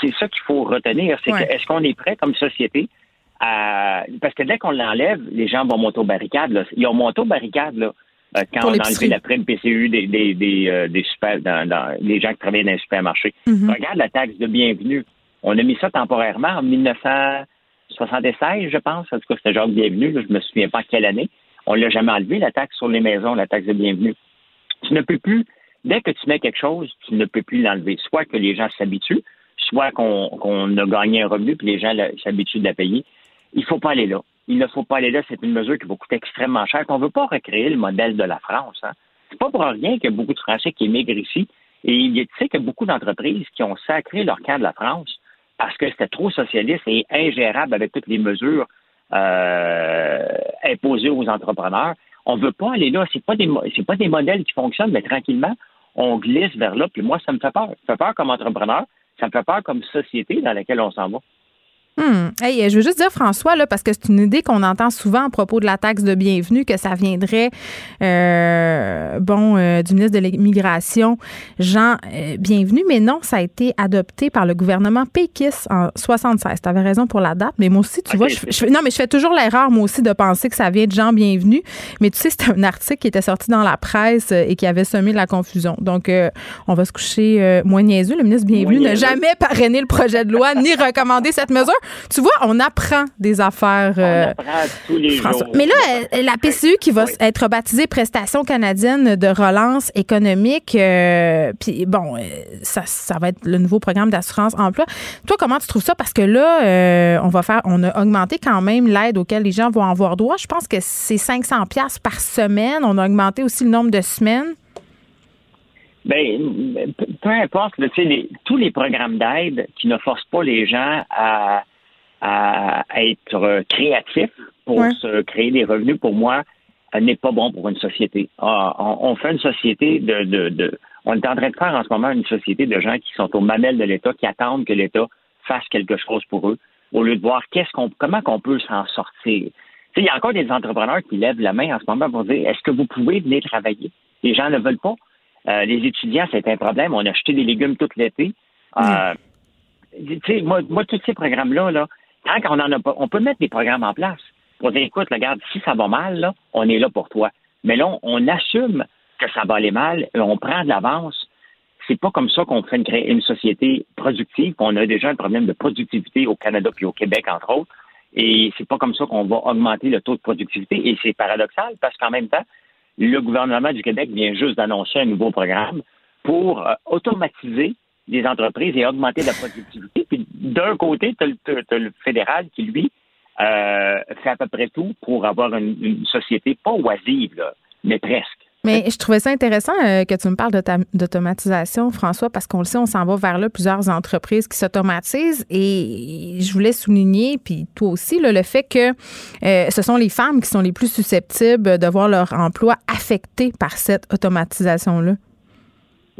C'est ça qu'il faut retenir. C'est Ouais. que est-ce qu'on est prêt comme société à. Parce que dès qu'on l'enlève, les gens vont monter aux barricades. Là. Ils ont monté aux barricades là, euh, quand Pour on a enlevé la prime PCU des, des, des, euh, des super, dans, dans- des gens qui travaillaient dans les supermarchés. Mhm. Regarde la taxe de bienvenue. On a mis ça temporairement en 1976, je pense. En tout cas, c'était Jacques Bienvenu. là, je me souviens pas quelle année. On l'a jamais enlevé, la taxe sur les maisons, la taxe de bienvenue. Tu ne peux plus, dès que tu mets quelque chose, tu ne peux plus l'enlever. Soit que les gens s'habituent, soit qu'on qu'on a gagné un revenu puis les gens s'habituent de la payer. Il faut pas aller là. Il ne faut pas aller là. C'est une mesure qui va coûter extrêmement cher. On ne veut pas recréer le modèle de la France. Hein. C'est pas pour rien qu'il y a beaucoup de Français qui émigrent ici. Et il y a- tu sais qu'il y a beaucoup d'entreprises qui ont sacré leur camp de la France parce que c'était trop socialiste et ingérable avec toutes les mesures euh, imposées aux entrepreneurs. On ne veut pas aller là. C'est pas pas des modèles qui fonctionnent, mais tranquillement, on glisse vers là. Puis moi, ça me fait peur. Ça me fait peur comme entrepreneur. Ça me fait peur comme société dans laquelle on s'en va. Hmm. Hey, je veux juste dire, François, là, parce que c'est une idée qu'on entend souvent à propos de la taxe de bienvenue, que ça viendrait, euh, bon, euh, du ministre de l'Immigration, Jean euh, Bienvenu, mais non, ça a été adopté par le gouvernement Pékis en 76. Tu avais raison pour la date, mais moi aussi, tu vois, je, non, mais je fais toujours l'erreur, moi aussi, de penser que ça vient de Jean Bienvenu, mais tu sais, c'était un article qui était sorti dans la presse et qui avait semé la confusion. Donc, on va se coucher moins niaiseux. Le ministre Bienvenu n'a jamais parrainé le projet de loi ni recommandé cette mesure. Tu vois, on apprend des affaires. on euh, apprend tous les jours. Mais là, euh, la PCU qui va être baptisée Prestation canadienne de relance économique, euh, puis bon, ça, ça va être le nouveau programme d'assurance emploi. Toi, comment tu trouves ça? Parce que là, on va faire, on a augmenté quand même l'aide auquel les gens vont avoir droit. Je pense que c'est 500 pièces par semaine. On a augmenté aussi le nombre de semaines. Ben, peu importe, tous les programmes d'aide qui ne forcent pas les gens à, être créatifs pour se créer des revenus, pour moi, euh, n'est pas bon pour une société. Ah, on, fait une société de, de, On est en train de faire en ce moment une société de gens qui sont aux mamelles de l'État, qui attendent que l'État fasse quelque chose pour eux, au lieu de voir qu'est-ce qu'on, comment qu'on peut s'en sortir. Il y a encore des entrepreneurs qui lèvent la main en ce moment pour dire est-ce que vous pouvez venir travailler? Les gens ne veulent pas. Euh, les étudiants, c'est un problème. On a acheté des légumes tout l'été. Euh, tu sais, moi, moi, tous ces programmes-là, là, tant qu'on en a pas, on peut mettre des programmes en place pour dire, écoute, regarde, si ça va mal, là, on est là pour toi. Mais là, on, assume que ça va aller mal, et on prend de l'avance. C'est pas comme ça qu'on fait une, une société productive. On a déjà un problème de productivité au Canada puis au Québec, entre autres. Et c'est pas comme ça qu'on va augmenter le taux de productivité. Et c'est paradoxal parce qu'en même temps, le gouvernement du Québec vient juste d'annoncer un nouveau programme pour euh, automatiser les entreprises et augmenter la productivité. Puis d'un côté, tu as, le fédéral qui, lui, euh, fait à peu près tout pour avoir une, société pas oisive, mais presque. Mais je trouvais ça intéressant euh, que tu me parles d'automatisation, François, parce qu'on le sait, on s'en va vers là, plusieurs entreprises qui s'automatisent. Et je voulais souligner, puis toi aussi, le fait que euh, ce sont les femmes qui sont les plus susceptibles de voir leur emploi affecté par cette automatisation-là.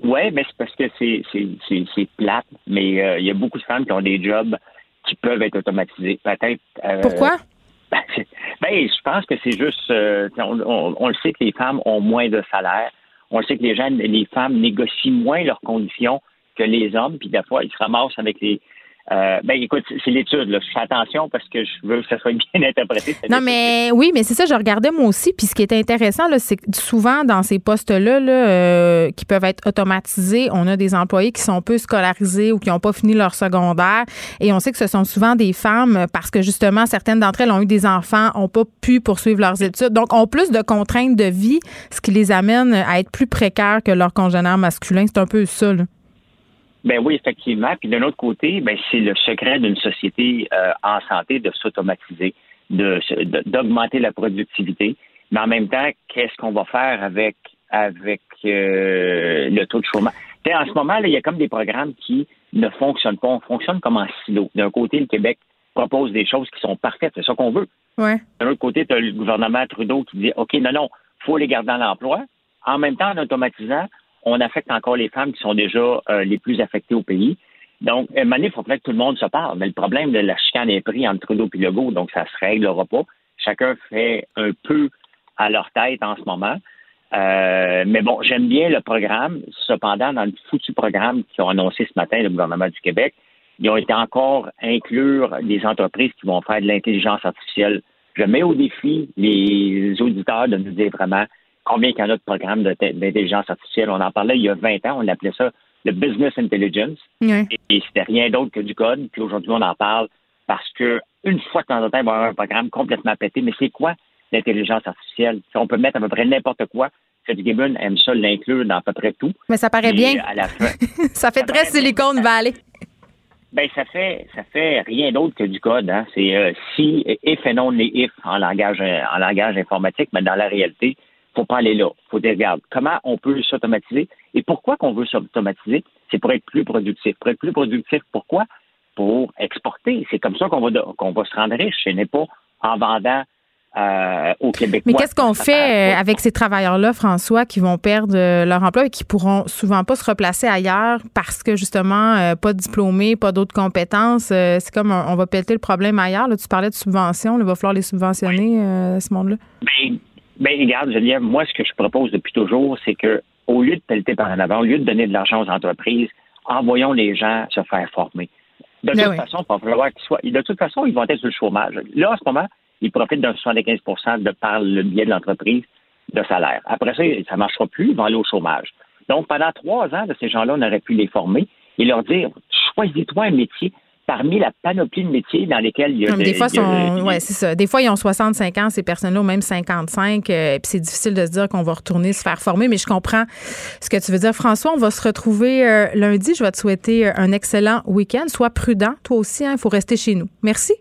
Oui, mais c'est parce que c'est plate, mais euh, il y a beaucoup de femmes qui ont des jobs qui peuvent être automatisés. Peut-être. Pourquoi? Ben, je pense que c'est juste, euh, on, le sait que les femmes ont moins de salaire. On le sait que les gens, les femmes négocient moins leurs conditions que les hommes, puis des fois, ils se ramassent avec les, euh, ben écoute, c'est l'étude. Je fais attention parce que je veux que ça soit bien interprété. Non, mais oui, mais c'est ça, je regardais moi aussi. Puis ce qui est intéressant, c'est que souvent dans ces postes-là, là, euh, qui peuvent être automatisés, on a des employés qui sont peu scolarisés ou qui n'ont pas fini leur secondaire. Et on sait que ce sont souvent des femmes parce que justement, certaines d'entre elles ont eu des enfants, n'ont pas pu poursuivre leurs études, donc ont plus de contraintes de vie, ce qui les amène à être plus précaires que leurs congénères masculins. C'est un peu ça. Là. Ben oui, effectivement. Puis d'un autre côté, ben c'est le secret d'une société euh, en santé de s'automatiser, de, d'augmenter la productivité. Mais en même temps, qu'est-ce qu'on va faire avec avec euh, le taux de chômage? en ce moment, là, il y a comme des programmes qui ne fonctionnent pas. On fonctionne comme en silo. D'un côté, le Québec propose des choses qui sont parfaites, c'est ça qu'on veut. Ouais. D'un autre côté, tu as le gouvernement Trudeau qui dit OK, non, non, faut les garder dans l'emploi. En même temps, en automatisant, on affecte encore les femmes qui sont déjà euh, les plus affectées au pays. Donc, à un moment il que tout le monde se parle. Mais le problème de la chicane est pris entre Trudeau et Legault, donc ça se réglera pas. Chacun fait un peu à leur tête en ce moment. Euh, mais bon, j'aime bien le programme. Cependant, dans le foutu programme qu'ils ont annoncé ce matin, le gouvernement du Québec, ils ont été encore inclure des entreprises qui vont faire de l'intelligence artificielle. Je mets au défi les auditeurs de nous dire vraiment combien il y en a de programmes d'intelligence artificielle. On en parlait il y a 20 ans, on appelait ça le business intelligence. Et, c'était rien d'autre que du code. Puis aujourd'hui, on en parle parce que une fois de temps en temps, il va y avoir un programme complètement pété. Mais c'est quoi l'intelligence artificielle? on peut mettre à peu près n'importe quoi. Fitzgibbon aime ça l'inclure dans à peu près tout. Mais ça paraît bien. ça fait très Silicon Valley. Ben ça fait ça fait rien d'autre que du code. Hein. C'est euh, si if et non les if en langage en langage informatique, mais dans la réalité, faut pas aller là. faut dire, regarde, comment on peut s'automatiser et pourquoi qu'on veut s'automatiser? C'est pour être plus productif. Pour être plus productif, pourquoi? Pour exporter. C'est comme ça qu'on va, qu'on va se rendre riche. Ce n'est pas en vendant euh, au Québec. Mais qu'est-ce qu'on fait euh, avec ces travailleurs-là, François, qui vont perdre euh, leur emploi et qui pourront souvent pas se replacer ailleurs parce que justement, pas de diplômés, pas d'autres compétences. c'est comme on va péter le problème ailleurs. Là, tu parlais de subventions, il va falloir les subventionner, ce monde-là. Ben, ben, regarde, Geneviève, moi, ce que je propose depuis toujours, c'est que au lieu de pelleter par en avant, au lieu de donner de l'argent aux entreprises, envoyons les gens se faire former. De ben toute façon, il va falloir qu'ils soient. De toute façon, ils vont être sur le chômage. Là, en ce moment, ils profitent d'un 75% de par le biais de l'entreprise de salaire. Après ça, ça ne marchera plus, ils vont aller au chômage. Donc, pendant trois ans, ces gens-là, on aurait pu les former et leur dire choisis-toi un métier parmi la panoplie de métiers dans lesquels il y a des, fois, c'est ça. Des fois, ils ont 65 ans, ces personnes-là, ou même 55, euh, et puis c'est difficile de se dire qu'on va retourner se faire former, mais je comprends ce que tu veux dire. François, on va se retrouver euh, lundi. Je vais te souhaiter euh, un excellent week-end. Sois prudent, toi aussi, hein. il faut rester chez nous. Merci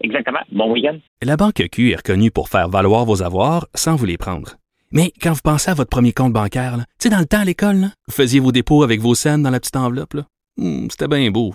exactement. Bon week-end. La Banque Q est reconnue pour faire valoir vos avoirs sans vous les prendre. Mais quand vous pensez à votre premier compte bancaire, tu sais, dans le temps à l'école, vous faisiez vos dépôts avec vos scènes dans la petite enveloppe. Hmm, c'était bien beau.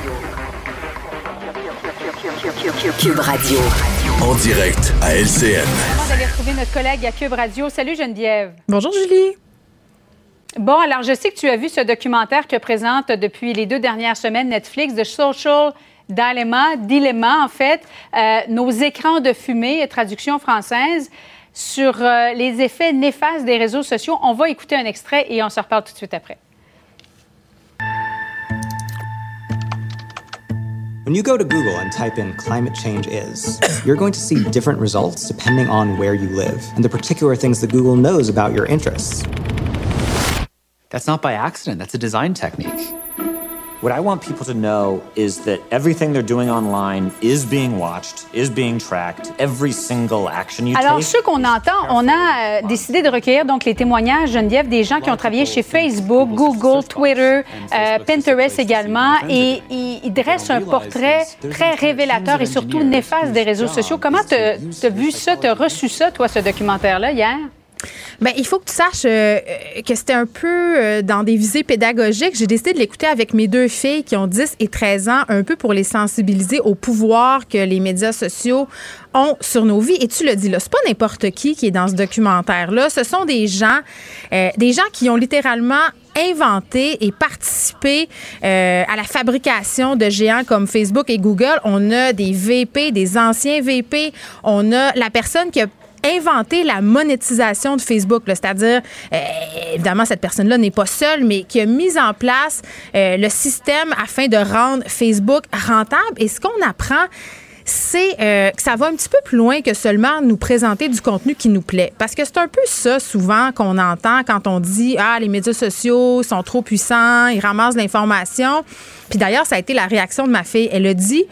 En direct à LCN. Vous allez retrouver notre collègue à Cube Radio. Salut Geneviève. Bonjour Julie. Bon, alors je sais que tu as vu ce documentaire que présente depuis les deux dernières semaines Netflix, The Social Dilemma, dilemma en fait, euh, nos écrans de fumée, traduction française, sur euh, les effets néfastes des réseaux sociaux. On va écouter un extrait et on se reparle tout de suite après. When you go to Google and type in climate change is, you're going to see different results depending on where you live and the particular things that Google knows about your interests. That's not by accident, that's a design technique. What I want people to know is that everything they're doing online is being watched, is being tracked, every single action you Alors, ce qu'on entend, on a euh, décidé de recueillir donc les témoignages, Geneviève, des gens qui ont travaillé chez Facebook, Google, Twitter, euh, Pinterest également, et ils dressent un portrait très révélateur et surtout néfaste des réseaux sociaux. Comment tu as vu ça, tu as reçu ça, toi, ce documentaire-là, hier? Bien, il faut que tu saches euh, que c'était un peu euh, dans des visées pédagogiques. J'ai décidé de l'écouter avec mes deux filles qui ont 10 et 13 ans, un peu pour les sensibiliser au pouvoir que les médias sociaux ont sur nos vies. Et tu le dis là, c'est pas n'importe qui qui est dans ce documentaire-là. Ce sont des gens, euh, des gens qui ont littéralement inventé et participé à la fabrication de géants comme Facebook et Google. On a des VP, des anciens VP. On a la personne qui a inventé la monétisation de Facebook, c'est-à-dire, euh, évidemment, cette personne-là n'est pas seule, mais qui a mis en place euh, le système afin de rendre Facebook rentable. Et ce qu'on apprend, c'est euh, que ça va un petit peu plus loin que seulement nous présenter du contenu qui nous plaît. Parce que c'est un peu ça souvent qu'on entend quand on dit Ah, les médias sociaux sont trop puissants, ils ramassent l'information. Puis d'ailleurs, ça a été la réaction de ma fille. Elle a dit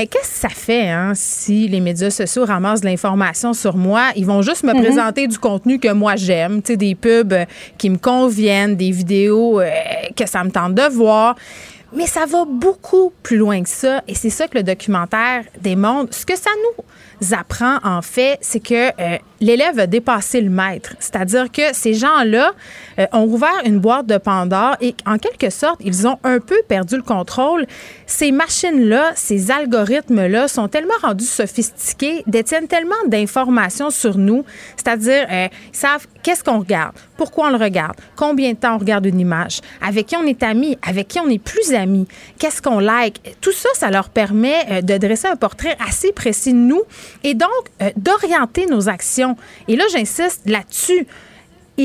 mais qu'est-ce que ça fait hein, si les médias sociaux ramassent de l'information sur moi? Ils vont juste me mhm. présenter du contenu que moi j'aime, des pubs euh, qui me conviennent, des vidéos euh, que ça me tente de voir. Mais ça va beaucoup plus loin que ça. Et c'est ça que le documentaire démontre. Ce que ça nous apprend, en fait, c'est que euh, l'élève a dépassé le maître. C'est-à-dire que ces gens-là euh, ont ouvert une boîte de Pandore et en quelque sorte, ils ont un peu perdu le contrôle. Ces machines-là, ces algorithmes-là sont tellement rendus sophistiqués, détiennent tellement d'informations sur nous, c'est-à-dire euh, ils savent qu'est-ce qu'on regarde, pourquoi on le regarde, combien de temps on regarde une image, avec qui on est ami, avec qui on est plus ami, qu'est-ce qu'on like. Tout ça, ça leur permet de dresser un portrait assez précis de nous et donc d'orienter nos actions et là, j'insiste là-dessus.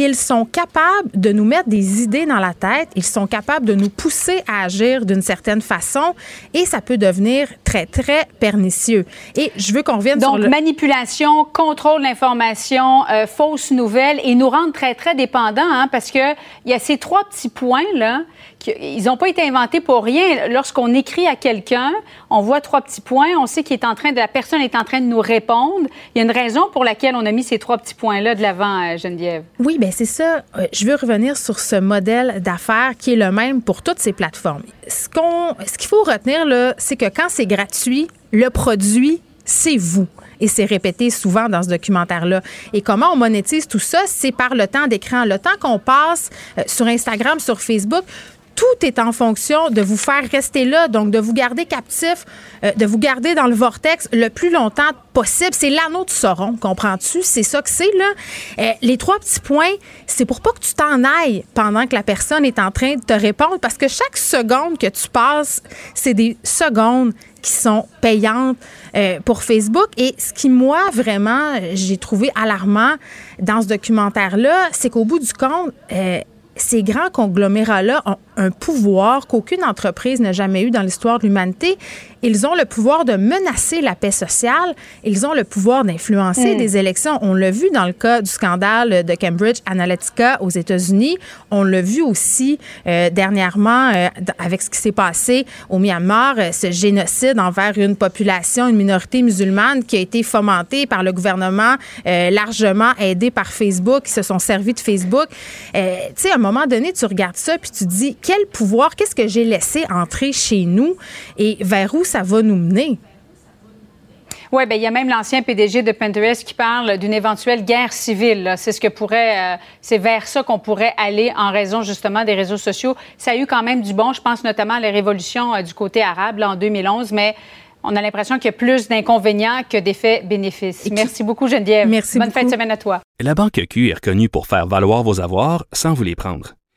Ils sont capables de nous mettre des idées dans la tête, ils sont capables de nous pousser à agir d'une certaine façon et ça peut devenir très, très pernicieux. Et je veux qu'on revienne Donc, sur le... manipulation, contrôle de l'information, euh, fausses nouvelles et nous rendre très, très dépendants hein, parce que il y a ces trois petits points-là ils n'ont pas été inventés pour rien. Lorsqu'on écrit à quelqu'un, on voit trois petits points, on sait qu'il est en train de, la personne est en train de nous répondre. Il y a une raison pour laquelle on a mis ces trois petits points-là de l'avant, euh, Geneviève. Oui, bien c'est ça. Euh, je veux revenir sur ce modèle d'affaires qui est le même pour toutes ces plateformes. Ce qu'il faut retenir c'est que quand c'est gratuit, le produit, c'est vous et c'est répété souvent dans ce documentaire-là. Et comment on monétise tout ça? C'est par le temps d'écran. Le temps qu'on passe euh, sur Instagram, sur Facebook, tout est en fonction de vous faire rester là, donc de vous garder captif, euh, de vous garder dans le vortex le plus longtemps possible. C'est l'anneau de Sauron, comprends-tu? C'est ça que c'est, là. Euh, les trois petits points, c'est pour pas que tu t'en ailles pendant que la personne est en train de te répondre, parce que chaque seconde que tu passes, c'est des secondes qui sont payantes euh, pour Facebook. Et ce qui, moi, vraiment, j'ai trouvé alarmant dans ce documentaire-là, c'est qu'au bout du compte, ces grands conglomérats-là ont un pouvoir qu'aucune entreprise n'a jamais eu dans l'histoire de l'humanité. Ils ont le pouvoir de menacer la paix sociale. Ils ont le pouvoir d'influencer mm. des élections. On l'a vu dans le cas du scandale de Cambridge Analytica aux États-Unis. On l'a vu aussi euh, dernièrement euh, avec ce qui s'est passé au Myanmar, euh, ce génocide envers une population, une minorité musulmane qui a été fomentée par le gouvernement, largement aidé par Facebook, qui se sont servis de Facebook. tu sais, à un moment donné, tu regardes ça puis tu te dis quel pouvoir, qu'est-ce que j'ai laissé entrer chez nous et vers où ça va nous mener? Oui, bien, il y a même l'ancien PDG de Pinterest qui parle d'une éventuelle guerre civile. C'est ce que pourrait, euh, c'est vers ça qu'on pourrait aller en raison justement des réseaux sociaux. Ça a eu quand même du bon. Je pense notamment à la révolution euh, du côté arabe en 2011, mais on a l'impression qu'il y a plus d'inconvénients que d'effets bénéfices. Merci beaucoup, Geneviève. Merci Bonne fin de semaine à toi. La Banque Q est reconnue pour faire valoir vos avoirs sans vous les prendre.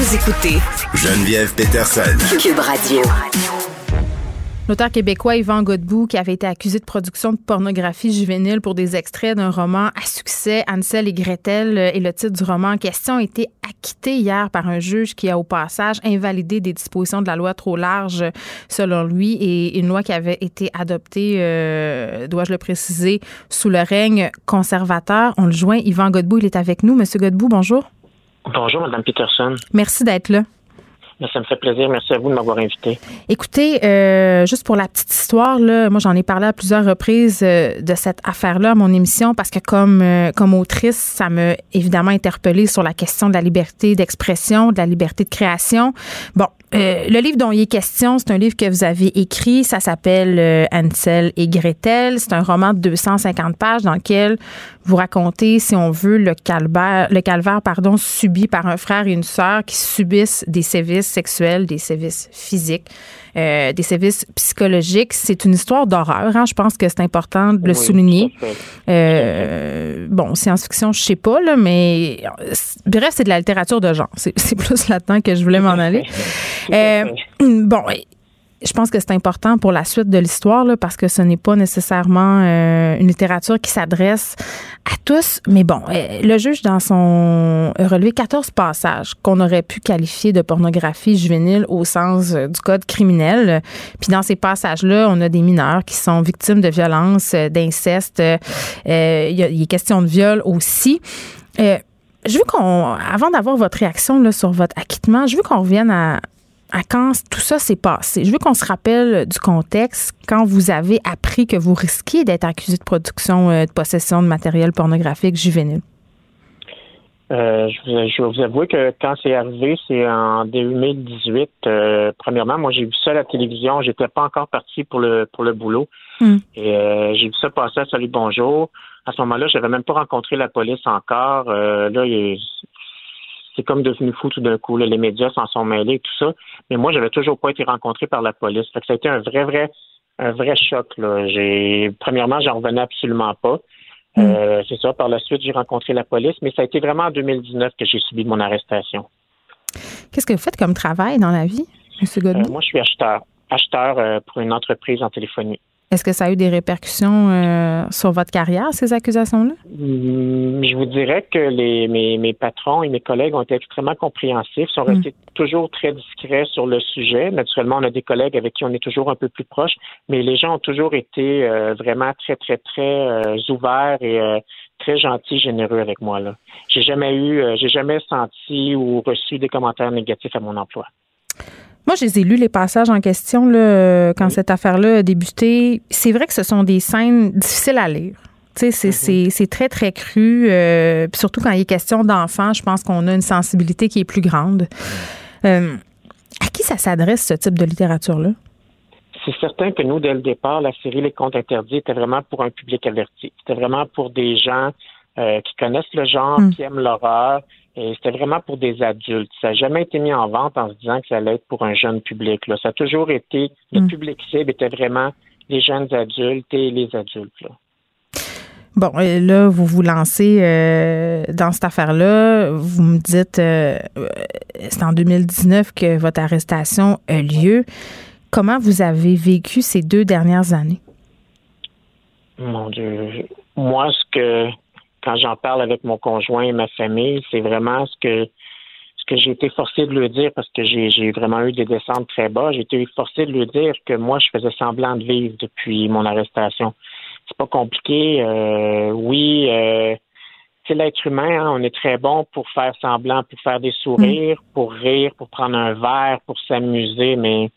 Vous écoutez Geneviève Peterson. Cube Radio. L'auteur québécois Yvan Godbout, qui avait été accusé de production de pornographie juvénile pour des extraits d'un roman à succès, Ansel et Gretel, et le titre du roman en question a été acquitté hier par un juge qui a au passage invalidé des dispositions de la loi trop large, selon lui, et une loi qui avait été adoptée, euh, dois-je le préciser, sous le règne conservateur. On le joint, Yvan Godbout, il est avec nous. Monsieur Godbout, bonjour. Bonjour, Mme Peterson. Merci d'être là. Ça me fait plaisir. Merci à vous de m'avoir invité. Écoutez, euh, juste pour la petite histoire, là, moi j'en ai parlé à plusieurs reprises euh, de cette affaire-là mon émission parce que comme euh, comme autrice, ça m'a évidemment interpellée sur la question de la liberté d'expression, de la liberté de création. Bon, le livre dont il est question, c'est un livre que vous avez écrit. Ça s'appelle Ansel et Gretel. C'est un roman de 250 pages dans lequel vous racontez, si on veut, le calvaire, le calvaire pardon, subi par un frère et une sœur qui subissent des sévices sexuels, des sévices physiques, euh, des sévices psychologiques. C'est une histoire d'horreur. Hein? Je pense que c'est important de le souligner. Euh, bon, science-fiction, je sais pas, là, mais bref, c'est de la littérature de genre. C'est plus là-dedans que je voulais m'en aller. Euh, bon, je pense que c'est important pour la suite de l'histoire parce que ce n'est pas nécessairement euh, une littérature qui s'adresse à tous. Mais bon, euh, le juge, dans son relevé 14 passages qu'on aurait pu qualifier de pornographie juvénile au sens euh, du code criminel. Puis dans ces passages-là, on a des mineurs qui sont victimes de violences, d'inceste. il, y a, question de viol aussi. je veux qu'on, avant d'avoir votre réaction là, sur votre acquittement, je veux qu'on revienne à, à quand tout ça s'est passé? Je veux qu'on se rappelle du contexte quand vous avez appris que vous risquiez d'être accusé de production, euh, de possession de matériel pornographique juvénile? Euh, je, vais vous avouer que quand c'est arrivé, c'est en 2018. Euh, premièrement, moi j'ai vu ça à la télévision. J'étais pas encore parti pour le pour le boulot. Hmm. Et j'ai vu ça passer à Salut Bonjour. À ce moment-là, j'avais même pas rencontré la police encore. là, c'est comme devenu fou tout d'un coup. Là. Les médias s'en sont mêlés et tout ça. Mais moi, j'avais toujours pas été rencontré par la police. Fait que ça a été un vrai, vrai, un vrai choc. Là. J'ai, premièrement, j'en revenais absolument pas. Euh, c'est ça. Par la suite, j'ai rencontré la police, mais ça a été vraiment en 2019 que j'ai subi mon arrestation. Qu'est-ce que vous faites comme travail dans la vie, M. Godbout? Euh, moi, je suis acheteur. Acheteur euh, pour une entreprise en téléphonie. Est-ce que ça a eu des répercussions euh, sur votre carrière, ces accusations-là? Hum, je vous dirais que les, mes, mes, patrons et mes collègues ont été extrêmement compréhensifs, sont restés toujours très discrets sur le sujet. Naturellement, on a des collègues avec qui on est toujours un peu plus proche, mais les gens ont toujours été euh, vraiment très, très, très euh, ouverts et très gentils, généreux avec moi. Là, j'ai jamais eu, j'ai jamais senti ou reçu des commentaires négatifs à mon emploi. Moi, j'ai lu, les passages en question là, quand cette affaire-là a débuté. C'est vrai que ce sont des scènes difficiles à lire. Mm-hmm. C'est très, très cru. Euh, surtout quand il est question d'enfants, je pense qu'on a une sensibilité qui est plus grande. Euh, à qui ça s'adresse, ce type de littérature-là? C'est certain que nous, dès le départ, la série Les Contes interdits était vraiment pour un public averti. C'était vraiment pour des gens euh, qui connaissent le genre, mm. qui aiment l'horreur, et c'était vraiment pour des adultes. Ça n'a jamais été mis en vente en se disant que ça allait être pour un jeune public. Là. Ça a toujours été, le hmm. public cible était vraiment les jeunes adultes et les adultes. Bon, là, vous vous lancez euh, dans cette affaire-là. Vous me dites, euh, c'est en 2019 que votre arrestation a lieu. Comment vous avez vécu ces deux dernières années? Mon Dieu. Moi, ce que quand j'en parle avec mon conjoint et ma famille, c'est vraiment ce que ce que j'ai été forcé de lui dire parce que j'ai vraiment eu des descentes très bas. J'ai été forcé de lui dire que moi, je faisais semblant de vivre depuis mon arrestation. C'est pas compliqué. Euh, oui, euh, c'est l'être humain. Hein, on est très bon pour faire semblant, pour faire des sourires, pour rire, pour prendre un verre, pour s'amuser, mais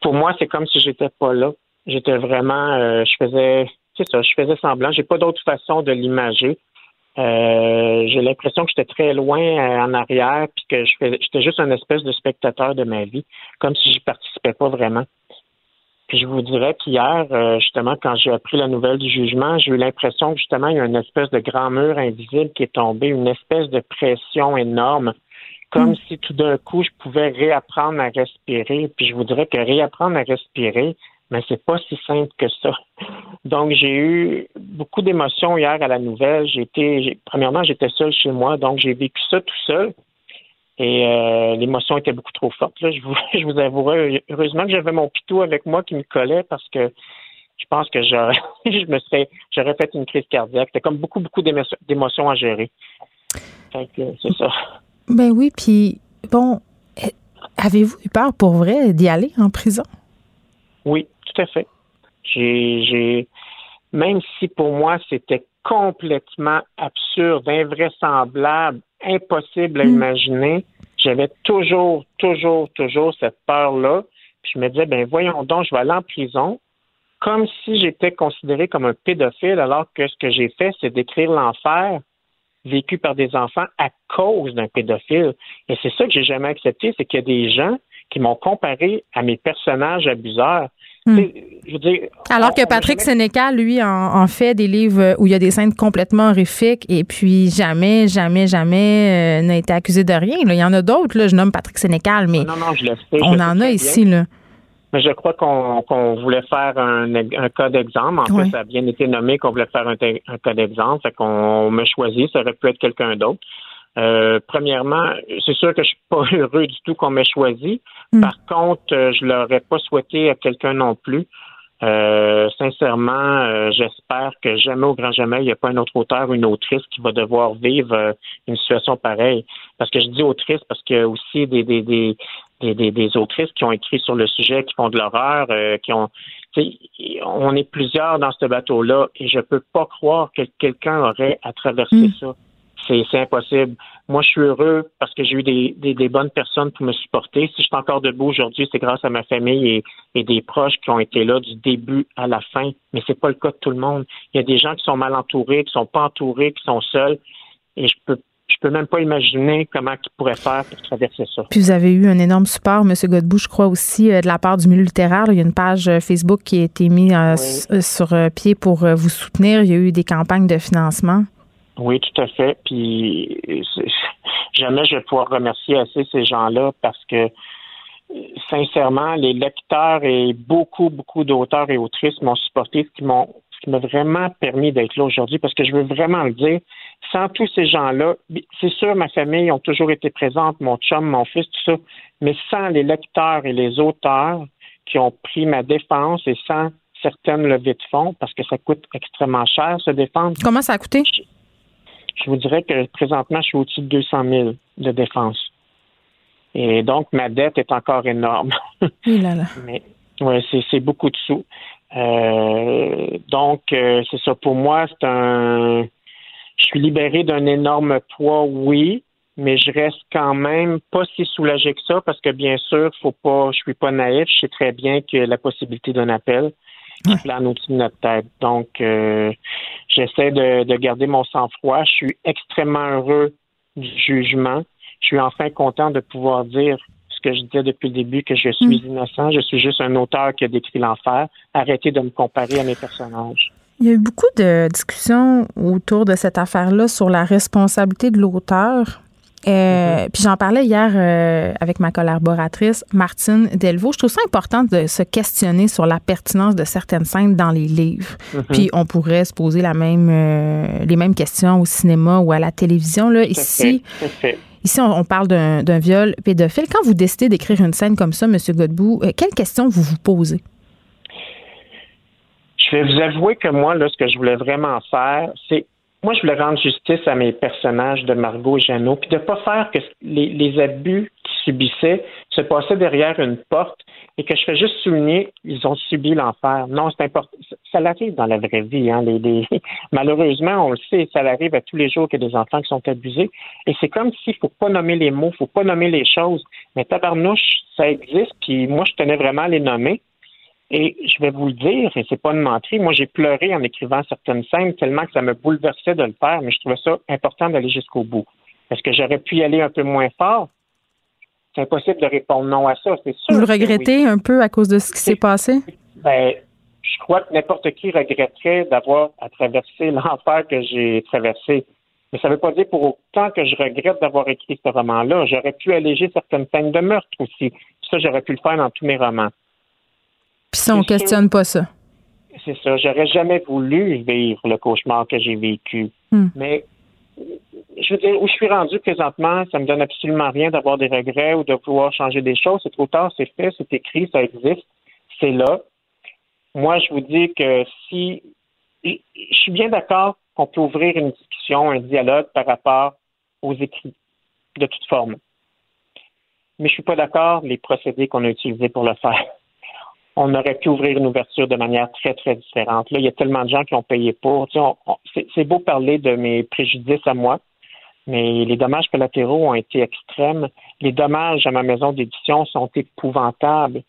pour moi, c'est comme si j'étais pas là. J'étais vraiment, euh, je faisais c'est ça, je faisais semblant. J'ai pas d'autre façon de l'imager. Euh, j'ai l'impression que j'étais très loin euh, en arrière, puis que j'étais juste un espèce de spectateur de ma vie, comme si j'y participais pas vraiment. Puis je vous dirais qu'hier, euh, justement, quand j'ai appris la nouvelle du jugement, j'ai eu l'impression que justement, il y a une espèce de grand mur invisible qui est tombé, une espèce de pression énorme, comme mm. si tout d'un coup, je pouvais réapprendre à respirer. Puis je vous dirais que réapprendre à respirer, mais c'est pas si simple que ça. Donc, j'ai eu beaucoup d'émotions hier à la nouvelle. J'étais, premièrement, j'étais seul chez moi, donc j'ai vécu ça tout seul. Et euh, l'émotion était beaucoup trop forte. Là. Je vous, je vous avouerai, heureusement que j'avais mon pitou avec moi qui me collait parce que je pense que j'aurais, je me serais, j'aurais fait une crise cardiaque. C'était comme beaucoup, beaucoup d'émotions à gérer. c'est ça. Ben oui, puis bon, eh, avez-vous eu peur pour vrai d'y aller en prison? Oui, tout à fait. J'ai, même si pour moi c'était complètement absurde, invraisemblable, impossible à mm. imaginer, j'avais toujours, toujours, toujours cette peur-là. Puis je me disais, ben voyons donc, je vais aller en prison, comme si j'étais considéré comme un pédophile, alors que ce que j'ai fait, c'est d'écrire l'enfer vécu par des enfants à cause d'un pédophile. Et c'est ça que j'ai jamais accepté, c'est qu'il y a des gens qui m'ont comparé à mes personnages abuseurs. Hmm. Alors que Patrick Sénécal, lui, en, fait des livres où il y a des scènes complètement horrifiques et puis jamais, jamais, jamais euh, n'a été accusé de rien. Il y en a d'autres, là, je nomme Patrick Sénécal, mais on en a ici. Là. Mais je crois qu'on voulait faire un, un cas d'exemple. En fait, ça a bien été nommé qu'on voulait faire un, un cas d'exemple. Fait qu'on m'a choisi, ça aurait pu être quelqu'un d'autre. Euh, premièrement, c'est sûr que je suis pas heureux du tout qu'on m'ait choisi. Mm. Par contre, euh, je l'aurais pas souhaité à quelqu'un non plus. Euh, sincèrement, j'espère que jamais au grand jamais, il n'y a pas un autre auteur ou une autrice qui va devoir vivre une situation pareille. Parce que je dis autrice parce qu'il y a aussi des, des, des, des, des autrices qui ont écrit sur le sujet, qui font de l'horreur, qui ont on est plusieurs dans ce bateau-là et je peux pas croire que quelqu'un aurait à traverser mm. ça c'est impossible. Moi, je suis heureux parce que j'ai eu des, des, bonnes personnes pour me supporter. Si je suis encore debout aujourd'hui, c'est grâce à ma famille et, et, des proches qui ont été là du début à la fin. Mais c'est pas le cas de tout le monde. Il y a des gens qui sont mal entourés, qui sont pas entourés, qui sont seuls. Et je peux je peux même pas imaginer comment ils pourraient faire pour traverser ça. Puis vous avez eu un énorme support, M. Godbout, je crois aussi, euh, de la part du milieu littéraire. Il y a une page euh, Facebook qui a été mise euh, sur pied pour vous soutenir. Il y a eu des campagnes de financement. Oui, tout à fait. Puis jamais je vais pouvoir remercier assez ces gens-là parce que sincèrement, les lecteurs et beaucoup, beaucoup d'auteurs et autrices m'ont supporté, ce qui m'ont qui m'a vraiment permis d'être là aujourd'hui, parce que je veux vraiment le dire, sans tous ces gens-là, c'est sûr, ma famille ont toujours été présente, mon chum, mon fils, tout ça, mais sans les lecteurs et les auteurs qui ont pris ma défense et sans certaines levées de fonds, parce que ça coûte extrêmement cher se défendre. Comment ça a coûté? Je, vous dirais que présentement, je suis au-dessus de 200 000 de défense. Et donc, ma dette est encore énorme. Oui, là, là. Mais oui, c'est beaucoup de sous. Euh, donc, euh, c'est ça. Pour moi, c'est un. Je suis libéré d'un énorme poids, oui, mais je reste quand même pas si soulagé que ça parce que bien sûr, faut pas. Je suis pas naïf. Je sais très bien que la possibilité d'un appel qui plane au-dessus de notre tête. Donc, euh, j'essaie de, de garder mon sang-froid. Je suis extrêmement heureux du jugement. Je suis enfin content de pouvoir dire que je disais depuis le début, que je suis Hmm. innocent, je suis juste un auteur qui a décrit l'enfer. Arrêtez de me comparer à mes personnages. Il y a eu beaucoup de discussions autour de cette affaire-là sur la responsabilité de l'auteur. Euh, Puis j'en parlais hier euh, avec ma collaboratrice Martine Delvaux. Je trouve ça important de se questionner sur la pertinence de certaines scènes dans les livres. Mhm. Puis on pourrait se poser la même, euh, les mêmes questions au cinéma ou à la télévision. Là. Ici. Ici, on, on parle d'un viol pédophile. Quand vous décidez d'écrire une scène comme ça, M. Godbout, quelles questions vous vous posez? Je vais vous avouer que moi, là, ce que je voulais vraiment faire, c'est moi, je voulais rendre justice à mes personnages de Margot et Jeannot, puis de pas faire que les, abus qu'ils subissaient se passaient derrière une porte et que je fais juste souligner, ils ont subi l'enfer. Non, c'est important. Ça l'arrive dans la vraie vie. Hein, les, Malheureusement, on le sait, ça arrive à tous les jours qu'il y a des enfants qui sont abusés. Et c'est comme s'il faut pas nommer les mots, faut pas nommer les choses. Mais tabarnouche, ça existe, puis moi, je tenais vraiment à les nommer. Et je vais vous le dire, et c'est pas une menterie, moi j'ai pleuré en écrivant certaines scènes tellement que ça me bouleversait de le faire, mais je trouvais ça important d'aller jusqu'au bout. Est-ce que j'aurais pu y aller un peu moins fort? C'est impossible de répondre non à ça, c'est sûr. Vous le oui. regrettez un peu à cause de ce qui s'est passé? Ben, je crois que n'importe qui regretterait d'avoir à traverser l'enfer que j'ai traversé. Mais ça ne veut pas dire pour autant que je regrette d'avoir écrit ce roman-là. J'aurais pu alléger certaines scènes de meurtre aussi. Ça, j'aurais pu le faire dans tous mes romans. Puis ça, on questionne pas ça. C'est ça. J'aurais jamais voulu vivre le cauchemar que j'ai vécu. Hmm. Mais je veux dire, où je suis rendu présentement, ça me donne absolument rien d'avoir des regrets ou de vouloir changer des choses. C'est trop tard, c'est fait, c'est écrit, ça existe, c'est là. Moi, je vous dis que si je je suis bien d'accord qu'on peut ouvrir une discussion, un dialogue par rapport aux écrits, de toute forme. Mais je suis pas d'accord les procédés qu'on a utilisés pour le faire on aurait pu ouvrir une ouverture de manière très, très différente. Là, il y a tellement de gens qui ont payé pour. Tu sais, c'est, beau parler de mes préjudices à moi, mais les dommages collatéraux ont été extrêmes. Les dommages à ma maison d'édition sont épouvantables.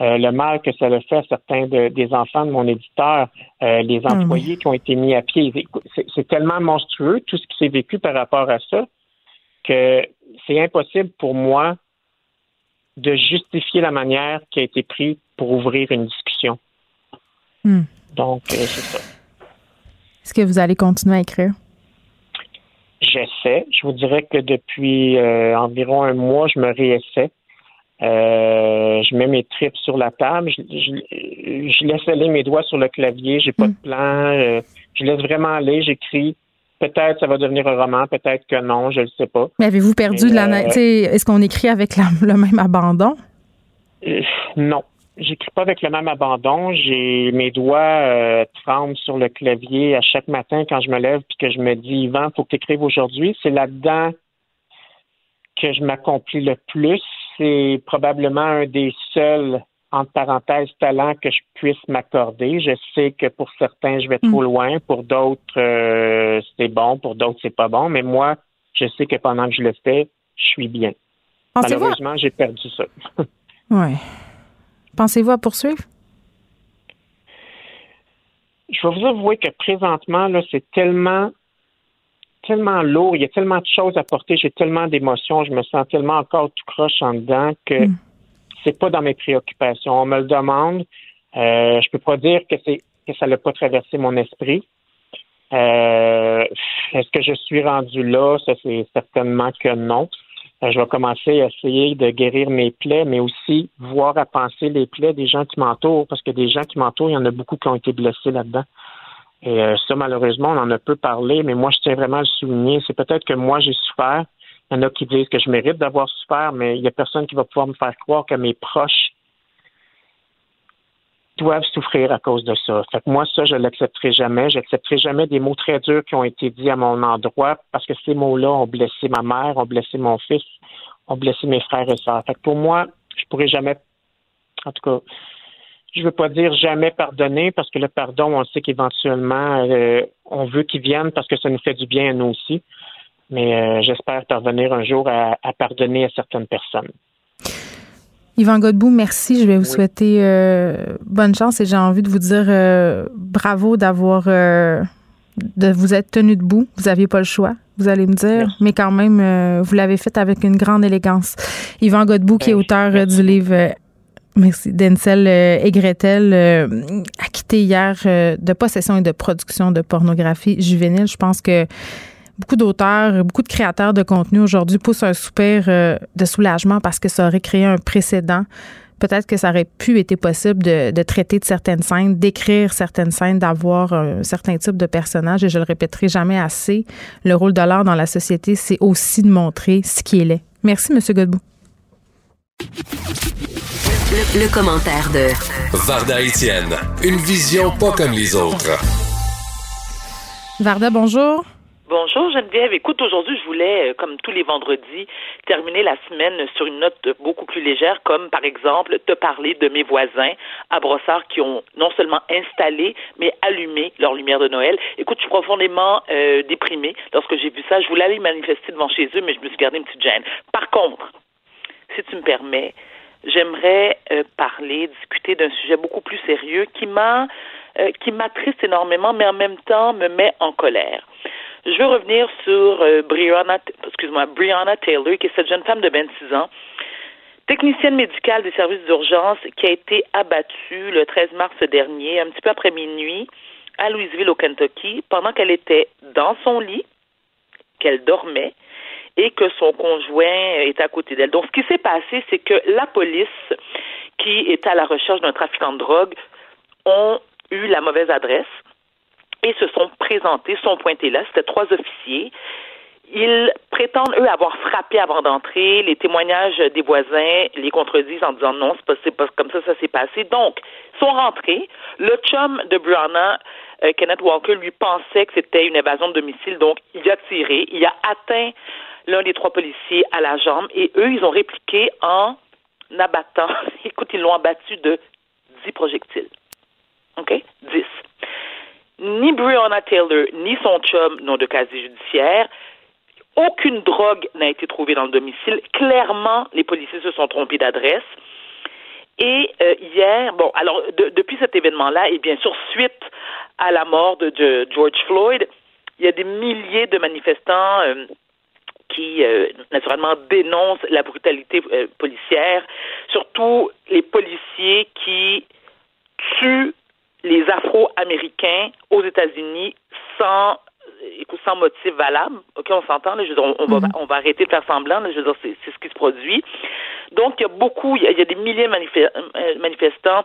Euh, le mal que ça a fait à certains de- des enfants de mon éditeur, euh, les Ah employés qui ont été mis à pied. C'est tellement monstrueux, tout ce qui s'est vécu par rapport à ça, que c'est impossible pour moi de justifier la manière qui a été prise pour ouvrir une discussion. Hmm. Donc, euh, c'est ça. Est-ce que vous allez continuer à écrire? J'essaie. Je vous dirais que depuis euh, environ un mois, je me réessaie. Euh, je mets mes tripes sur la table. Je, je- je laisse aller mes doigts sur le clavier. J'ai pas de plan. je laisse vraiment aller. J'écris. Peut-être ça va devenir un roman, peut-être que non, je ne sais pas. Mais avez-vous perdu Mais, de la. euh, Est-ce qu'on écrit avec la- le même abandon? Euh, non. J'écris pas avec le même abandon. J'ai mes doigts euh, tremblent sur le clavier à chaque matin quand je me lève puis que je me dis Yvan, faut que tu écrives aujourd'hui. C'est là-dedans que je m'accomplis le plus. C'est probablement un des seuls entre parenthèses talents que je puisse m'accorder. Je sais que pour certains je vais trop loin, pour d'autres euh, c'est bon, pour d'autres c'est pas bon, mais moi je sais que pendant que je le fais, je suis bien. Malheureusement, j'ai perdu ça. Oui. Pensez-vous à poursuivre? je vais vous avouer que présentement, là, c'est tellement, tellement lourd, il y a tellement de choses à porter, j'ai tellement d'émotions, je me sens tellement encore tout croche en dedans que c'est pas dans mes préoccupations. On me le demande. Euh, je peux pas dire que c'est que ça l'a pas traversé mon esprit. Euh, est-ce que je suis rendu là? Ça, c'est certainement que non. Euh, je vais commencer à essayer de guérir mes plaies, mais aussi voir à penser les plaies des gens qui m'entourent, parce que des gens qui m'entourent, il y en a beaucoup qui ont été blessés là-dedans. Et euh, ça, malheureusement, on en a peu parlé, mais moi, je tiens vraiment à le souligner. C'est peut-être que moi, j'ai souffert. Il y en a qui disent que je mérite d'avoir souffert, mais il n'y a personne qui va pouvoir me faire croire que mes proches doivent souffrir à cause de ça. Fait que moi, ça, je l'accepterai jamais. J'accepterai jamais des mots très durs qui ont été dits à mon endroit parce que ces mots-là ont blessé ma mère, ont blessé mon fils, ont blessé mes frères et sœurs. Fait que pour moi, je pourrais jamais, en tout cas, je veux pas dire jamais pardonner parce que le pardon, on sait qu'éventuellement, euh, on veut qu'il vienne parce que ça nous fait du bien à nous aussi. Mais euh, j'espère parvenir un jour à pardonner à certaines personnes. Yvan Godbout, merci. Je vais vous souhaiter euh, bonne chance et j'ai envie de vous dire euh, bravo d'avoir euh, de vous être tenu debout. Vous n'aviez pas le choix, vous allez me dire, mais quand même, vous l'avez fait avec une grande élégance. Yvan Godbout, qui est ben, auteur du livre Merci. Denzel et Gretel, acquitté hier de possession et de production de pornographie juvénile. Je pense que beaucoup d'auteurs, beaucoup de créateurs de contenu aujourd'hui poussent un soupir euh, de soulagement parce que ça aurait créé un précédent. Peut-être que ça aurait pu être possible de, traiter de certaines scènes, d'écrire certaines scènes, d'avoir un certain type de personnage. Et je le répéterai jamais assez. Le rôle de l'art dans la société, c'est aussi de montrer ce qui est. Merci, M. Godbout. Le, le, commentaire de Varda Etienne, une vision pas comme les autres. Varda, bonjour. Bonjour Geneviève. Écoute, aujourd'hui, je voulais, euh, comme tous les vendredis, terminer la semaine sur une note beaucoup plus légère, comme par exemple te parler de mes voisins à Brossard qui ont non seulement installé, mais allumé leur lumière de Noël. Écoute, je suis profondément euh, déprimée lorsque j'ai vu ça. Je voulais aller manifester devant chez eux, mais je me suis gardé une petite gêne. Par contre, si tu me permets, j'aimerais euh, parler, discuter d'un sujet beaucoup plus sérieux qui m'a qui m'attriste énormément, mais en même temps me met en colère. Je veux revenir sur euh, Brianna, excuse-moi, Brianna Taylor, qui est cette jeune femme de 26 ans, technicienne médicale des services d'urgence, qui a été abattue le 13 mars dernier, un petit peu après minuit, à Louisville, au Kentucky, pendant qu'elle était dans son lit, qu'elle dormait, et que son conjoint était à côté d'elle. Donc, ce qui s'est passé, c'est que la police, qui était à la recherche d'un trafiquant de drogue, ont eu la mauvaise adresse et se sont présentés, sont pointés là. C'était trois officiers. Ils prétendent, eux, avoir frappé avant d'entrer. Les témoignages des voisins les contredisent en disant non, c'est pas, comme ça, ça s'est passé. Donc, ils sont rentrés. Le chum de Brianna, euh, Kenneth Walker, lui pensait que c'était une évasion de domicile, donc il a tiré. Il a atteint l'un des trois policiers à la jambe et eux, ils ont répliqué en abattant. Écoute, ils l'ont abattu de dix projectiles. OK? Dix ni Breonna Taylor ni son chum n'ont de casier judiciaire. Aucune drogue n'a été trouvée dans le domicile. Clairement, les policiers se sont trompés d'adresse. Et euh, hier, bon, alors depuis cet événement-là, et bien sûr suite à la mort de, George Floyd, il y a des milliers de manifestants euh, qui euh, naturellement dénoncent la brutalité policière, surtout les policiers qui tuent les Afro-Américains aux États-Unis sans sans motif valable. OK, on s'entend, je on, va, mhm. on va arrêter de faire semblant, je veux dire, c'est, ce qui se produit. Donc, il y a beaucoup, il y a, des milliers de euh, manifestants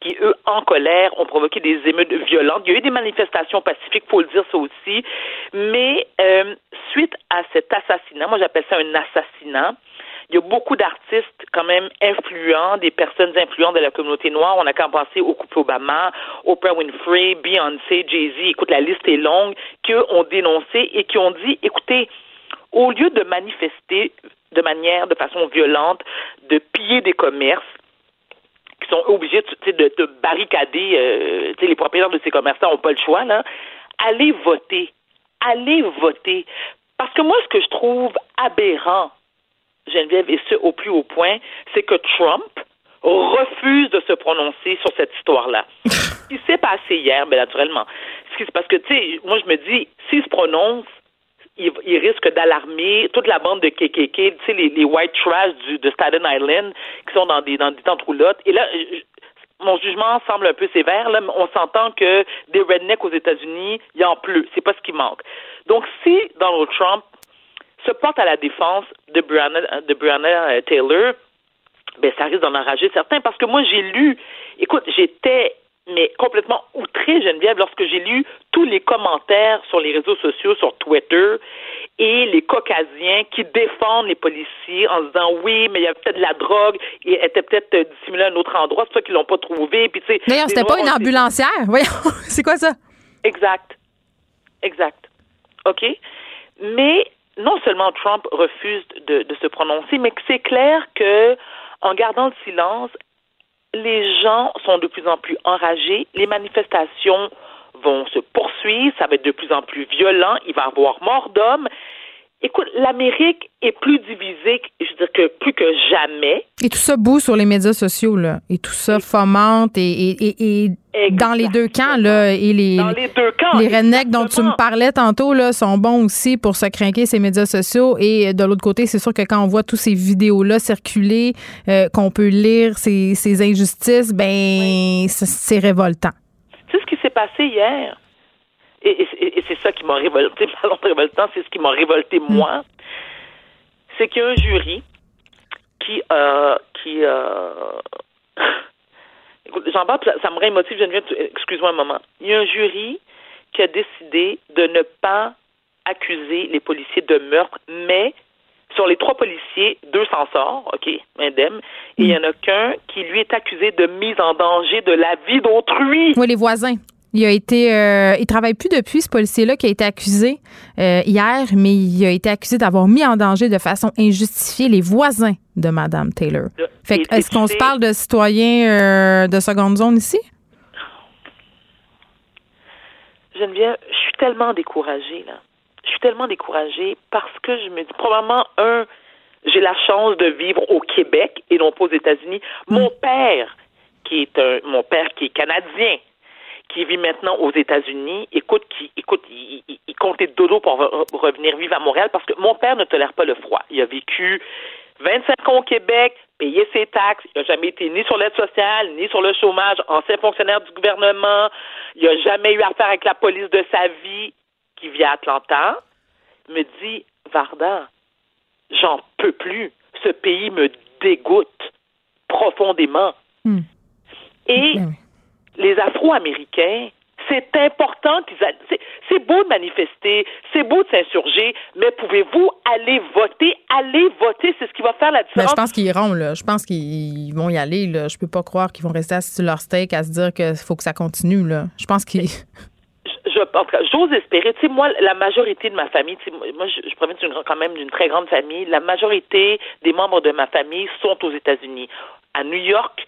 qui, eux, en colère, ont provoqué des émeutes violentes. Il y a eu des manifestations pacifiques, faut le dire ça aussi. Mais euh, suite à cet assassinat, moi j'appelle ça un assassinat, il y a beaucoup d'artistes quand même influents, des personnes influentes de la communauté noire. On a qu'à penser au couple Obama, Oprah Winfrey, Beyoncé, Jay-Z. Écoute, la liste est longue, qui ont dénoncé et qui ont dit, écoutez, au lieu de manifester de manière, de façon violente, de piller des commerces, qui sont obligés de, de, barricader, euh, les propriétaires de ces commerçants n'ont pas le choix, là, allez voter. Allez voter. Parce que moi, ce que je trouve aberrant Geneviève, et ce au plus haut point, c'est que Trump refuse de se prononcer sur cette histoire-là. Ce qui s'est passé hier, bien naturellement, parce que, tu sais, moi, je me dis, s'il se prononce, il, risque d'alarmer toute la bande de KKK, tu sais, les, white trash du, de Staten Island qui sont dans des, dans des tentes roulottes. Et là, mon jugement semble un peu sévère. Là, on s'entend que des rednecks aux États-Unis, il y en pleut. C'est pas ce qui manque. Donc, si Donald Trump se porte à la défense de Breonna, de Breonna euh, Taylor, ben ça risque d'en enrager certains parce que moi j'ai lu, écoute, j'étais mais complètement outré, Geneviève, lorsque j'ai lu tous les commentaires sur les réseaux sociaux, sur Twitter, et les caucasiens qui défendent les policiers en se disant oui, mais il y a peut-être de la drogue, elle était peut-être euh, dissimulée à un autre endroit, c'est ça qu'ils l'ont pas trouvé. Puis, D'ailleurs, c'était pas une ambulancière. Voyons, c'est quoi ça? Exact. Exact. OK? Mais non seulement Trump refuse de, de se prononcer, mais que c'est clair que en gardant le silence, les gens sont de plus en plus enragés, les manifestations vont se poursuivre, ça va être de plus en plus violent, il va y avoir mort d'hommes. Écoute, l'Amérique est plus divisée, je veux dire que plus que jamais. Et tout ça boue sur les médias sociaux, là. Et tout ça fomente et, et, et, dans les deux camps, là. Et les, dans les deux camps. Les rednecks dont tu me parlais tantôt, là, sont bons aussi pour se craquer ces médias sociaux. Et de l'autre côté, c'est sûr que quand on voit tous ces vidéos-là circuler, euh, qu'on peut lire ces, ces injustices, ben, c'est révoltant. C'est ce qui s'est passé hier? Et, c'est ça qui m'a révolté, parlons de révoltant, c'est ce qui m'a révolté mm. moi, c'est qu'il y a un jury qui, euh, qui, euh... écoute, j'en parle, ça, ça me rémotive, Geneviève, excuse-moi un moment. Il y a un jury qui a décidé de ne pas accuser les policiers de meurtre, mais sur les trois policiers, deux s'en sortent, OK, indemne, et il y en a qu'un qui, lui, est accusé de mise en danger de la vie d'autrui. Oui, les voisins. Il a été, euh, il travaille plus depuis ce policier-là qui a été accusé euh, hier, mais il a été accusé d'avoir mis en danger de façon injustifiée les voisins de Madame Taylor. Fait est-ce qu'on se parle de citoyens euh, de seconde zone ici? Geneviève, je suis tellement découragée là. Je suis tellement découragée parce que je me dis probablement un, j'ai la chance de vivre au Québec et non pas aux États-Unis. Mon mm. père, qui est un, mon père qui est canadien, qui vit maintenant aux États-Unis, écoute, qui, écoute, il, il, comptait dodo pour revenir vivre à Montréal parce que mon père ne tolère pas le froid. Il a vécu 25 ans au Québec, payé ses taxes, il n'a jamais été ni sur l'aide sociale, ni sur le chômage, ancien fonctionnaire du gouvernement, il n'a jamais eu affaire avec la police de sa vie, qui vit à Atlanta, il me dit, Varda, j'en peux plus. Ce pays me dégoûte profondément. Hmm. Et ben les Afro-Américains, c'est important qu'ils c'est beau de manifester, c'est beau de s'insurger, mais pouvez-vous aller voter, aller voter, c'est ce qui va faire la différence. je pense qu'ils iront là, je pense qu'ils vont y aller là, je peux pas croire qu'ils vont rester assis sur leur steak à se dire qu'il faut que ça continue là. Je pense qu'ils j'ose espérer. Tu sais, moi, la majorité de ma famille, tu sais, moi, je, je proviens quand même d'une très grande famille. La majorité des membres de ma famille sont aux États-Unis, à New York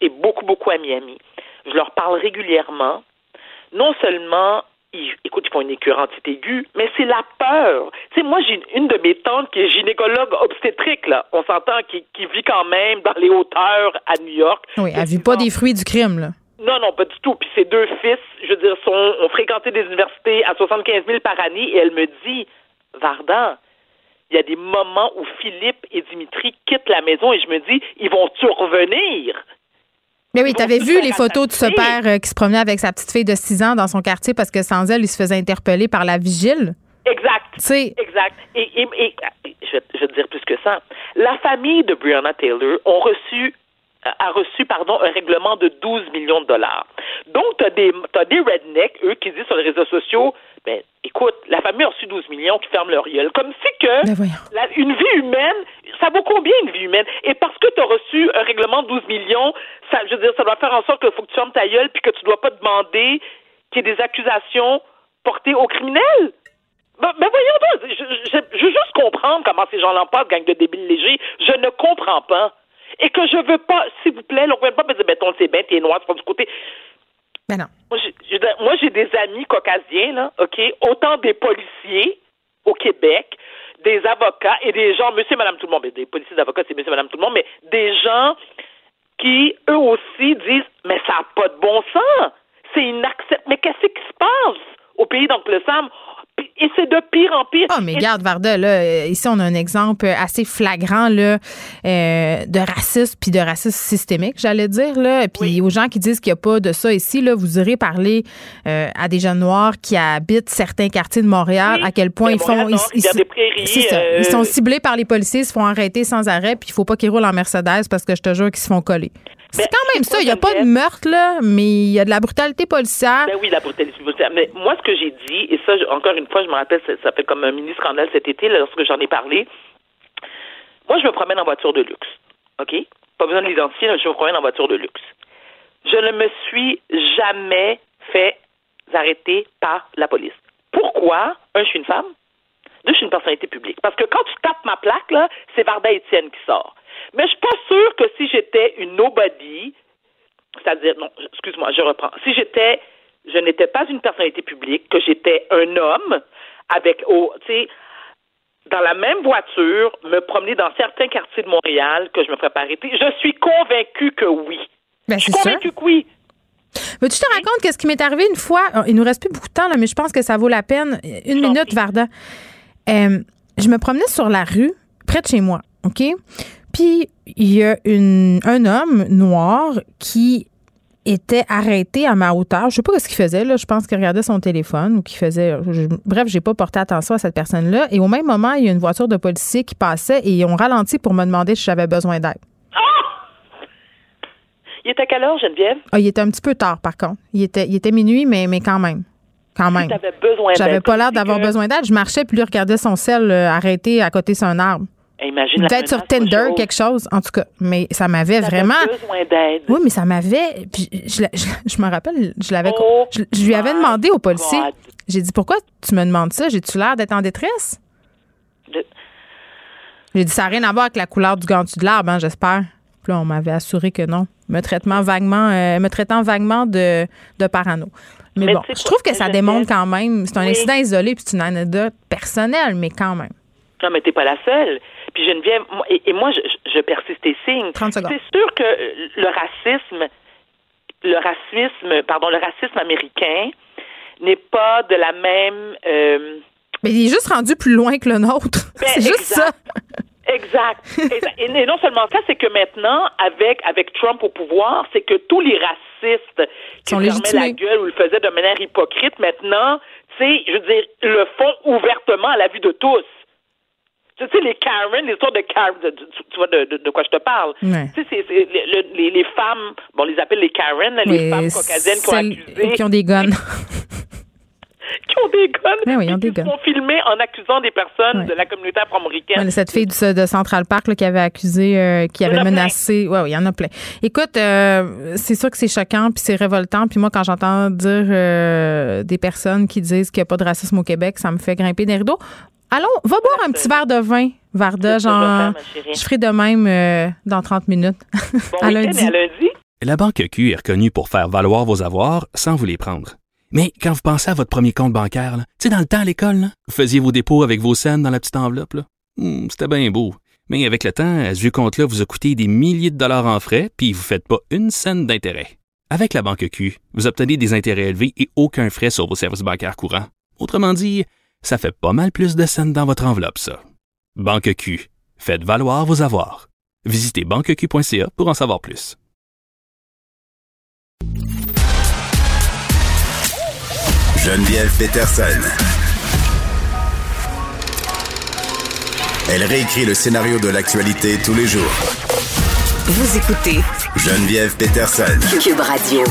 et beaucoup, beaucoup à Miami je leur parle régulièrement. Non seulement ils, écoute, ils font une écœurantite aiguë, mais c'est la peur. Tu sais, moi, j'ai une de mes tantes qui est gynécologue obstétrique, là. On s'entend, qui, qui vit quand même dans les hauteurs à New York. Oui, elle vit pas des fruits du crime, là. Non, non, pas du tout. Puis ses deux fils, je veux dire, sont, ont fréquenté des universités à 75 000 par année et elle me dit, Vardan, il y a des moments où Philippe et Dimitri quittent la maison et je me dis, ils vont-tu revenir? Mais oui, tu avais vu les photos de ce père euh, qui se promenait avec sa petite fille de 6 ans dans son quartier parce que sans elle, il se faisait interpeller par la vigile? Exact. Exact. Et, je, vais, te dire plus que ça. La famille de Breonna Taylor ont reçu a reçu pardon, un règlement de 12 millions de dollars. Donc, tu as des, as des rednecks, eux, qui disent sur les réseaux sociaux, ben, écoute, la famille a reçu 12 millions qui ferment leur gueule. Comme si que ben, une vie humaine, ça vaut combien une vie humaine? Et parce que tu as reçu un règlement de 12 millions, ça, je veux dire, ça doit faire en sorte qu'il faut que tu fermes ta gueule puis que tu dois pas demander qu'il y ait des accusations portées aux criminels. Ben, ben voyons, je, je, je, veux juste comprendre comment ces gens-là passent, gang de débiles légers. Je ne comprends pas. Et que je veux pas, s'il vous plaît, on ne pas me dire, ben, ton c'est bien, t'es noir, c'est pas du côté. Ben non. Moi, j'ai des amis caucasiens, là, OK? Autant des policiers au Québec, des avocats et des gens, monsieur, madame, tout le monde, mais des policiers, des avocats, c'est monsieur, madame, tout le monde, mais des gens qui, eux aussi, disent, mais ça n'a pas de bon sens. C'est inacceptable. Mais qu'est-ce qui se passe au pays d'Oncle Sam? Et c'est de pire en pire. Ah, mais regarde, Varda, là, euh, ici, on a un exemple assez flagrant là, euh, de racisme, puis de racisme systémique, j'allais dire. Là. Puis aux gens qui disent qu'il n'y a pas de ça ici, là, vous irez parler euh, à des jeunes noirs qui habitent certains quartiers de Montréal, à quel point ils font... Ils, ça. euh, Ils sont ciblés par les policiers, ils se font arrêter sans arrêt, puis il faut pas qu'ils roulent en Mercedes parce que je te jure qu'ils se font coller. C'est quand même ça. Il n'y a pas de meurtre, là, mais il y a de la brutalité policière. Ben oui, la brutalité policière. Mais moi, ce que j'ai dit, et ça, encore une fois, je me rappelle, ça, ça fait comme un mini scandale cet été, là, lorsque j'en ai parlé. Moi, je me promène en voiture de luxe. OK? Pas besoin de l'identifier, je me promène en voiture de luxe. Je ne me suis jamais fait arrêter par la police. Pourquoi? Un, je suis une femme. Deux, je suis une personnalité publique. Parce que quand tu tapes ma plaque, là, c'est Varda Étienne qui sort. Mais je suis pas sûre que si j'étais une nobody, c'est-à-dire, non, excuse-moi, je reprends. Si j'étais, je n'étais pas une personnalité publique, que j'étais un homme avec, au, tu sais, dans la même voiture, me promener dans certains quartiers de Montréal, que je me ferais pas arrêter, je suis convaincue que oui. Ben, je suis convaincue que oui. Veux-tu te racontes qu'est-ce qui m'est arrivé une fois? Oh, Il nous reste plus beaucoup de temps, là, mais je pense que ça vaut la peine. Une minute, Varda. Euh, je me promenais sur la rue, près de chez moi, OK? Puis, il y a une, un homme noir qui était arrêté à ma hauteur. Je sais pas ce qu'il faisait, là. Je pense qu'il regardait son téléphone ou qu'il faisait. je- bref, j'ai pas porté attention à cette personne-là. Et au même moment, il y a une voiture de policiers qui passait et ils ont ralenti pour me demander si j'avais besoin d'aide. Il est à quelle heure, Geneviève? Ah, il était un petit peu tard, par contre. Il était, il était minuit, mais, mais quand même. Quand même. J'avais pas l'air d'avoir besoin d'aide. Je marchais, puis lui regardait son sel euh, arrêté à côté sur un arbre. Imagine Peut-être sur Tinder, quelque chose, en tout cas. Mais ça m'avait vraiment. besoin d'aide. Oui, mais ça m'avait. Puis je, je- je me rappelle, je l'avais. Oh je, je lui avais demandé au policier. J'ai dit pourquoi tu me demandes ça? J'ai-tu l'air d'être en détresse? J'ai dit ça n'a rien à voir avec la couleur du gantu de l'arbre, hein, j'espère. Puis là, on m'avait assuré que non. Me traitant vaguement, euh, me traitant vaguement de, de parano. Mais, Mais bon, je trouve que ça démontre quand même. C'est un Oui. incident isolé, puis c'est une anecdote personnelle, mais quand même. Non, mais t'es pas la seule. Puis Geneviève, et, et moi, je, je- persiste et signe. 30 secondes. C'est sûr que le racisme, le racisme, pardon, le racisme américain n'est pas de la même. euh, Mais il est juste rendu plus loin que le nôtre. Ben, c'est juste ça. exact. Exact. Exact. Et, et non seulement ça, c'est que maintenant, avec avec Trump au pouvoir, c'est que tous les racistes qui Sont fermaient la gueule ou le faisaient de manière hypocrite, maintenant, tu sais, je veux dire, le font ouvertement à la vue de tous. Tu sais, les Karen, l'histoire de Karen, de- tu, tu vois de, quoi je te parle. Ouais. Tu sais, c'est- c'est le- le- les, les femmes, bon, on les appelle les Karen, les Oui, femmes caucasiennes qui ont accusé, qui ont des guns. qui ont des guns, Ben oui, ils ont des qui guns. font filmer en accusant des personnes Ouais. de la communauté afro-américaine. Ouais, cette fille du- de Central Park là, qui avait accusé, euh, qui avait menacé. Oui, il y en a plein. Écoute, euh, c'est sûr que c'est choquant puis c'est révoltant. Puis moi, quand j'entends dire euh, des personnes qui disent qu'il n'y a pas de racisme au Québec, ça me fait grimper des rideaux. Allons, va boire un petit verre de vin, Varda. Genre, faire, ma chérie. je ferai de même euh, dans 30 minutes. Bon à lundi. et à lundi. La Banque Q est reconnue pour faire valoir vos avoirs sans vous les prendre. Mais quand vous pensez à votre premier compte bancaire, tu sais, dans le temps à l'école, vous faisiez vos dépôts avec vos scènes dans la petite enveloppe. là. Hmm, C'était bien beau. Mais avec le temps, à ce compte-là vous a coûté des milliers de dollars en frais, puis vous ne faites pas une scène d'intérêt. Avec la Banque Q, vous obtenez des intérêts élevés et aucun frais sur vos services bancaires courants. Autrement dit, ça fait pas mal plus de scènes dans votre enveloppe, ça. Banque Q. Faites valoir vos avoirs. Visitez banqueq.ca pour en savoir plus. Geneviève Peterson. Elle réécrit le scénario de l'actualité tous les jours. Vous écoutez Geneviève Peterson. Cube Radio.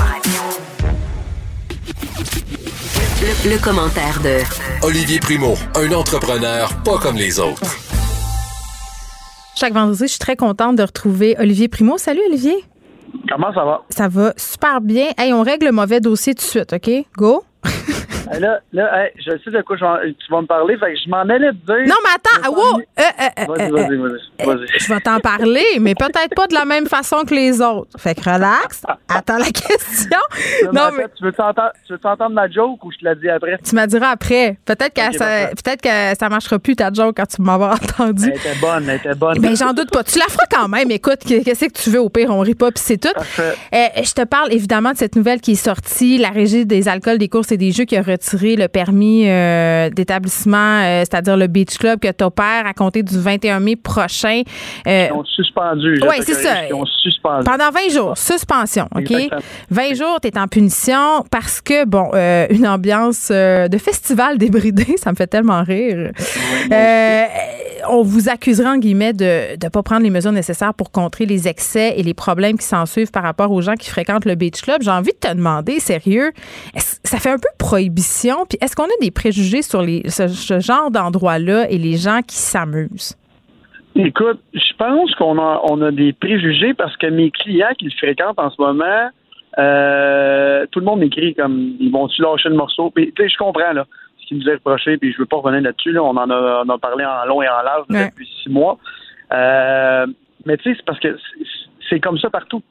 Le, le commentaire de Olivier Primo, un entrepreneur pas comme les autres. Chaque vendredi, je suis très contente de retrouver Olivier Primo. Salut, Olivier. Comment ça va? Ça va super bien. Hey, on règle le mauvais dossier tout de suite, OK? Go. Hey, Là, là hey, je sais de quoi tu vas me parler, fait que je m'en allais te dire. Non, mais attends, wow! Euh, euh, euh, Vas-y, euh, vas-y, vas-y. vas-y. Je vais t'en parler, mais peut-être pas de la même façon que les autres. Fait que relax. Attends la question. Non, Non, mais tu veux t'entendre, ma joke ou je te la dis après? tu m'as diras après. Peut-être que, ça, peut-être que ça marchera plus ta joke quand tu m'auras entendu. Elle était bonne, elle était bonne. Ben, j'en doute pas. Tu la feras quand même. Écoute, qu'est-ce que tu veux? Au pire, on rit pas, puis c'est tout. Parfait. Euh, je te parle évidemment de cette nouvelle qui est sortie, la Régie des alcools, des courses et des jeux qui a retirer le permis euh, d'établissement, euh, c'est-à-dire le Beach Club que tu opères à compter du 21 mai prochain. Ils ont suspendu. Oui, c'est ça. Ils ont suspendu. Pendant 20 jours, suspension, OK? Exactement. 20 jours, tu es en punition parce que, bon, euh, une ambiance euh, de festival débridé, ça me fait tellement rire. Euh, on vous accusera, en guillemets, de ne pas prendre les mesures nécessaires pour contrer les excès et les problèmes qui s'en suivent par rapport aux gens qui fréquentent le Beach Club. J'ai envie de te demander, sérieux, ça fait un peu prohibition, puis est-ce qu'on a des préjugés sur les, ce, genre d'endroit-là et les gens qui s'amusent? Écoute, je pense qu'on a, on a des préjugés parce que mes clients qui le fréquentent en ce moment, euh, tout le monde m'écrit comme ils vont-tu lâcher le morceau? Puis, je comprends là ce qui nous est reproché, puis je veux pas revenir là-dessus. Là, on en a, on en a parlé en long et en large Ouais. depuis six mois. Euh, mais tu sais, c'est parce que c'est- comme ça partout.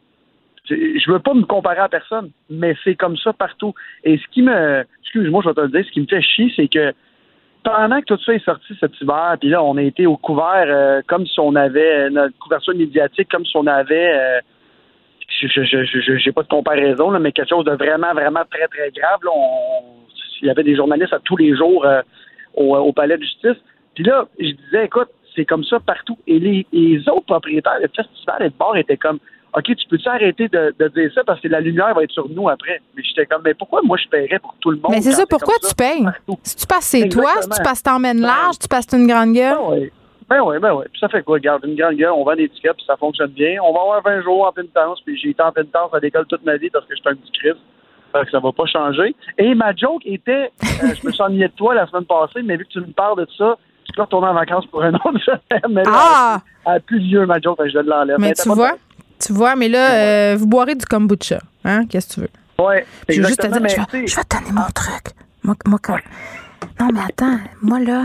Je veux pas me comparer à personne, mais c'est comme ça partout. Et ce qui me, excuse-moi, je vais te le dire, ce qui me fait chier, c'est que pendant que tout ça est sorti cet hiver, puis là, on a été au couvert euh, comme si on avait euh, notre couverture médiatique, comme si on avait, euh, je j'ai pas de comparaison, là, mais quelque chose de vraiment, vraiment très, très grave. Là, On- il y avait des journalistes à tous les jours euh, au, au palais de justice. Puis là, je disais, écoute, c'est comme ça partout. Et les, les autres propriétaires de festival et de bar étaient comme, OK, tu peux-tu arrêter de, de dire ça parce que la lumière va être sur nous après? Mais j'étais comme, mais pourquoi moi je paierais pour tout le monde? Mais c'est ça, pourquoi tu payes? Si tu passes c'est toi, si tu passes t'emmènes large, tu passes une grande gueule. Ben oui. Ben oui, ben oui. Puis ça fait quoi? Regarde, une grande gueule, on vend des tickets, puis ça fonctionne bien. On va avoir 20 jours en pénitence, puis j'ai été en pénitence à l'école toute ma vie parce que j'étais un petit Christ. Fait que ça va pas changer. Et ma joke était, euh, je me suis ennuyé de toi la semaine passée, mais vu que tu me parles de ça, tu peux retourner en vacances pour un autre semaine. Mais là, Ah! elle a plus lieu, ma joke, fait que je l'enlève. Mais Elle tu vois, tu vois, mais là, euh, vous boirez du kombucha. Hein? Qu'est-ce que tu veux? Ouais, Je veux juste te dire, je vais, mais je vais te donner mon truc. Moi, moi, quand- Non, mais attends, moi, là,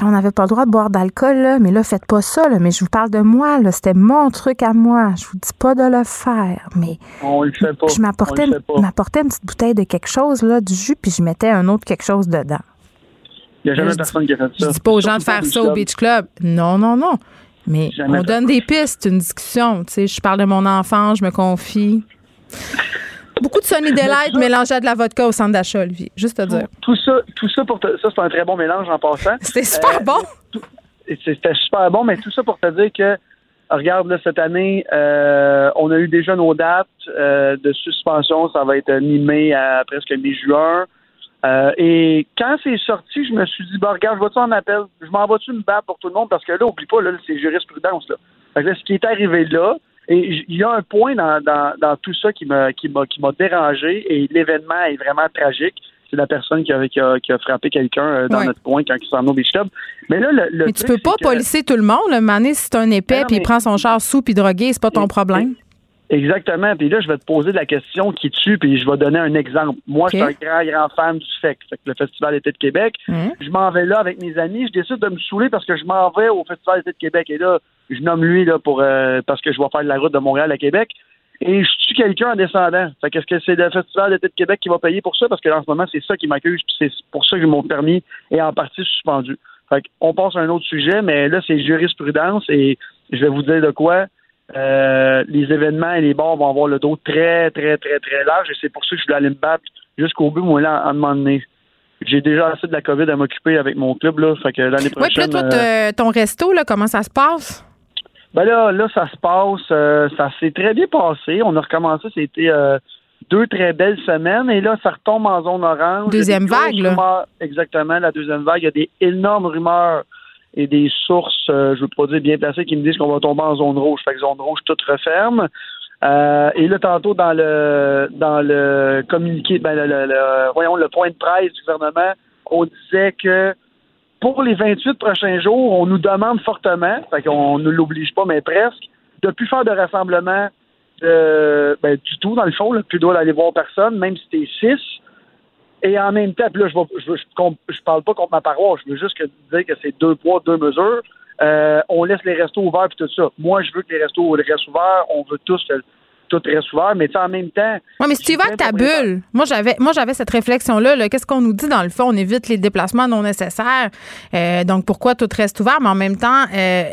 quand on n'avait pas le droit de boire d'alcool, là, mais là, faites pas ça, là, mais je vous parle de moi, là, c'était mon truc à moi. Je vous dis pas de le faire, mais On le fait pas. je m'apportais On le une, fait pas. m'apportais une petite bouteille de quelque chose, là, du jus, puis je mettais un autre quelque chose dedans. Il n'y a jamais Je dis- personne qui a fait ça. Je dis pas aux gens de faire ça au au Beach Club. Non, non, non. Mais Jamais on donne des pistes, une discussion. Tu sais, je parle de mon enfant, je me confie. Beaucoup de Sonny Delight mélangé à de la vodka au centre d'achat, Olivier. Juste te dire. Tout ça, tout ça pour te, ça, c'est un très bon mélange en passant. C'était super bon. et c'est- C'était super bon, mais tout ça pour te dire que, regarde, là, cette année, euh, on a eu déjà nos dates euh, de suspension. Ça va être mi-mai à presque mi-juin. Euh, et quand c'est sorti, je me suis dit, bah, regarde, je vais-tu en appel? Je m'en vais-tu me battre pour tout le monde? Parce que là, oublie pas, là, c'est jurisprudence, là. Fait que là, ce qui est arrivé là, et il y a un point dans, dans, dans tout ça qui m'a qui dérangé et l'événement est vraiment tragique. C'est la personne qui a, qui a, qui a frappé quelqu'un euh, dans Ouais. notre coin quand il s'en au Beach Club. Mais là, le, le Mais tu peux pas que- policer tout le monde. Le mané, si c'est un épais puis il prend son char sous puis drogué, c'est pas ton problème. Exactement. Puis là, je vais te poser la question qui tue, puis je vais donner un exemple. Moi, je suis un grand, grand fan du FEC, que le Festival d'été de Québec. Hein? Je m'en vais là avec mes amis. Je décide de me saouler parce que je m'en vais au Festival d'été de Québec. Et là, je nomme lui là pour euh, parce que je vais faire de la route de Montréal à Québec. Et je tue quelqu'un en descendant. Fait qu'est-ce que c'est le Festival d'été de Québec qui va payer pour ça? Parce que en ce moment, c'est ça qui m'accuse, puis c'est pour ça que mon permis est en partie suspendu. Fait qu'on passe à un autre sujet, mais là, c'est jurisprudence et je vais vous dire de quoi. Euh, les événements et les bars vont avoir le dos très, très, très, très large et c'est pour ça que je voulais aller me battre jusqu'au bout, moi, là, en moment donné. J'ai déjà assez de la COVID à m'occuper avec mon club, là. Fait que l'année Oui, puis là, prochaine. toi, euh, ton resto, là, comment ça se passe? Ben là, là, ça se passe. euh, ça s'est très bien passé. On a recommencé. C'était euh, deux très belles semaines. Et là, ça retombe en zone orange. Deuxième vague, là. rumeurs. Exactement, la deuxième vague. Il y a des énormes rumeurs et des sources, euh, je veux pas dire bien placées, qui me disent qu'on va tomber en zone rouge. Fait que zone rouge, tout referme. Euh, et là, tantôt, dans le dans le communiqué, ben, le, le- le- voyons, le point de presse du gouvernement, on disait que pour les 28 prochains jours, on nous demande fortement, fait qu'on ne l'oblige pas, mais presque, de plus faire de rassemblement euh, ben, du tout, dans le fond, là, plus doit d'aller voir personne, même si t'es six. Et en même temps, puis là, je, vais- je, je parle pas contre ma paroisse, je veux juste que, dire que c'est deux poids, deux mesures. Euh, on laisse les restos ouverts puis tout ça. Moi, je veux que les restos restent ouverts. On veut tous que tout reste ouvert, mais en même temps. Oui, mais si tu y vas avec ta bulle, moi j'avais moi j'avais cette réflexion-là. -là, Qu'est-ce qu'on nous dit dans le fond? On évite les déplacements non nécessaires. Euh, donc pourquoi tout reste ouvert? Mais en même temps, euh,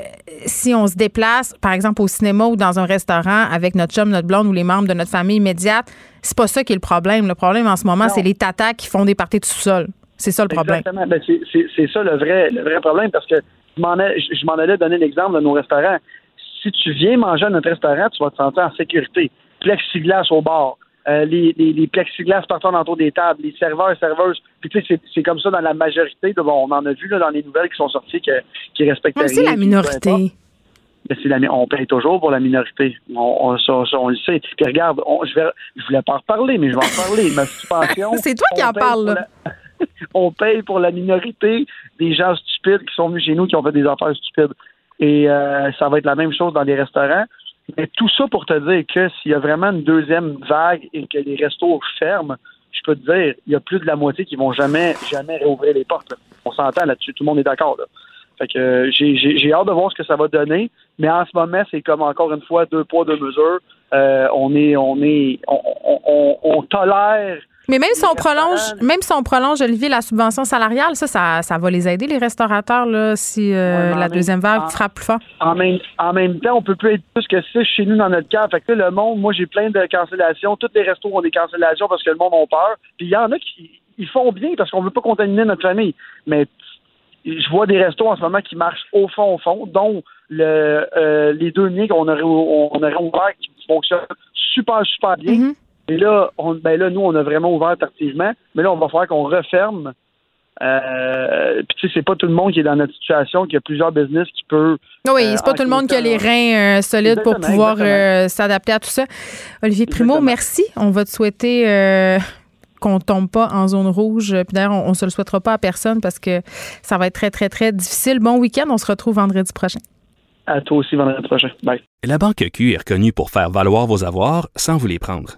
si on se déplace, par exemple, au cinéma ou dans un restaurant avec notre chum, notre blonde ou les membres de notre famille immédiate, c'est pas ça qui est le problème. Le problème en ce moment, c'est les tatas qui font des parties de sous-sol. C'est ça le problème. Exactement. Ben, c'est ça le vrai, le vrai problème parce que je m'en allais donner l'exemple de nos restaurants. Si tu viens manger à notre restaurant, tu vas te sentir en sécurité. Plexiglas au bar. Euh, les, les, les, plexiglas partout autour des tables, les serveurs et serveuses. Puis tu sais, c'est comme ça dans la majorité. De, bon, on en a vu là, dans les nouvelles qui sont sorties que, qui respectent C'est la minorité. La, on paye toujours pour la minorité. On, on, le sait. Puis regarde, je, vais, je voulais pas en reparler, mais je vais en reparler. Ma suspension. c'est toi qui en parles, là. on paye pour la minorité des gens stupides qui sont venus chez nous qui ont fait des affaires stupides. Et euh, ça va être la même chose dans les restaurants. Mais tout ça pour te dire que s'il y a vraiment une deuxième vague et que les restos ferment, je peux te dire, il y a plus de la moitié qui vont jamais, jamais réouvrir les portes. On s'entend là-dessus, tout le monde est d'accord. Fait que euh, j'ai hâte de voir ce que ça va donner, mais en ce moment, c'est comme encore une fois deux poids, deux mesures. Euh, on est, on est, on, on, on tolère mais même si on prolonge, même si on prolonge, Olivier, la subvention salariale, ça, ça, ça va les aider, les restaurateurs, là, si euh, la deuxième vague frappe plus fort. En même, en même temps, on peut plus être plus que ça chez nous dans notre cas. Fait que le monde, moi, j'ai plein de cancellations. Tous les restos ont des cancellations parce que le monde a peur. Puis il y en a qui ils font bien parce qu'on veut pas contaminer notre famille. Mais je vois des restos en ce moment qui marchent au fond, au fond, dont le, euh, les deux nids qu'on aurait, on aurait ouvert qui fonctionnent super, super bien. Mm-hmm. Et là, on, ben là, nous, on a vraiment ouvert tardivement, mais là, on va falloir qu'on referme. Euh, puis tu sais, c'est pas tout le monde qui est dans notre situation, qui a plusieurs business qui peut. Oui, c'est pas tout le monde qui a les reins euh, solides pour pouvoir euh, s'adapter à tout ça. Olivier Primo, merci. On va te souhaiter euh, qu'on tombe pas en zone rouge. Puis d'ailleurs, on, on se le souhaitera pas à personne parce que ça va être très, très, très difficile. Bon week-end. On se retrouve vendredi prochain. À toi aussi vendredi prochain. Bye. La Banque Q est reconnue pour faire valoir vos avoirs sans vous les prendre.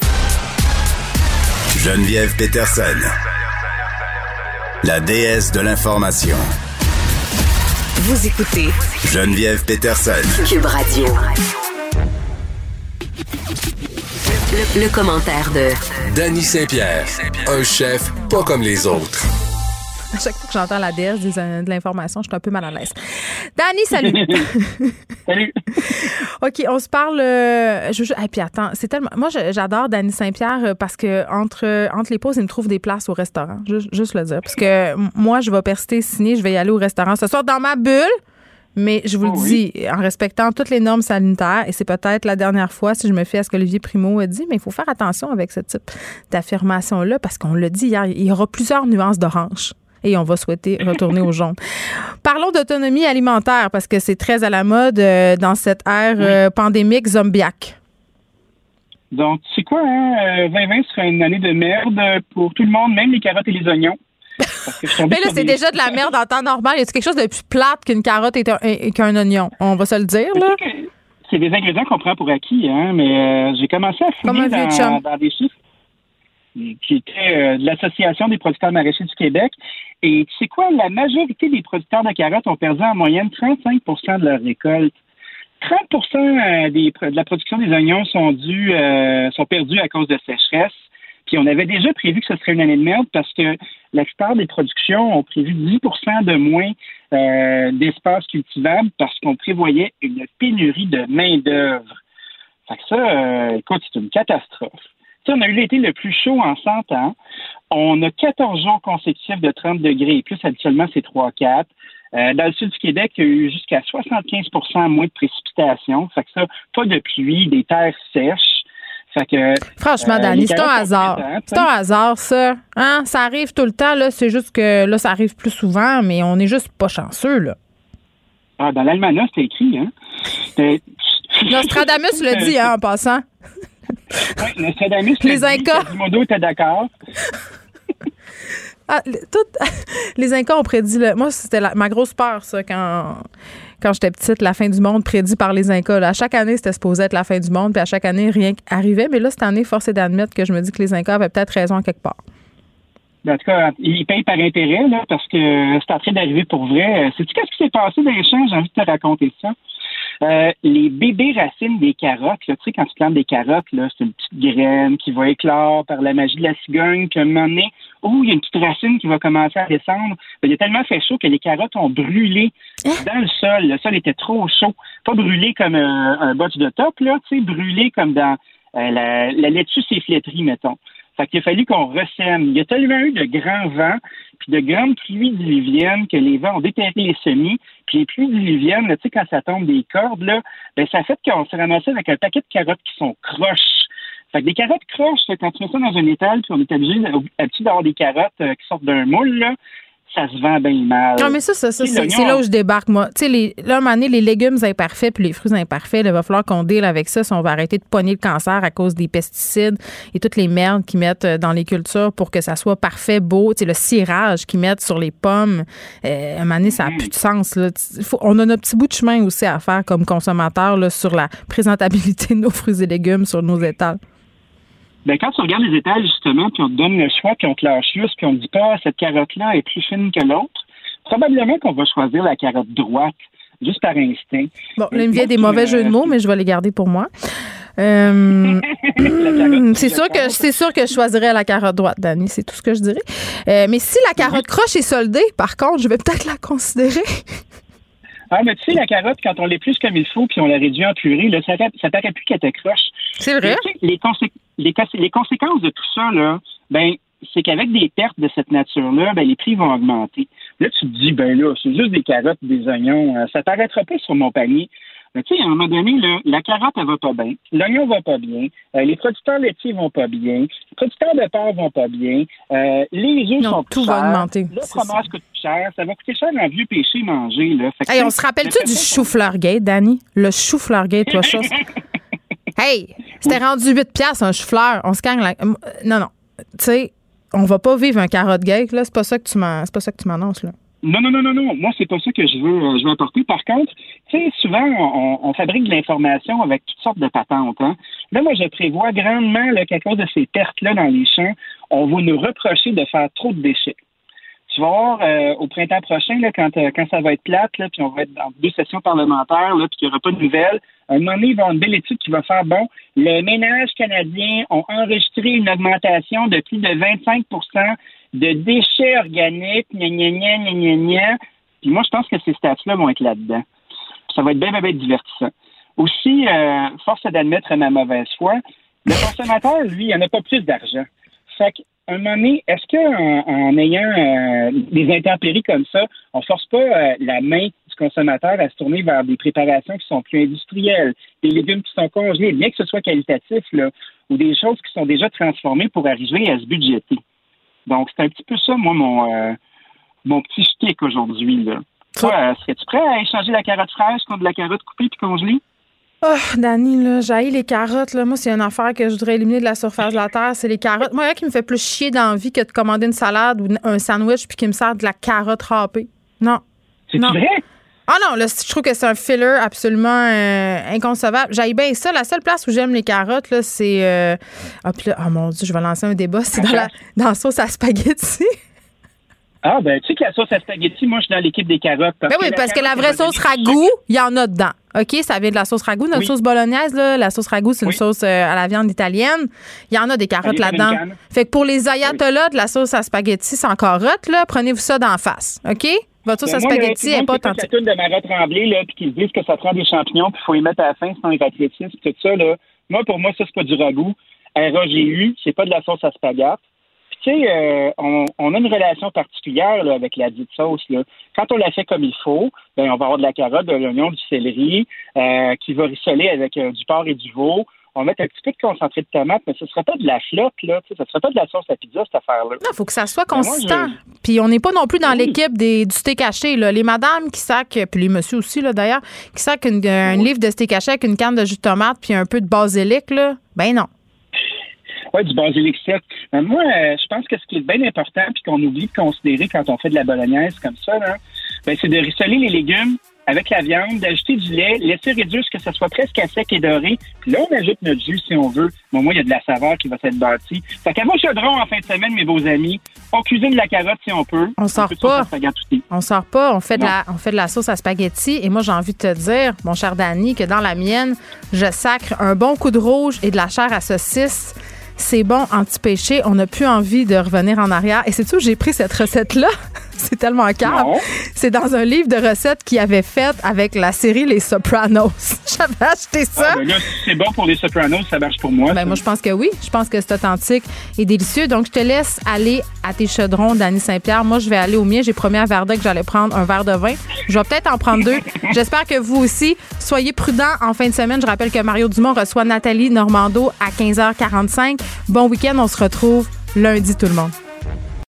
Geneviève Peterson, la déesse de l'information. Vous écoutez Geneviève Peterson, Cube Radio. Le, le commentaire de Danny Saint-Pierre, un chef pas comme les autres. À chaque fois que j'entends la déesse de l'information, je suis un peu mal à l'aise. Dani, salut. salut. OK, on se parle. Euh, je, et puis attends, c'est tellement. Moi, j'adore Dani Saint-Pierre euh, parce que entre, entre les pauses, il me trouve des places au restaurant. Juste, juste le dire. Parce que moi, je vais persister signer, je vais y aller au restaurant ce soir dans ma bulle. Mais je vous le oh dis, en respectant toutes les normes sanitaires, et c'est peut-être la dernière fois, si je me fie à ce qu'Olivier Primo a dit, mais il faut faire attention avec ce type d'affirmation-là, parce qu'on l'a dit hier, il y aura plusieurs nuances d'orange et on va souhaiter retourner au jaune. Parlons d'autonomie alimentaire parce que c'est très à la mode euh, dans cette ère euh, pandémique zombiaque. Donc, c'est quoi, hein? 2020 euh, sera une année de merde pour tout le monde, même les carottes et les oignons. Mais là, c'est déjà de la merde en temps normal. Y a quelque chose de plus plate qu'une carotte et, qu'un oignon? On va se le dire, là. C'est des ingrédients qu'on prend pour acquis, hein, mais j'ai commencé à fouiller dans, dans, des chiffres qui étaient de l'Association des producteurs maraîchers du Québec. Et tu sais quoi, la majorité des producteurs de carottes ont perdu en moyenne 35% de leur récolte. 30 euh, des, de la production des oignons euh, sont perdus à cause de sécheresse. Puis on avait déjà prévu que ce serait une année de merde parce que la plupart des productions ont prévu 10% de moins euh, d'espace cultivable parce qu'on prévoyait une pénurie de main-d'œuvre. Ça, écoute, c'est une catastrophe. On a eu l'été le plus chaud en 100 ans. On a 14 jours consécutifs de 30 degrés et plus, habituellement, c'est 3-4. Euh, dans le sud du Québec, il y a eu jusqu'à 75% moins de précipitations. Fait que ça, pas de pluie, des terres sèches. Fait que, Franchement, euh, Dani, c'est un hasard. C'est un hasard, ça. Hein? Ça arrive tout le temps, là. C'est juste que là, ça arrive plus souvent, mais on n'est juste pas chanceux, là. Ah, dans l'Almanach, c'est écrit, hein? Nostradamus le dit, hein, en passant. Les Incas. Quasimodo était d'accord? Ah, les Incas ont prédit. Le, moi, c'était ma grosse peur, ça, quand, quand j'étais petite, la fin du monde prédit par les Incas. À chaque année, c'était supposé être la fin du monde, puis à chaque année, rien arrivait. Mais là, cette année, force est d'admettre que je me dis que les Incas avaient peut-être raison quelque part. Ben, en tout cas, ils payent par intérêt, là, parce que c'est en train d'arriver pour vrai. Sais-tu qu'est-ce qui s'est passé dans les champs? J'ai envie de te raconter ça. Euh, les bébés racines des carottes, tu sais, quand tu plantes des carottes, là, c'est une petite graine qui va éclore par la magie de la cigogne, puis à un moment donné, oh, il y a une petite racine qui va commencer à descendre. Ben, il a tellement fait chaud que les carottes ont brûlé hein? dans le sol. Le sol était trop chaud. Pas brûlé comme un, un botch de top, là, tu sais, brûlé comme dans euh, la, la laitue s'est flétrie, mettons. Fait qu'il a fallu qu'on ressème. Il y a tellement eu de grands vents, puis de grandes pluies diluviennes que les vents ont déterré les semis. Puis les pluies diluviennes, tu sais, quand ça tombe des cordes, là, ben, ça fait qu'on s'est ramassé avec un paquet de carottes qui sont croches. Fait que des carottes croches, quand tu mets ça dans un étal, puis on est habitué, d'avoir des carottes euh, qui sortent d'un moule, là, ça se vend bien mal. Non, mais ça, ça, ça c'est là où je débarque, moi. Tu sais, les, là, à un moment donné, les légumes imparfaits puis les fruits imparfaits, il va falloir qu'on deal avec ça si on va arrêter de pogner le cancer à cause des pesticides et toutes les merdes qu'ils mettent euh, dans les cultures pour que ça soit parfait, beau. Tu sais, le cirage qu'ils mettent sur les pommes, euh, à un moment donné, ça n'a plus de sens. Là. on a notre petit bout de chemin aussi à faire comme consommateur là, sur la présentabilité de nos fruits et légumes sur nos étals. Ben, quand tu regardes les étals, justement, puis on te donne le choix, puis on te lâche juste, puis on te dit pas, ah, cette carotte-là est plus fine que l'autre, probablement qu'on va choisir la carotte droite, juste par instinct. Bon, là, il me vient des mauvais jeux de mots, mais je vais les garder pour moi. Euh, c'est sûr que c'est sûr que je choisirais la carotte droite, Dani, c'est tout ce que je dirais. Euh, mais si la carotte croche est soldée, par contre, je vais peut-être la considérer. Ah, mais tu sais, la carotte, quand on l'épluche comme il faut, puis on la réduit en purée, là, ça, ça paraît plus qu'elle croche. C'est vrai? les, les, conséquences de tout ça, là, ben, c'est qu'avec des pertes de cette nature-là, ben, les prix vont augmenter. Là, tu te dis, ben là, c'est juste des carottes, des oignons, euh, ça t'arrêtera pas sur mon panier. Mais tu sais, à un moment donné, la carotte, elle va pas bien, l'oignon va pas bien, euh, les producteurs laitiers vont pas bien, les producteurs de porc vont pas bien, euh, les œufs sont tout va augmenter. Le fromage coûte plus cher, ça va coûter cher un vieux péché manger. Là. on se rappelle-tu du chou-fleur gate, Danny? Le chou-fleur gate, toi, chose. hey, c'était rendu 8 piastres un chou-fleur. On se gagne la... Non, non. Tu sais, on va pas vivre un carotte gate, là. C'est pas ça que tu m'annonces, là. Non, non, non, non, non. Moi, c'est pas ça que je veux, euh, je apporter. Par contre, tu sais, souvent, on, fabrique de l'information avec toutes sortes de patentes. Hein. Là, moi, je prévois grandement qu'à cause de ces pertes-là dans les champs, on va nous reprocher de faire trop de déchets. Tu vas voir euh, au printemps prochain, quand, euh, quand ça va être plate, puis on va être dans deux sessions parlementaires, puis qu'il n'y aura pas de nouvelles, un moment donné, il va avoir une belle étude qui va faire, bon, les ménages canadiens ont enregistré une augmentation de plus de 25% de déchets organiques, gna gna gna gna gna. Puis moi, je pense que ces stats-là vont être là-dedans. Ça va être bien, bien, bien divertissant. Aussi, euh, force d'admettre ma mauvaise foi, le consommateur, lui, il n'en a pas plus d'argent. Fait qu'à un moment donné, est-ce qu'en en ayant euh, des intempéries comme ça, on force pas euh, la main du consommateur à se tourner vers des préparations qui sont plus industrielles, des légumes qui sont congelés, bien que ce soit qualitatif, là, ou des choses qui sont déjà transformées pour arriver à se budgéter? Donc, c'est un petit peu ça, moi, mon, euh, mon petit stick aujourd'hui. Toi, serais-tu prêt à échanger la carotte fraîche contre de la carotte coupée puis congelée? Oh, Dani, là, j'ai les carottes. Là. Moi, c'est une affaire que je voudrais éliminer de la surface de la Terre, c'est les carottes. Moi, il y a qui me fait plus chier dans la vie que de commander une salade ou un sandwich puis qui me sert de la carotte râpée. Non. C'est vrai? Ah non, là, je trouve que c'est un filler absolument euh, inconcevable. J'aille bien ça. La seule place où j'aime les carottes, là, c'est. Euh... Ah, puis là, oh mon Dieu, je vais lancer un débat. C'est dans la, dans sauce à spaghetti. Ah, ben, tu sais que la sauce à spaghetti, moi, je suis dans l'équipe des carottes. ben oui, parce que la vraie sauce ragoût, il y en a dedans. OK, ça vient de la sauce ragoût. Notre sauce bolognaise, là, la sauce ragoût, c'est une sauce euh, à la viande italienne. Il y en a des carottes là-dedans. Fait que pour les ayatollahs de la sauce à spaghetti sans carottes, là, prenez-vous ça d'en face. OK? Votre sauce à spaghetti n'est pas tant. C'est de Marat Tremblay, là, puis qui disent que ça prend des champignons, puis il faut y mettre à la fin, sinon ils ratrétissent, tout ça, là. Moi, pour moi, ça, c'est pas du ragoût. RAGU, c'est pas de la sauce à spaghetti. Tu sais, euh, on, on, a une relation particulière là, avec la dite sauce. Là. Quand on la fait comme il faut, ben, on va avoir de la carotte, de l'oignon, du céleri, euh, qui va rissoler avec euh, du porc et du veau on va mettre un petit peu de concentré de tomate, mais ce ne serait pas de la flotte, là. Ce ne serait pas de la sauce à pizza, cette affaire-là. Non, il faut que ça soit consistant. Puis on n'est pas non plus dans l'équipe des, du steak haché, là. Les madames qui sacent, puis les messieurs aussi, là, d'ailleurs, qui sacent un livre de steak haché avec une canne de jus de tomate puis un peu de basilic, là. Ben non. Oui, du basilic sec. Mais moi, euh, je pense que ce qui est bien important, puis qu'on oublie de considérer quand on fait de la bolognaise comme ça, ben, c'est de rissoler les légumes avec la viande, d'ajouter du lait, laisser réduire ce que ça soit presque à sec et doré. Puis là, on ajoute notre jus si on veut. Bon, moi, il y a de la saveur qui va s'être bâtie. Fait qu'à vos chaudrons en fin de semaine, mes beaux amis, on cuisine de la carotte si on peut. On sort pas. On sort pas. On fait, de la, on fait de la sauce à spaghetti. Et moi, j'ai envie de te dire, mon cher Danny, que dans la mienne, je sacre un bon coup de rouge et de la chair à saucisse c'est bon anti-péché. On n'a plus envie de revenir en arrière. Et c'est tout, j'ai pris cette recette-là. c'est tellement calme. C'est dans un livre de recettes qu'il avait fait avec la série Les Sopranos. J'avais acheté ça. Ah, ben c'est bon pour les Sopranos, ça marche pour moi. Ben, moi, je pense que oui. Je pense que c'est authentique et délicieux. Donc, je te laisse aller à tes chaudrons, Dany Saint-Pierre. Moi, je vais aller au mien. J'ai promis à Verda que j'allais prendre un verre de vin. Je vais peut-être en prendre deux. J'espère que vous aussi. Soyez prudents en fin de semaine. Je rappelle que Mario Dumont reçoit Nathalie Normando à 15h45. Bon week-end. On se retrouve lundi, tout le monde.